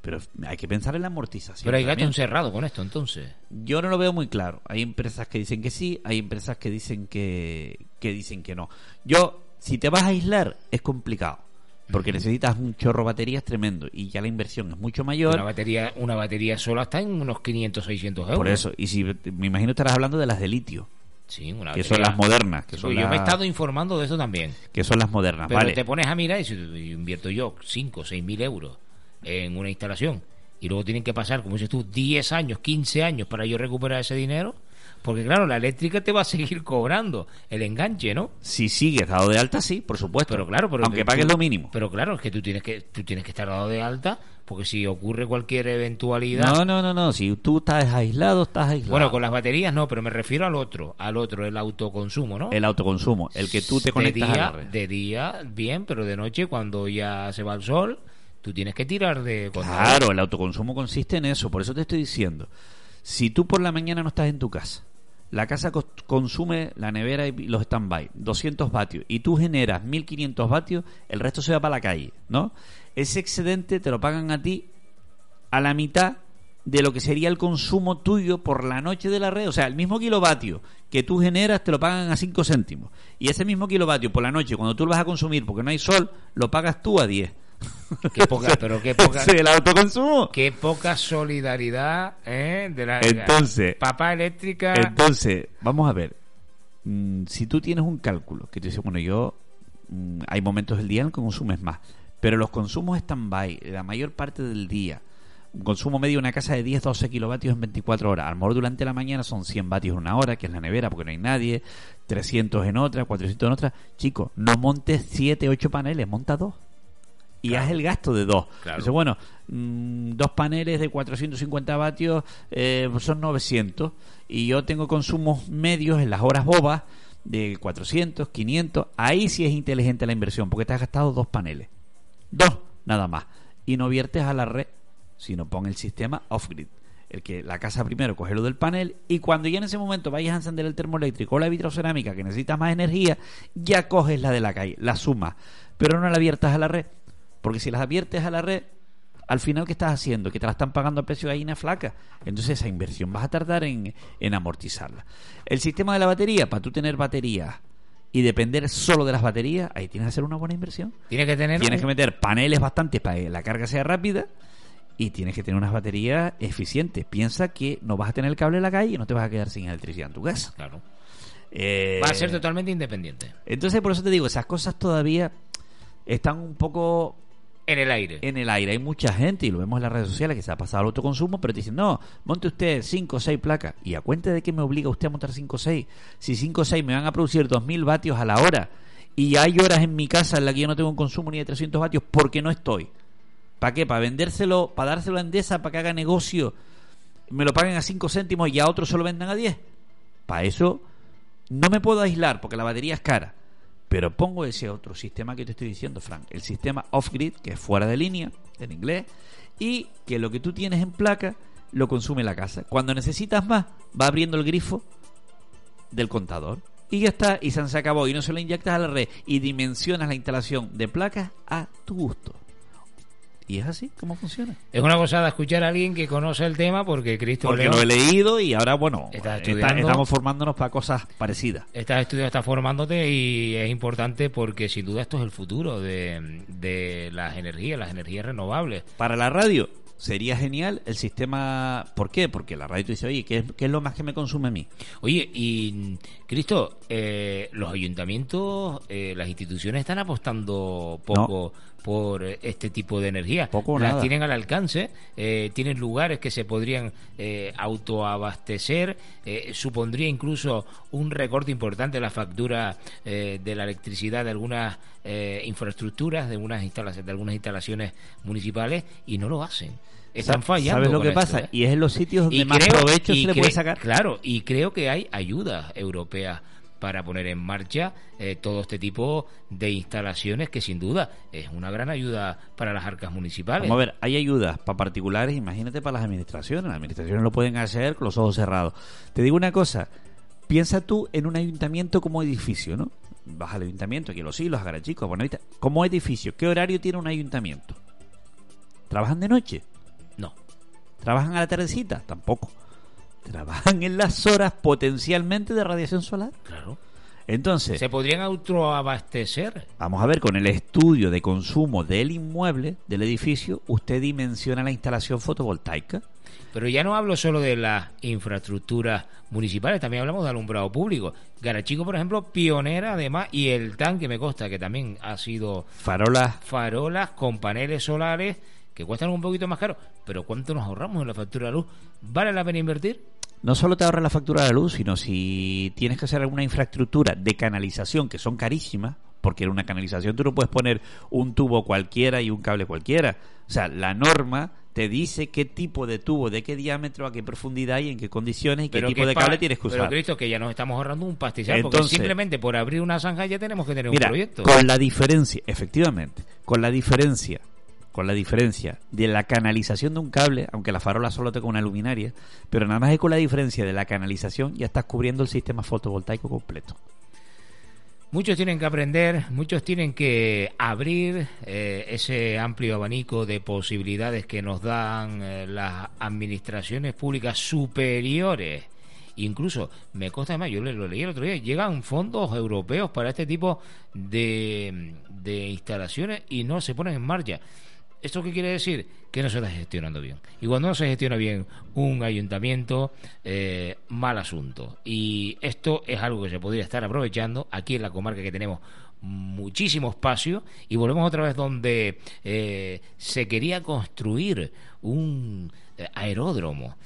Pero hay que pensar en la amortización. Pero hay gato encerrado con esto, entonces. Yo no lo veo muy claro. Hay empresas que dicen que sí, hay empresas que dicen que, que dicen que no. Yo, si te vas a aislar, es complicado. Porque necesitas un chorro de baterías tremendo y ya la inversión es mucho mayor. Una batería, una batería sola está en unos 500, 600 euros. Por eso, y si me imagino estarás hablando de las de litio, Sí, una que son las modernas, que son, yo me he estado informando de eso también. que son las modernas, Pero vale. te pones a mirar y si invierto yo 5 o 6 mil euros en una instalación y luego tienen que pasar, como dices tú, 10 años, 15 años para yo recuperar ese dinero, porque claro, la eléctrica te va a seguir cobrando el enganche, ¿no? Si sigues dado de alta, sí, por supuesto. Pero claro, pero aunque que pagues tú- lo mínimo. Pero claro, es que tú tienes que tú tienes que estar dado de alta, porque si ocurre cualquier eventualidad, No, no, no, no. Si tú estás aislado, estás aislado. bueno, con las baterías no, pero me refiero al otro, al otro, el autoconsumo, ¿no? el autoconsumo, el que tú te conectas de a día, la red. de día, bien, pero de noche, cuando ya se va el sol, tú tienes que tirar de. Claro, el autoconsumo consiste en eso. Por eso te estoy diciendo. Si tú por la mañana no estás en tu casa, la casa consume la nevera y los stand-by, 200 vatios, y tú generas 1500 vatios, el resto se va para la calle, ¿no? Ese excedente te lo pagan a ti a la mitad de lo que sería el consumo tuyo por la noche de la red. O sea, el mismo kilovatio que tú generas te lo pagan a 5 céntimos. Y ese mismo kilovatio por la noche, cuando tú lo vas a consumir porque no hay sol, lo pagas tú a 10. Qué poca, pero qué poca. el autoconsumo. Qué poca solidaridad, ¿eh? De la entonces, papá eléctrica. Entonces, vamos a ver. Mm, si tú tienes un cálculo que te dice, bueno, yo. Mm, hay momentos del día en que consumes más. Pero los consumos están by la mayor parte del día. Un consumo medio de una casa de 10-12 kilovatios en 24 horas. A lo mejor durante la mañana son 100 vatios en una hora, que es la nevera porque no hay nadie. 300 en otra, 400 en otra. Chicos, no montes 7, 8 paneles, monta dos y haz el gasto de dos. Entonces, bueno, mm, dos paneles de 450 vatios eh, son 900 y yo tengo consumos medios en las horas bobas de 400, 500. Ahí sí es inteligente la inversión porque te has gastado dos paneles. Dos, nada más. Y no viertes a la red, sino pon el sistema off-grid. El que la casa primero coge lo del panel y cuando ya en ese momento vayas a encender el termoeléctrico o la vitrocerámica que necesita más energía, ya coges la de la calle, la suma, pero no la viertas a la red porque si las adviertes a la red, al final, ¿qué estás haciendo? Que te la están pagando a precio de gallina flaca. Entonces, esa inversión vas a tardar en, amortizarla. El sistema de la batería, para tú tener batería y depender solo de las baterías, ahí tienes que hacer una buena inversión. Tienes que tener. Tienes que meter paneles bastantes para que la carga sea rápida y tienes que tener unas baterías eficientes. Piensa que no vas a tener el cable en la calle y no te vas a quedar sin electricidad en tu casa. Claro. Eh, va a ser totalmente independiente. Entonces, por eso te digo, esas cosas todavía están un poco en el aire. En el aire. Hay mucha gente, y lo vemos en las redes sociales, que se ha pasado al autoconsumo, pero te dicen, no, monte usted 5 o 6 placas. ¿Y a cuenta de qué me obliga usted a montar 5 o 6? Si 5 o 6 me van a producir 2.000 vatios a la hora, y hay horas en mi casa en las que yo no tengo un consumo ni de 300 vatios, porque no estoy. ¿Para qué? ¿Para vendérselo, para dárselo a Endesa, para que haga negocio, me lo paguen a 5 céntimos y a otros se lo vendan a 10? Para eso no me puedo aislar, porque la batería es cara pero pongo ese otro sistema que te estoy diciendo, Frank, el sistema off-grid, que es fuera de línea, en inglés, y que lo que tú tienes en placa lo consume la casa. Cuando necesitas más, va abriendo el grifo del contador. Y ya está, y se acabó. Y no se lo inyectas a la red y dimensionas la instalación de placas a tu gusto. Y es así como funciona. Es una cosa de escuchar a alguien que conoce el tema porque Cristo Porque lo he leído y ahora, bueno, estamos formándonos para cosas parecidas. Estás estudiando, estás formándote y es importante porque sin duda esto es el futuro de, de las energías, las energías renovables. Para la radio, sería genial el sistema. ¿Por qué? Porque la radio te dice, oye, ¿qué es, lo más que me consume a mí? Oye, y Cristo, eh, los ayuntamientos, eh, las instituciones están apostando poco por este tipo de energía. Poco Las tienen al alcance, eh, tienen lugares que se podrían autoabastecer, supondría incluso un recorte importante en la factura de la electricidad de algunas infraestructuras, de, unas instalaciones, de algunas instalaciones municipales y no lo hacen están fallando. ¿Sabes lo que pasa? ¿eh? Y es en los sitios donde más provecho se le puede sacar. Claro, y creo que hay ayudas europeas para poner en marcha eh, todo este tipo de instalaciones que sin duda es una gran ayuda para las arcas municipales. Vamos a ver, hay ayudas para particulares, imagínate para las administraciones. Las administraciones lo pueden hacer con los ojos cerrados. Te digo una cosa, piensa tú en un ayuntamiento como edificio, ¿no? Vas al ayuntamiento, aquí los hilos, Agarachicos, Bonavista, como edificio. ¿Qué horario tiene un ayuntamiento? ¿Trabajan de noche? No. ¿Trabajan a la tardecita? Tampoco. Trabajan en las horas potencialmente de radiación solar. Claro. Entonces. ¿Se podrían autoabastecer? Vamos a ver, con el estudio de consumo del inmueble, del edificio, usted dimensiona la instalación fotovoltaica. Pero ya no hablo solo de las infraestructuras municipales, también hablamos de alumbrado público. Garachico, por ejemplo, pionera además, y el tanque me consta que también ha sido... Farolas. Farolas con paneles solares que cuestan un poquito más caro, pero ¿cuánto nos ahorramos en la factura de luz? ¿Vale la pena invertir? No solo te ahorra la factura de la luz, sino si tienes que hacer alguna infraestructura de canalización, que son carísimas, porque en una canalización tú no puedes poner un tubo cualquiera y un cable cualquiera. O sea, la norma te dice qué tipo de tubo, de qué diámetro, a qué profundidad y en qué condiciones y qué tipo de cable tienes que usar. Pero Cristo, que ya nos estamos ahorrando un pastizal, porque simplemente por abrir una zanja ya tenemos que tener un proyecto. Con la diferencia, efectivamente, con la diferencia con la diferencia de la canalización de un cable, aunque la farola solo tenga una luminaria, pero nada más es con la diferencia de la canalización ya estás cubriendo el sistema fotovoltaico completo. Muchos tienen que aprender, muchos tienen que abrir eh, ese amplio abanico de posibilidades que nos dan eh, las administraciones públicas superiores. Incluso, me consta más, yo lo leí el otro día, llegan fondos europeos para este tipo de, de instalaciones y no se ponen en marcha. ¿Esto qué quiere decir? Que no se está gestionando bien. Y cuando no se gestiona bien un ayuntamiento, eh, mal asunto. Y esto es algo que se podría estar aprovechando aquí en la comarca que tenemos muchísimo espacio y volvemos otra vez donde eh, se quería construir un eh, aeródromo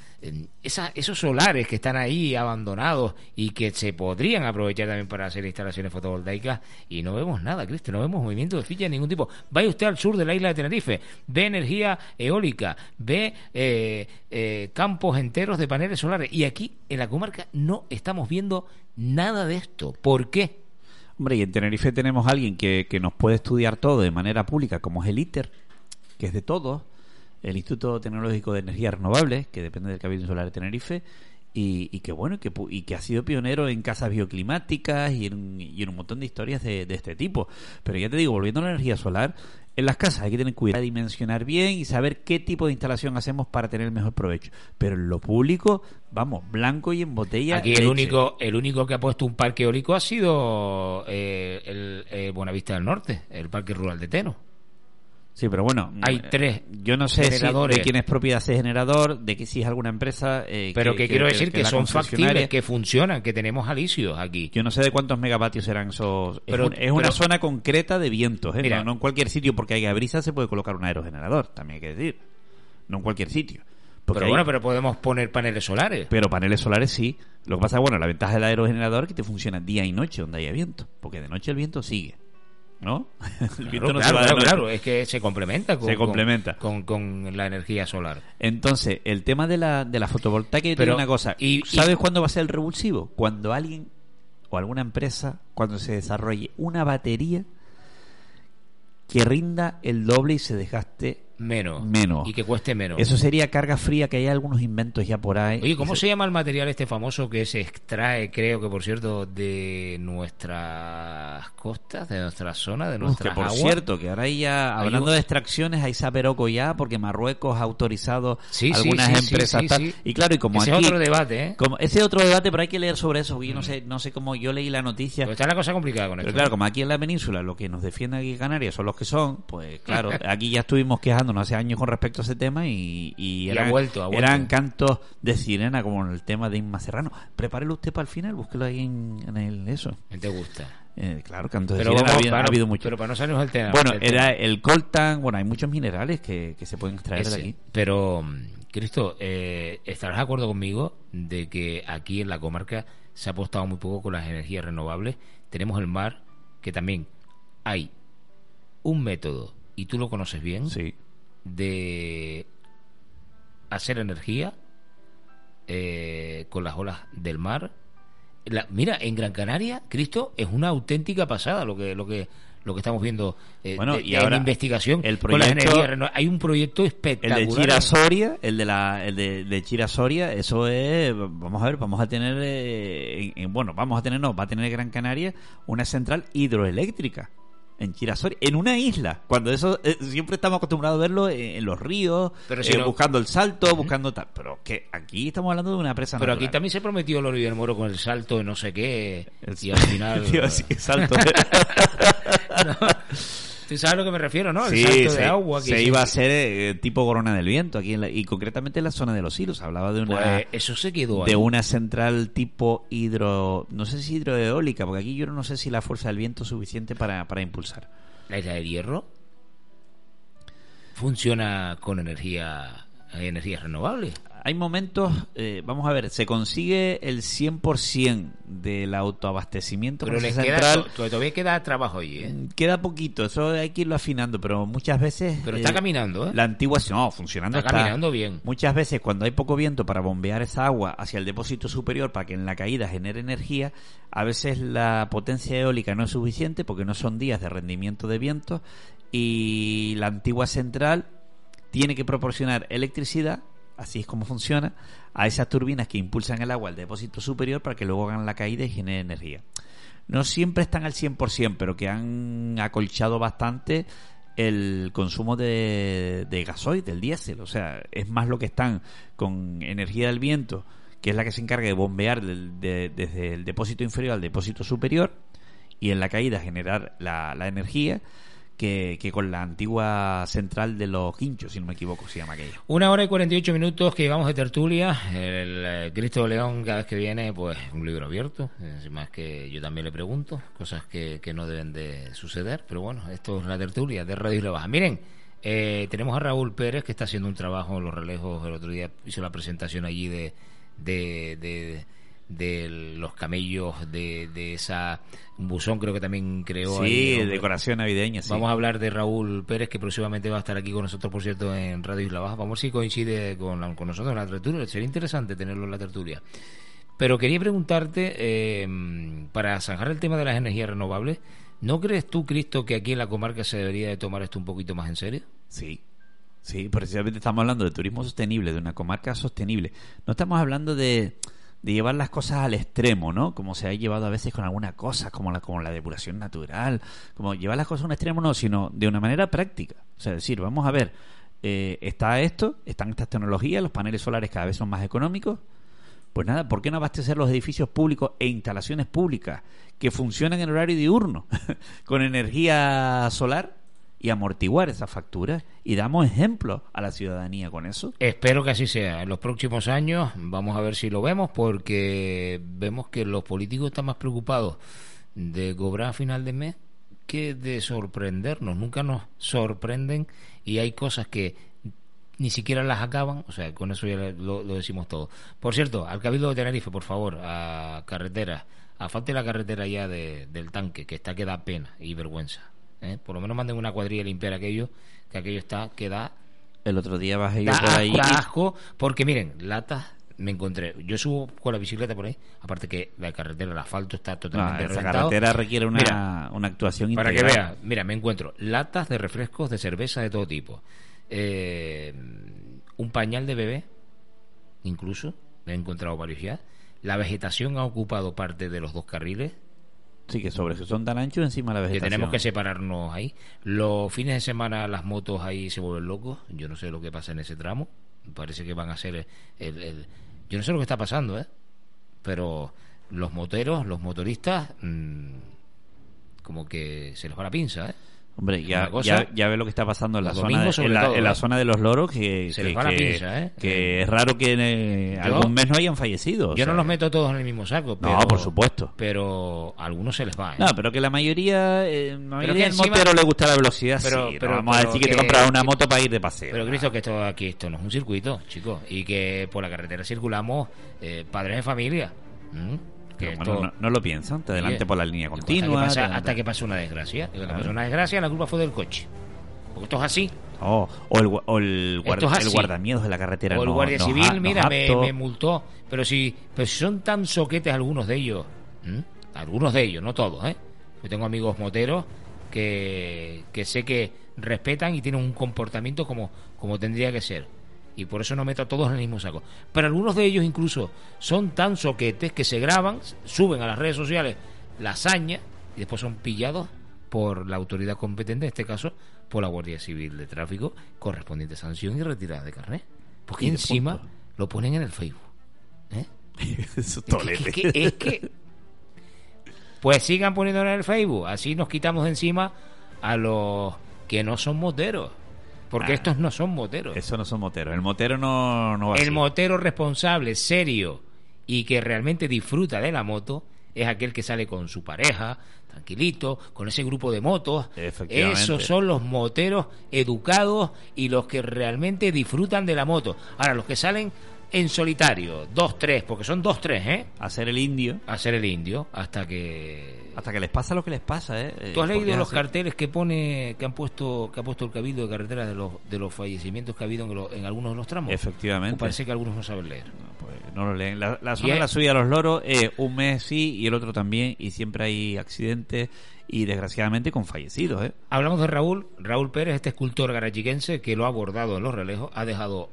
esa, esos solares que están ahí abandonados y que se podrían aprovechar también para hacer instalaciones fotovoltaicas y no vemos nada, Cristo, no vemos movimiento de ficha de ningún tipo. Vaya usted al sur de la isla de Tenerife, ve energía eólica, ve eh, eh, campos enteros de paneles solares y aquí en la comarca no estamos viendo nada de esto. ¿Por qué? Hombre, y en Tenerife tenemos a alguien que, que nos puede estudiar todo de manera pública, como es el ITER, que es de todos el Instituto Tecnológico de Energías Renovables, que depende del Cabildo Solar de Tenerife, y, que bueno, que, y que ha sido pionero en casas bioclimáticas y en, y en un montón de historias de, este tipo. Pero ya te digo, volviendo a la energía solar, en las casas hay que tener cuidado de dimensionar bien y saber qué tipo de instalación hacemos para tener el mejor provecho. Pero en lo público, vamos, blanco y en botella. Aquí el único, el único que ha puesto un parque eólico ha sido eh, el eh, Buenavista del Norte, el Parque Rural de Teno. Sí, pero bueno, hay eh, tres. Yo no sé de quién es propiedad ese generador, de que si es alguna empresa. Eh, pero que, quiero decir que, son factibles, que funcionan, que tenemos alicios aquí. Yo no sé de cuántos megavatios serán esos. Pero, es, una zona concreta de vientos, ¿eh? Mira, no, en cualquier sitio, porque haya brisa se puede colocar un aerogenerador, también hay que decir. No en cualquier sitio. pero bueno, pero podemos poner paneles solares. Pero paneles solares sí. Lo que pasa, bueno, la ventaja del aerogenerador es que te funciona día y noche donde haya viento, porque de noche el viento sigue. ¿No? claro, claro, es que se complementa con, se complementa. Con, la energía solar. Entonces, el tema de la, de la fotovoltaica, y una cosa, y, ¿sabes cuándo va a ser el revulsivo? Cuando alguien o alguna empresa, cuando se desarrolle una batería que rinda el doble y se desgaste menos. Menos. Y que cueste menos. Eso sería carga fría, que hay algunos inventos ya por ahí. Oye, ¿cómo se... llama el material este famoso que se extrae, creo que por cierto, de nuestras costas, de nuestra zona, de nuestra Que por cierto, que ahora ya, hablando de extracciones, hay saperoco ya, porque Marruecos ha autorizado algunas empresas Y claro, y como ese aquí... es otro debate, ¿eh? Como, ese es otro debate, pero hay que leer sobre eso, porque yo no sé, no sé cómo yo leí la noticia. Pero está la cosa complicada con pero claro, como aquí en la península lo que nos defiende aquí Canarias son los que son, pues claro, aquí ya estuvimos quejando no hace años con respecto a ese tema y, eran, vuelto, eran cantos de sirena como en el tema de Inma Serrano. Prepárelo usted para el final, búsquelo ahí en, el eso. ¿Te gusta? Eh, claro, cantos de sirena ha, habido mucho. Pero para no salirnos del tema. Bueno, era el coltan, bueno, hay muchos minerales que, se pueden extraer de aquí. Pero, Cristo, eh, ¿estarás de acuerdo conmigo de que aquí en la comarca se ha apostado muy poco con las energías renovables? Tenemos el mar, que también hay un método y tú lo conoces bien, de hacer energía eh, con las olas del mar. mira, en Gran Canaria, Cristo, es una auténtica pasada lo que lo que lo que estamos viendo eh, bueno, y ahora investigación el proyecto, hay un proyecto espectacular el de Chira el de la el de, de Chira eso es vamos a ver vamos a tener eh, bueno vamos a tener no va a tener Gran Canaria una central hidroeléctrica en Chirasori, en una isla. Cuando eso eh, siempre estamos acostumbrados a verlo en, los ríos, eh, buscando el salto, buscando tal. Pero que aquí estamos hablando de una presa. Pero aquí también se prometió el Moro con el salto de no sé qué. y al final. salto. ¿Tú sabes a lo que me refiero, no? El salto de agua. se iba a hacer eh, tipo corona del viento aquí y concretamente en la zona de los hilos. Hablaba de una. Pues eso se quedó De una central tipo hidro. No sé si hidroeólica, porque aquí yo no sé si la fuerza del viento es suficiente para, para impulsar. ¿La isla del hierro? ¿Funciona con energía energías renovables? Hay momentos, eh, vamos a ver, se consigue el 100% del autoabastecimiento. Pero les queda, todavía queda trabajo ahí, ¿eh? Queda poquito, eso hay que irlo afinando, pero muchas veces... Pero está eh, caminando, ¿eh? La antigua, no, funcionando está. caminando bien. Muchas veces cuando hay poco viento para bombear esa agua hacia el depósito superior para que en la caída genere energía, a veces la potencia eólica no es suficiente porque no son días de rendimiento de viento y la antigua central tiene que proporcionar electricidad así es como funciona, a esas turbinas que impulsan el agua al depósito superior para que luego hagan la caída y genere energía. no siempre están al 100%, pero que han acolchado bastante el consumo de, de gasoil, del diésel. O sea, es más lo que están con energía del viento, que es la que se encarga de bombear desde el depósito inferior al depósito superior y en la caída generar la, la energía que, con la antigua central de los hinchos, si no me equivoco, se llama aquello. Una hora y 48 minutos que llevamos de tertulia. El eh, Cristo León, cada vez que viene, pues un libro abierto. más que yo también le pregunto, cosas que, que no deben de suceder. Pero bueno, esto es la tertulia de Radio Isla Baja. Miren, eh, tenemos a Raúl Pérez que está haciendo un trabajo en los relejos. El otro día hizo la presentación allí de, de de los camellos de, de esa buzón creo que también creó sí decoración navideña vamos a hablar de Raúl Pérez que próximamente va a estar aquí con nosotros por cierto en Radio Isla Baja. Vamos a ver si coincide con, con nosotros en la tertulia. Sería interesante tenerlo en la tertulia. Pero quería preguntarte eh, para zanjar el tema de las energías renovables ¿no crees tú Cristo que aquí en la comarca se debería de tomar esto un poquito más en serio? sí Sí, precisamente estamos hablando de turismo sostenible, de una comarca sostenible. No estamos hablando de, de llevar las cosas al extremo, ¿no? Como se ha llevado a veces con alguna cosa, como la, como la depuración natural, como llevar las cosas a un extremo, no, sino de una manera práctica. O sea, decir, vamos a ver, eh, está esto, están estas tecnologías, los paneles solares cada vez son más económicos. Pues nada, ¿por qué no abastecer los edificios públicos e instalaciones públicas que funcionan en horario diurno con energía solar? Y amortiguar esa factura y damos ejemplo a la ciudadanía con eso. Espero que así sea. En los próximos años vamos a ver si lo vemos porque vemos que los políticos están más preocupados de cobrar a final de mes que de sorprendernos. Nunca nos sorprenden y hay cosas que ni siquiera las acaban, o sea, con eso ya lo, decimos todo. Por cierto, al Cabildo de Tenerife, por favor, a carretera, a falta de la carretera ya del tanque, que está que da pena y vergüenza ¿eh? por lo menos manden una cuadrilla a limpiar aquello, que aquello está, que da... El otro día vas a ir por ahí. asco, porque miren, latas me encontré. Yo subo con la bicicleta por ahí, aparte que la carretera, el asfalto está totalmente no, carretera requiere una, una actuación Para que vea, mira, me encuentro latas de refrescos de cerveza de todo tipo, eh, un pañal de bebé, incluso, me he encontrado varios ya. La vegetación ha ocupado parte de los dos carriles Sí, que sobre son tan anchos encima de la vegetación. Que tenemos que separarnos ahí. Los fines de semana las motos ahí se vuelven locos. Yo no sé lo que pasa en ese tramo. Parece que van a ser el, Yo no sé lo que está pasando, ¿eh? Pero los moteros, los motoristas, mmm, como que se les va la pinza, ¿eh? Hombre, ya, ya, ve lo que está pasando en la, zona de, en, la, ¿eh? zona de los loros, que, ¿eh? que, es raro que en algún mes no hayan fallecido. Yo no los meto todos en el mismo saco. no, por supuesto. Pero a algunos se les va. ¿eh? No, pero que la mayoría, eh, la mayoría del motero le gusta la velocidad. Pero, pero vamos a decir que, te compras una moto para ir de paseo. Pero Cristo, que esto aquí esto no es un circuito, chicos. Y que por la carretera circulamos padres de familia. No, lo piensan, te adelante por la línea continua. Hasta que, pasa, una desgracia. una desgracia, la culpa fue del coche. Porque esto es así. Oh, o el, o el, guardamiedos de la carretera. O el guardia civil, mira, me, multó. Pero si, pero si son tan soquetes algunos de ellos, algunos de ellos, no todos, ¿eh? Yo tengo amigos moteros que, que sé que respetan y tienen un comportamiento como, como tendría que ser y por eso no meto a todos en el mismo saco. Pero algunos de ellos incluso son tan soquetes que se graban, suben a las redes sociales la hazaña y después son pillados por la autoridad competente, en este caso por la Guardia Civil de Tráfico, correspondiente sanción y retirada de carnet. Porque encima lo ponen en el Facebook. ¿eh? es, que, es, que, Pues sigan poniéndolo en el Facebook, así nos quitamos de encima a los que no son moteros. Porque ah. estos no son moteros. Eso no son moteros. El motero no, no va El motero responsable, serio y que realmente disfruta de la moto es aquel que sale con su pareja, tranquilito, con ese grupo de motos. Esos son los moteros educados y los que realmente disfrutan de la moto. Ahora, los que salen en solitario, dos, tres, porque son dos, tres, ¿eh? Hacer el indio. Hacer el indio, hasta que... Hasta que les pasa lo que les pasa, ¿eh? ¿Tú has leído los carteles que pone, que han puesto, que ha puesto el cabildo de carretera de los, de los fallecimientos que ha habido en, algunos de los tramos? Efectivamente. parece que algunos no saben leer. No, pues no lo leen. La, la zona de la subida a los loros, eh, un mes sí y el otro también, y siempre hay accidentes y desgraciadamente con fallecidos. ¿eh? Hablamos de Raúl, Raúl Pérez, este escultor garachiquense que lo ha abordado en los relejos, ha dejado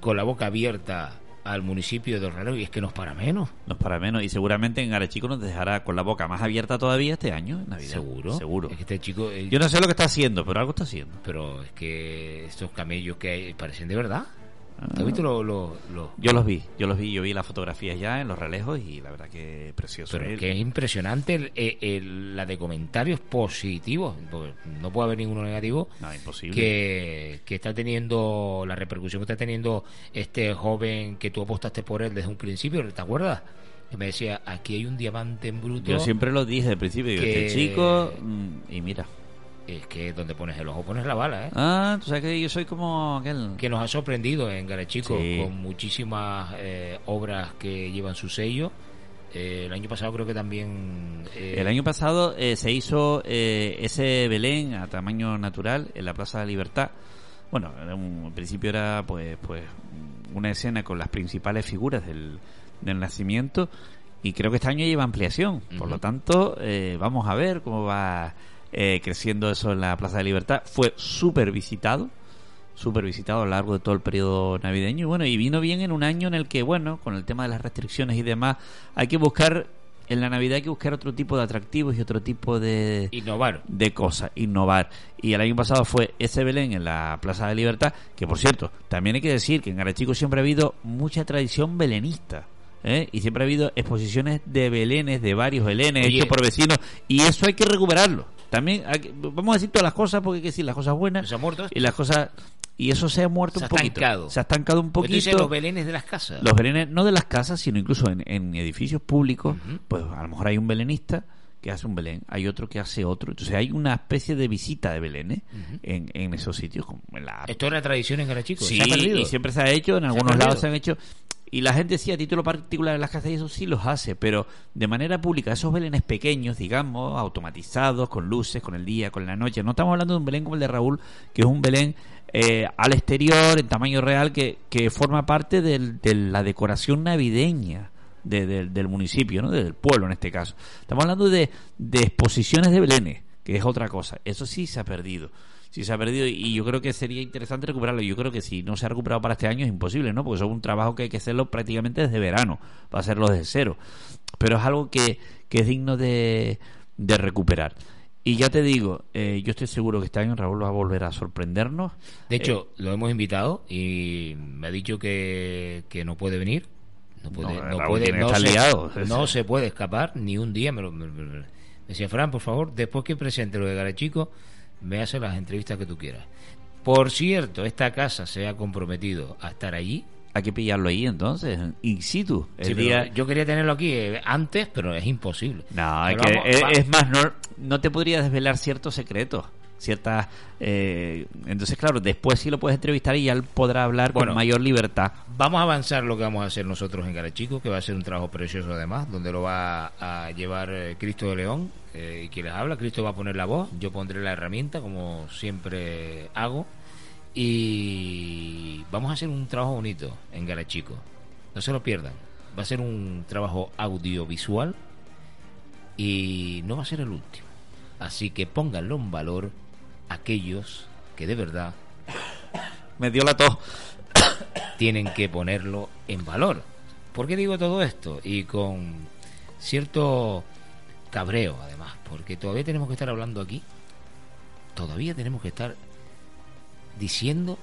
con la boca abierta al municipio de Horrero y es que nos para menos. Nos para menos y seguramente en Arechico nos dejará con la boca más abierta todavía este año, en Navidad. Seguro. Seguro. Es que este chico... Yo no sé lo que está haciendo, pero algo está haciendo. Pero es que estos camellos que hay parecen de verdad. Ah. ¿Te has visto los... Los, los- Yo los vi, yo los vi, yo vi las fotografías ya en los relejos y la verdad que precioso. Pero Eh, que es impresionante el- el- el- la de comentarios positivos. porque no puede haber ninguno negativo. No, imposible. Que, que está teniendo la repercusión que está teniendo este joven que tú apostaste por él desde un principio, ¿te acuerdas? Que me decía, aquí hay un diamante en bruto. Yo siempre lo dije al principio, digo, que- este chico, mm, y mira. Es que donde pones el ojo pones la bala, ¿eh? Ah, tú sabes que yo soy como aquel... Que nos ha sorprendido en Garachico Sí. con muchísimas eh, obras que llevan su sello. Eh, el año pasado creo que también... eh, El año pasado eh, se hizo eh, ese Belén a tamaño natural en la Plaza de la Libertad. Bueno, era un- principio era pues pues una escena con las principales figuras del, del nacimiento y creo que este año lleva ampliación. Por lo tanto, eh, vamos a ver cómo va eh, creciendo eso en la Plaza de Libertad. Fue súper visitado, súper visitado a lo largo de todo el periodo navideño. Y bueno, y vino bien en un año en el que, bueno, con el tema de las restricciones y demás, hay que buscar, en la Navidad hay que buscar otro tipo de atractivos y otro tipo de, Innovar. de cosas, innovar. Y el año pasado fue ese Belén en la Plaza de Libertad, que por cierto, también hay que decir que en Garachico siempre ha habido mucha tradición belenista. ¿eh? Y siempre ha habido exposiciones de belenes, de varios belenes Oye. hechos por vecinos, y eso hay que recuperarlo. También, hay vamos a decir todas las cosas, porque hay que decir las cosas buenas ¿Se ha muerto esto? y las cosas. Y eso se ha muerto Se un ha poquito. estancado. Se ha estancado un poquito. dices los belenes de las casas. Los belenes, no de las casas, sino incluso en, en edificios públicos, pues a lo mejor hay un belenista que hace un belén, hay otro que hace otro. Entonces hay una especie de visita de belenes en, en esos sitios. Como en la... Esto era tradición en Garachico. Sí, se ha perdido. y siempre se ha hecho, en algunos lados se han hecho. Y la gente sí, a título particular en las casas y eso sí los hace, pero de manera pública, esos belenes pequeños, digamos, automatizados, con luces, con el día, con la noche. No estamos hablando de un belén como el de Raúl, que es un belén eh, al exterior, en tamaño real, que, que forma parte del- de la decoración navideña. de- del- del municipio, ¿no? del pueblo en este caso. Estamos hablando de, de exposiciones de belenes, que es otra cosa. Eso sí se ha perdido. Sí se ha perdido y yo creo que sería interesante recuperarlo. Yo creo que si no se ha recuperado para este año es imposible, ¿no? Porque eso es un trabajo que hay que hacerlo prácticamente desde verano, para hacerlo desde cero. Pero es algo que, que es digno de, de recuperar. Y ya te digo, eh, yo estoy seguro que este año Raúl va a volver a sorprendernos. De hecho, lo hemos invitado y me ha dicho que, que no puede venir. No puede, No, no, puede, no estar se, liado. no se puede escapar ni un día. Me, lo- me- me- me decía, Fran, por favor, después que presente lo de Garachico, me hace las entrevistas que tú quieras. Por cierto, esta casa se ha comprometido a estar allí. Hay que pillarlo ahí entonces, in situ. El Sí, pero día... Yo quería tenerlo aquí eh, antes, pero es imposible. No, es, Pero que vamos, es, va- es más, no, no te podría desvelar ciertos secretos. Ciertas. eh, entonces, claro, después sí lo puedes entrevistar y ya él podrá hablar Bueno. con mayor libertad. Vamos a avanzar lo que vamos a hacer nosotros en Garachico, que va a ser un trabajo precioso además, donde lo va a llevar eh, Cristo de León, eh, y quien les habla, Cristo va a poner la voz, yo pondré la herramienta, como siempre hago, y vamos a hacer un trabajo bonito en Garachico. No se lo pierdan. Va a ser un trabajo audiovisual y no va a ser el último. Así que pónganlo en valor aquellos que de verdad Me dio la tos. tienen que ponerlo en valor. ¿Por qué digo todo esto? Y con cierto cabreo, además, porque todavía tenemos que estar hablando aquí, todavía tenemos que estar diciendo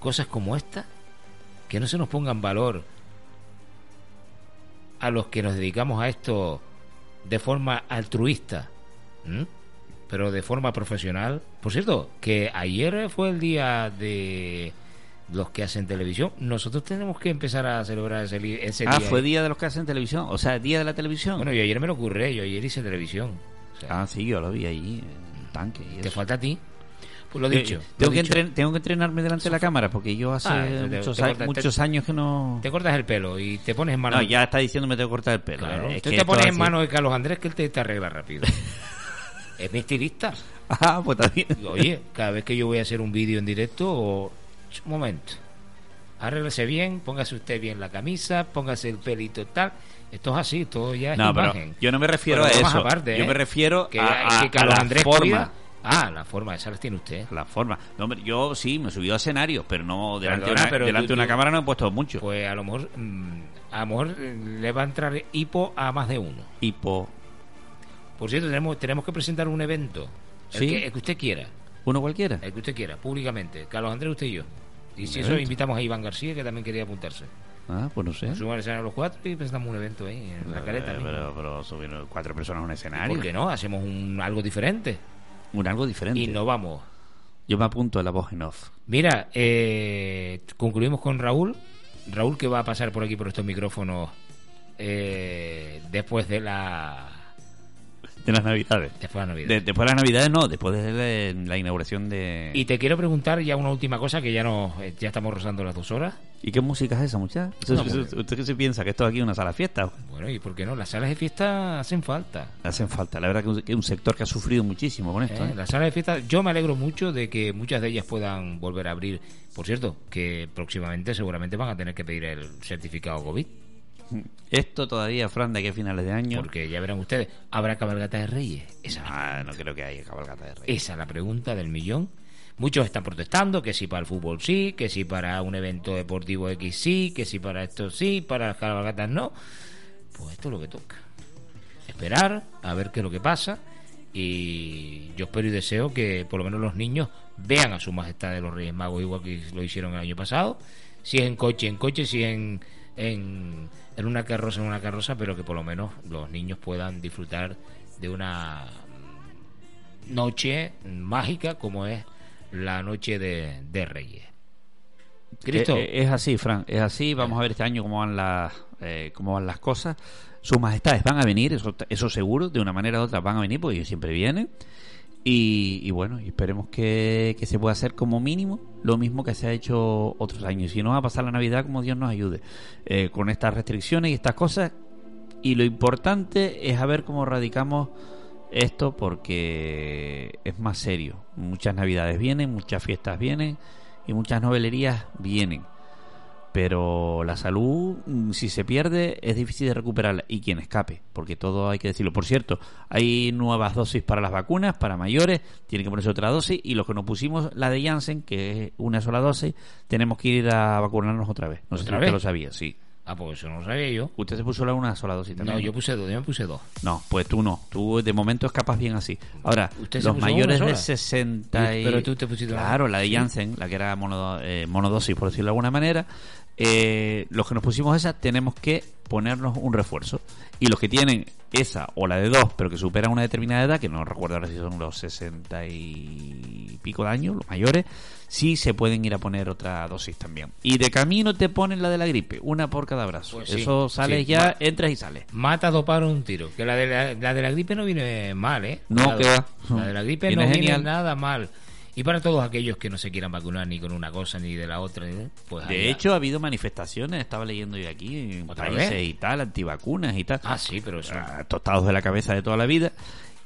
cosas como esta, que no se nos ponga en valor a los que nos dedicamos a esto de forma altruista. Pero de forma profesional. Por cierto, que ayer fue el día de los que hacen televisión. Nosotros tenemos que empezar a celebrar ese, Ah, día. fue día de los que hacen televisión. O sea, día de la televisión. Bueno, yo ayer me lo ocurré, yo ayer hice televisión. O sea, ah, sí, yo lo vi ahí, en el tanque. Y ¿Te eso. falta a ti? Pues lo Eh, dicho. tengo, lo que dicho. tengo que entrenarme delante de la cámara porque yo hace Ah, te- muchos, te a- cortas- muchos te- años que no. Te cortas el pelo y te pones en manos. No, ya está diciendo me tengo que cortar el pelo. Claro, Es tú que te pones en manos de Carlos Andrés que él te, te arregla rápido. es mi estilista. Ah, pues está bien. Digo, Oye, cada vez que yo voy a hacer un vídeo en directo, o... un momento, arréglese bien, póngase usted bien la camisa, póngase el pelito tal. Esto es así, todo ya es No, pero imagen. yo no me refiero Pero a eso. aparte, yo ¿eh? me refiero que, a, a- que a la Andrés forma. cuida, Ah, la forma, esa las tiene usted. La forma. No, hombre, yo sí, me he subido a escenario, pero no delante, Perdona, de, una, pero delante tú- de una tú- cámara no he puesto mucho. Pues a lo mejor, mm, a lo mejor le va a entrar hipo a más de uno. Hipo. Por cierto, tenemos, tenemos que presentar un evento. El, Sí. que, el que usted quiera. ¿Uno cualquiera? El que usted quiera, públicamente. Carlos Andrés, usted y yo. Y si eso, invitamos a Iván García, que también quería apuntarse. Ah, pues no sé. Suban al escenario los cuatro y presentamos un evento ahí, en la. Eh, mismo. pero, pero subieron cuatro personas a un ¿Y escenario. ¿Por qué no? Hacemos un, algo diferente. Un algo diferente. Y no vamos. Yo me apunto a la voz en off. Mira, eh, concluimos con Raúl. Raúl que va a pasar por aquí por estos micrófonos eh, después de la De las navidades. después de la Navidad. De- después de las navidades no, después de la, la inauguración de... Y te quiero preguntar ya una última cosa que ya no eh, ya estamos rozando las dos horas. ¿Y qué música es esa, muchacha? No, ¿Usted, qué se piensa? ¿Que esto aquí es una sala de fiesta? Bueno, ¿y por qué no? Las salas de fiesta hacen falta. Hacen falta. La verdad que es un- que es un sector que ha sufrido muchísimo con esto. ¿eh? ¿eh? Las salas de fiesta, yo me alegro mucho de que muchas de ellas puedan volver a abrir. Por cierto, que próximamente seguramente van a tener que pedir el certificado COVID. Esto todavía, Fran, de aquí a finales de año... Porque ya verán ustedes, ¿habrá cabalgata de reyes? Esa Ah, no creo que haya cabalgata de reyes. Esa es la pregunta del millón. Muchos están protestando que si para el fútbol sí, que si para un evento deportivo X sí, que si para esto sí, para las cabalgatas no. Pues esto es lo que toca. Esperar a ver qué es lo que pasa. Y yo espero y deseo que por lo menos los niños vean a su majestad de los Reyes Magos igual que lo hicieron el año pasado. Si es en coche, en coche, si es en, en, en una carroza, en una carroza, pero que por lo menos los niños puedan disfrutar de una noche mágica como es la noche de, de Reyes. Cristo, Eh, eh, es así, Fran, es así. Vamos a ver este año cómo van las, eh, cómo van las cosas. Sus majestades van a venir, eso, eso seguro, de una manera u otra van a venir, porque ellos siempre vienen. Y, y bueno, esperemos que, que se pueda hacer como mínimo lo mismo que se ha hecho otros años. Si no va a pasar la Navidad, como Dios nos ayude, eh, con estas restricciones y estas cosas. Y lo importante es a ver cómo radicamos esto, porque es más serio. Muchas Navidades vienen, muchas fiestas vienen y muchas novelerías vienen. Pero la salud, mm, si se pierde, es difícil de recuperarla. Y quien escape, porque todo hay que decirlo. Por cierto, hay nuevas dosis para las vacunas, para mayores, tienen que ponerse otra dosis. Y los que nos pusimos la de Janssen, que es una sola dosis, tenemos que ir a vacunarnos otra vez. No sé lo sabía, sí. ah, pues eso no lo sabía yo. ¿Usted se puso la una sola dosis también? No, yo puse dos, yo me puse dos. No, pues tú no. Tú de momento escapas bien así. Ahora, ¿Usted los mayores de sola? 60 y... Pero tú te pusiste Claro, la de. Janssen, la que era mono- eh, monodosis, por decirlo de alguna manera. Eh, los que nos pusimos esa tenemos que ponernos un refuerzo. Y los que tienen esa o la de dos, pero que superan una determinada edad, que no recuerdo ahora si son los 60 y pico de años, los mayores, sí se pueden ir a poner otra dosis también. Y de camino te ponen la de la gripe, una por cada brazo. Pues sí, Eso sales sí. ya, entras y sales. Mata dos paros un tiro. Que la de la, la de la gripe no viene mal, ¿eh? No, la, que va. La de la gripe Viene no viene nada mal. Y para todos aquellos que no se quieran vacunar ni con una cosa ni de la otra, pues De allá. hecho, ha habido manifestaciones, estaba leyendo yo aquí, en ¿Otra países vez? y tal, antivacunas y tal. Ah, sí, pero eso. Ah, tostados de la cabeza de toda la vida.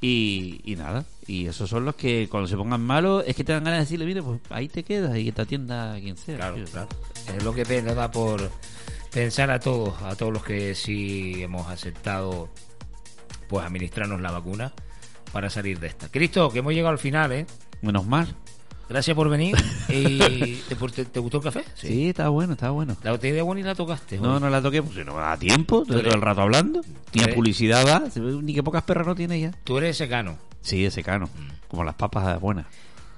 Y, y nada, y esos son los que cuando se pongan malos es que te dan ganas de decirle, mire, pues ahí te quedas y que te atienda quien sea. Claro, tío. claro. Es lo que nos da por pensar a todos, a todos los que sí hemos aceptado pues administrarnos la vacuna para salir de esta. Cristo, que hemos llegado al final, ¿eh? Menos mal. Gracias por venir. ¿Y te, te- te gustó el café? Sí, está bueno, está bueno. La botella de agua ni la tocaste. No, no la toqué, si no me da tiempo, estoy todo el rato hablando. Ni publicidad va, ni que pocas perras no tiene ya. Tú eres secano. Sí, ese cano, Mm. como las papas buenas.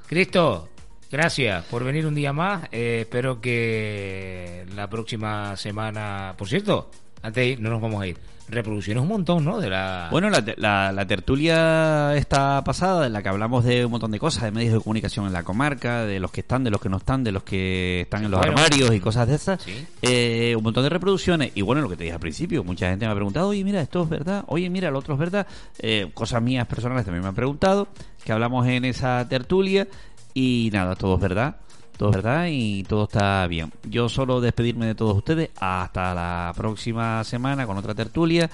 Cristo, gracias por venir un día más. Eh, espero que la próxima semana, por cierto, antes de ir, no nos vamos a ir. Reproducciones un montón, ¿no? De la. Bueno, la, la, la tertulia esta pasada, en la que hablamos de un montón de cosas, de medios de comunicación en la comarca, de los que están, de los que no están, de los que están en los Bueno. armarios y cosas de esas, Sí. eh, un montón de reproducciones. Y bueno, lo que te dije al principio, mucha gente me ha preguntado, oye, mira, esto es verdad, oye, mira, lo otro es verdad. Eh, cosas mías personales también me han preguntado, que hablamos en esa tertulia. Y nada, todo es verdad. Todo es verdad y todo está bien. Yo solo despedirme de todos ustedes hasta la próxima semana con otra tertulia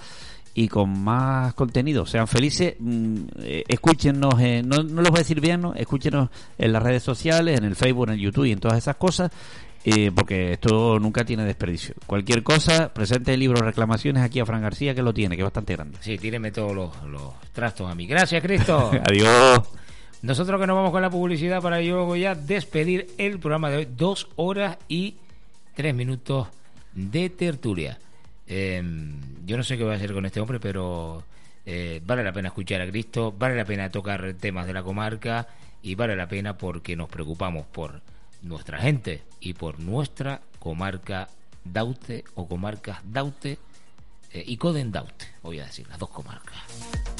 y con más contenido. Sean felices, mm, eh, escúchenos, eh, no, no los voy a decir bien, ¿no? escúchenos en las redes sociales, en el Facebook, en el YouTube y en todas esas cosas. eh, porque esto nunca tiene desperdicio. Cualquier cosa, presente el libro Reclamaciones aquí a Fran García, que lo tiene, que es bastante grande. Sí, tíreme todos los, los trastos a mí. Gracias, Cristo. Adiós. Nosotros que nos vamos con la publicidad para yo voy a despedir el programa de hoy. Dos horas y tres minutos de tertulia. Em, yo no sé qué voy a hacer con este hombre, pero eh, vale la pena escuchar a Cristo, vale la pena tocar temas de la comarca y vale la pena porque nos preocupamos por nuestra gente y por nuestra comarca Daute o comarcas Daute eh, y Coden Daute, voy a decir, las dos comarcas.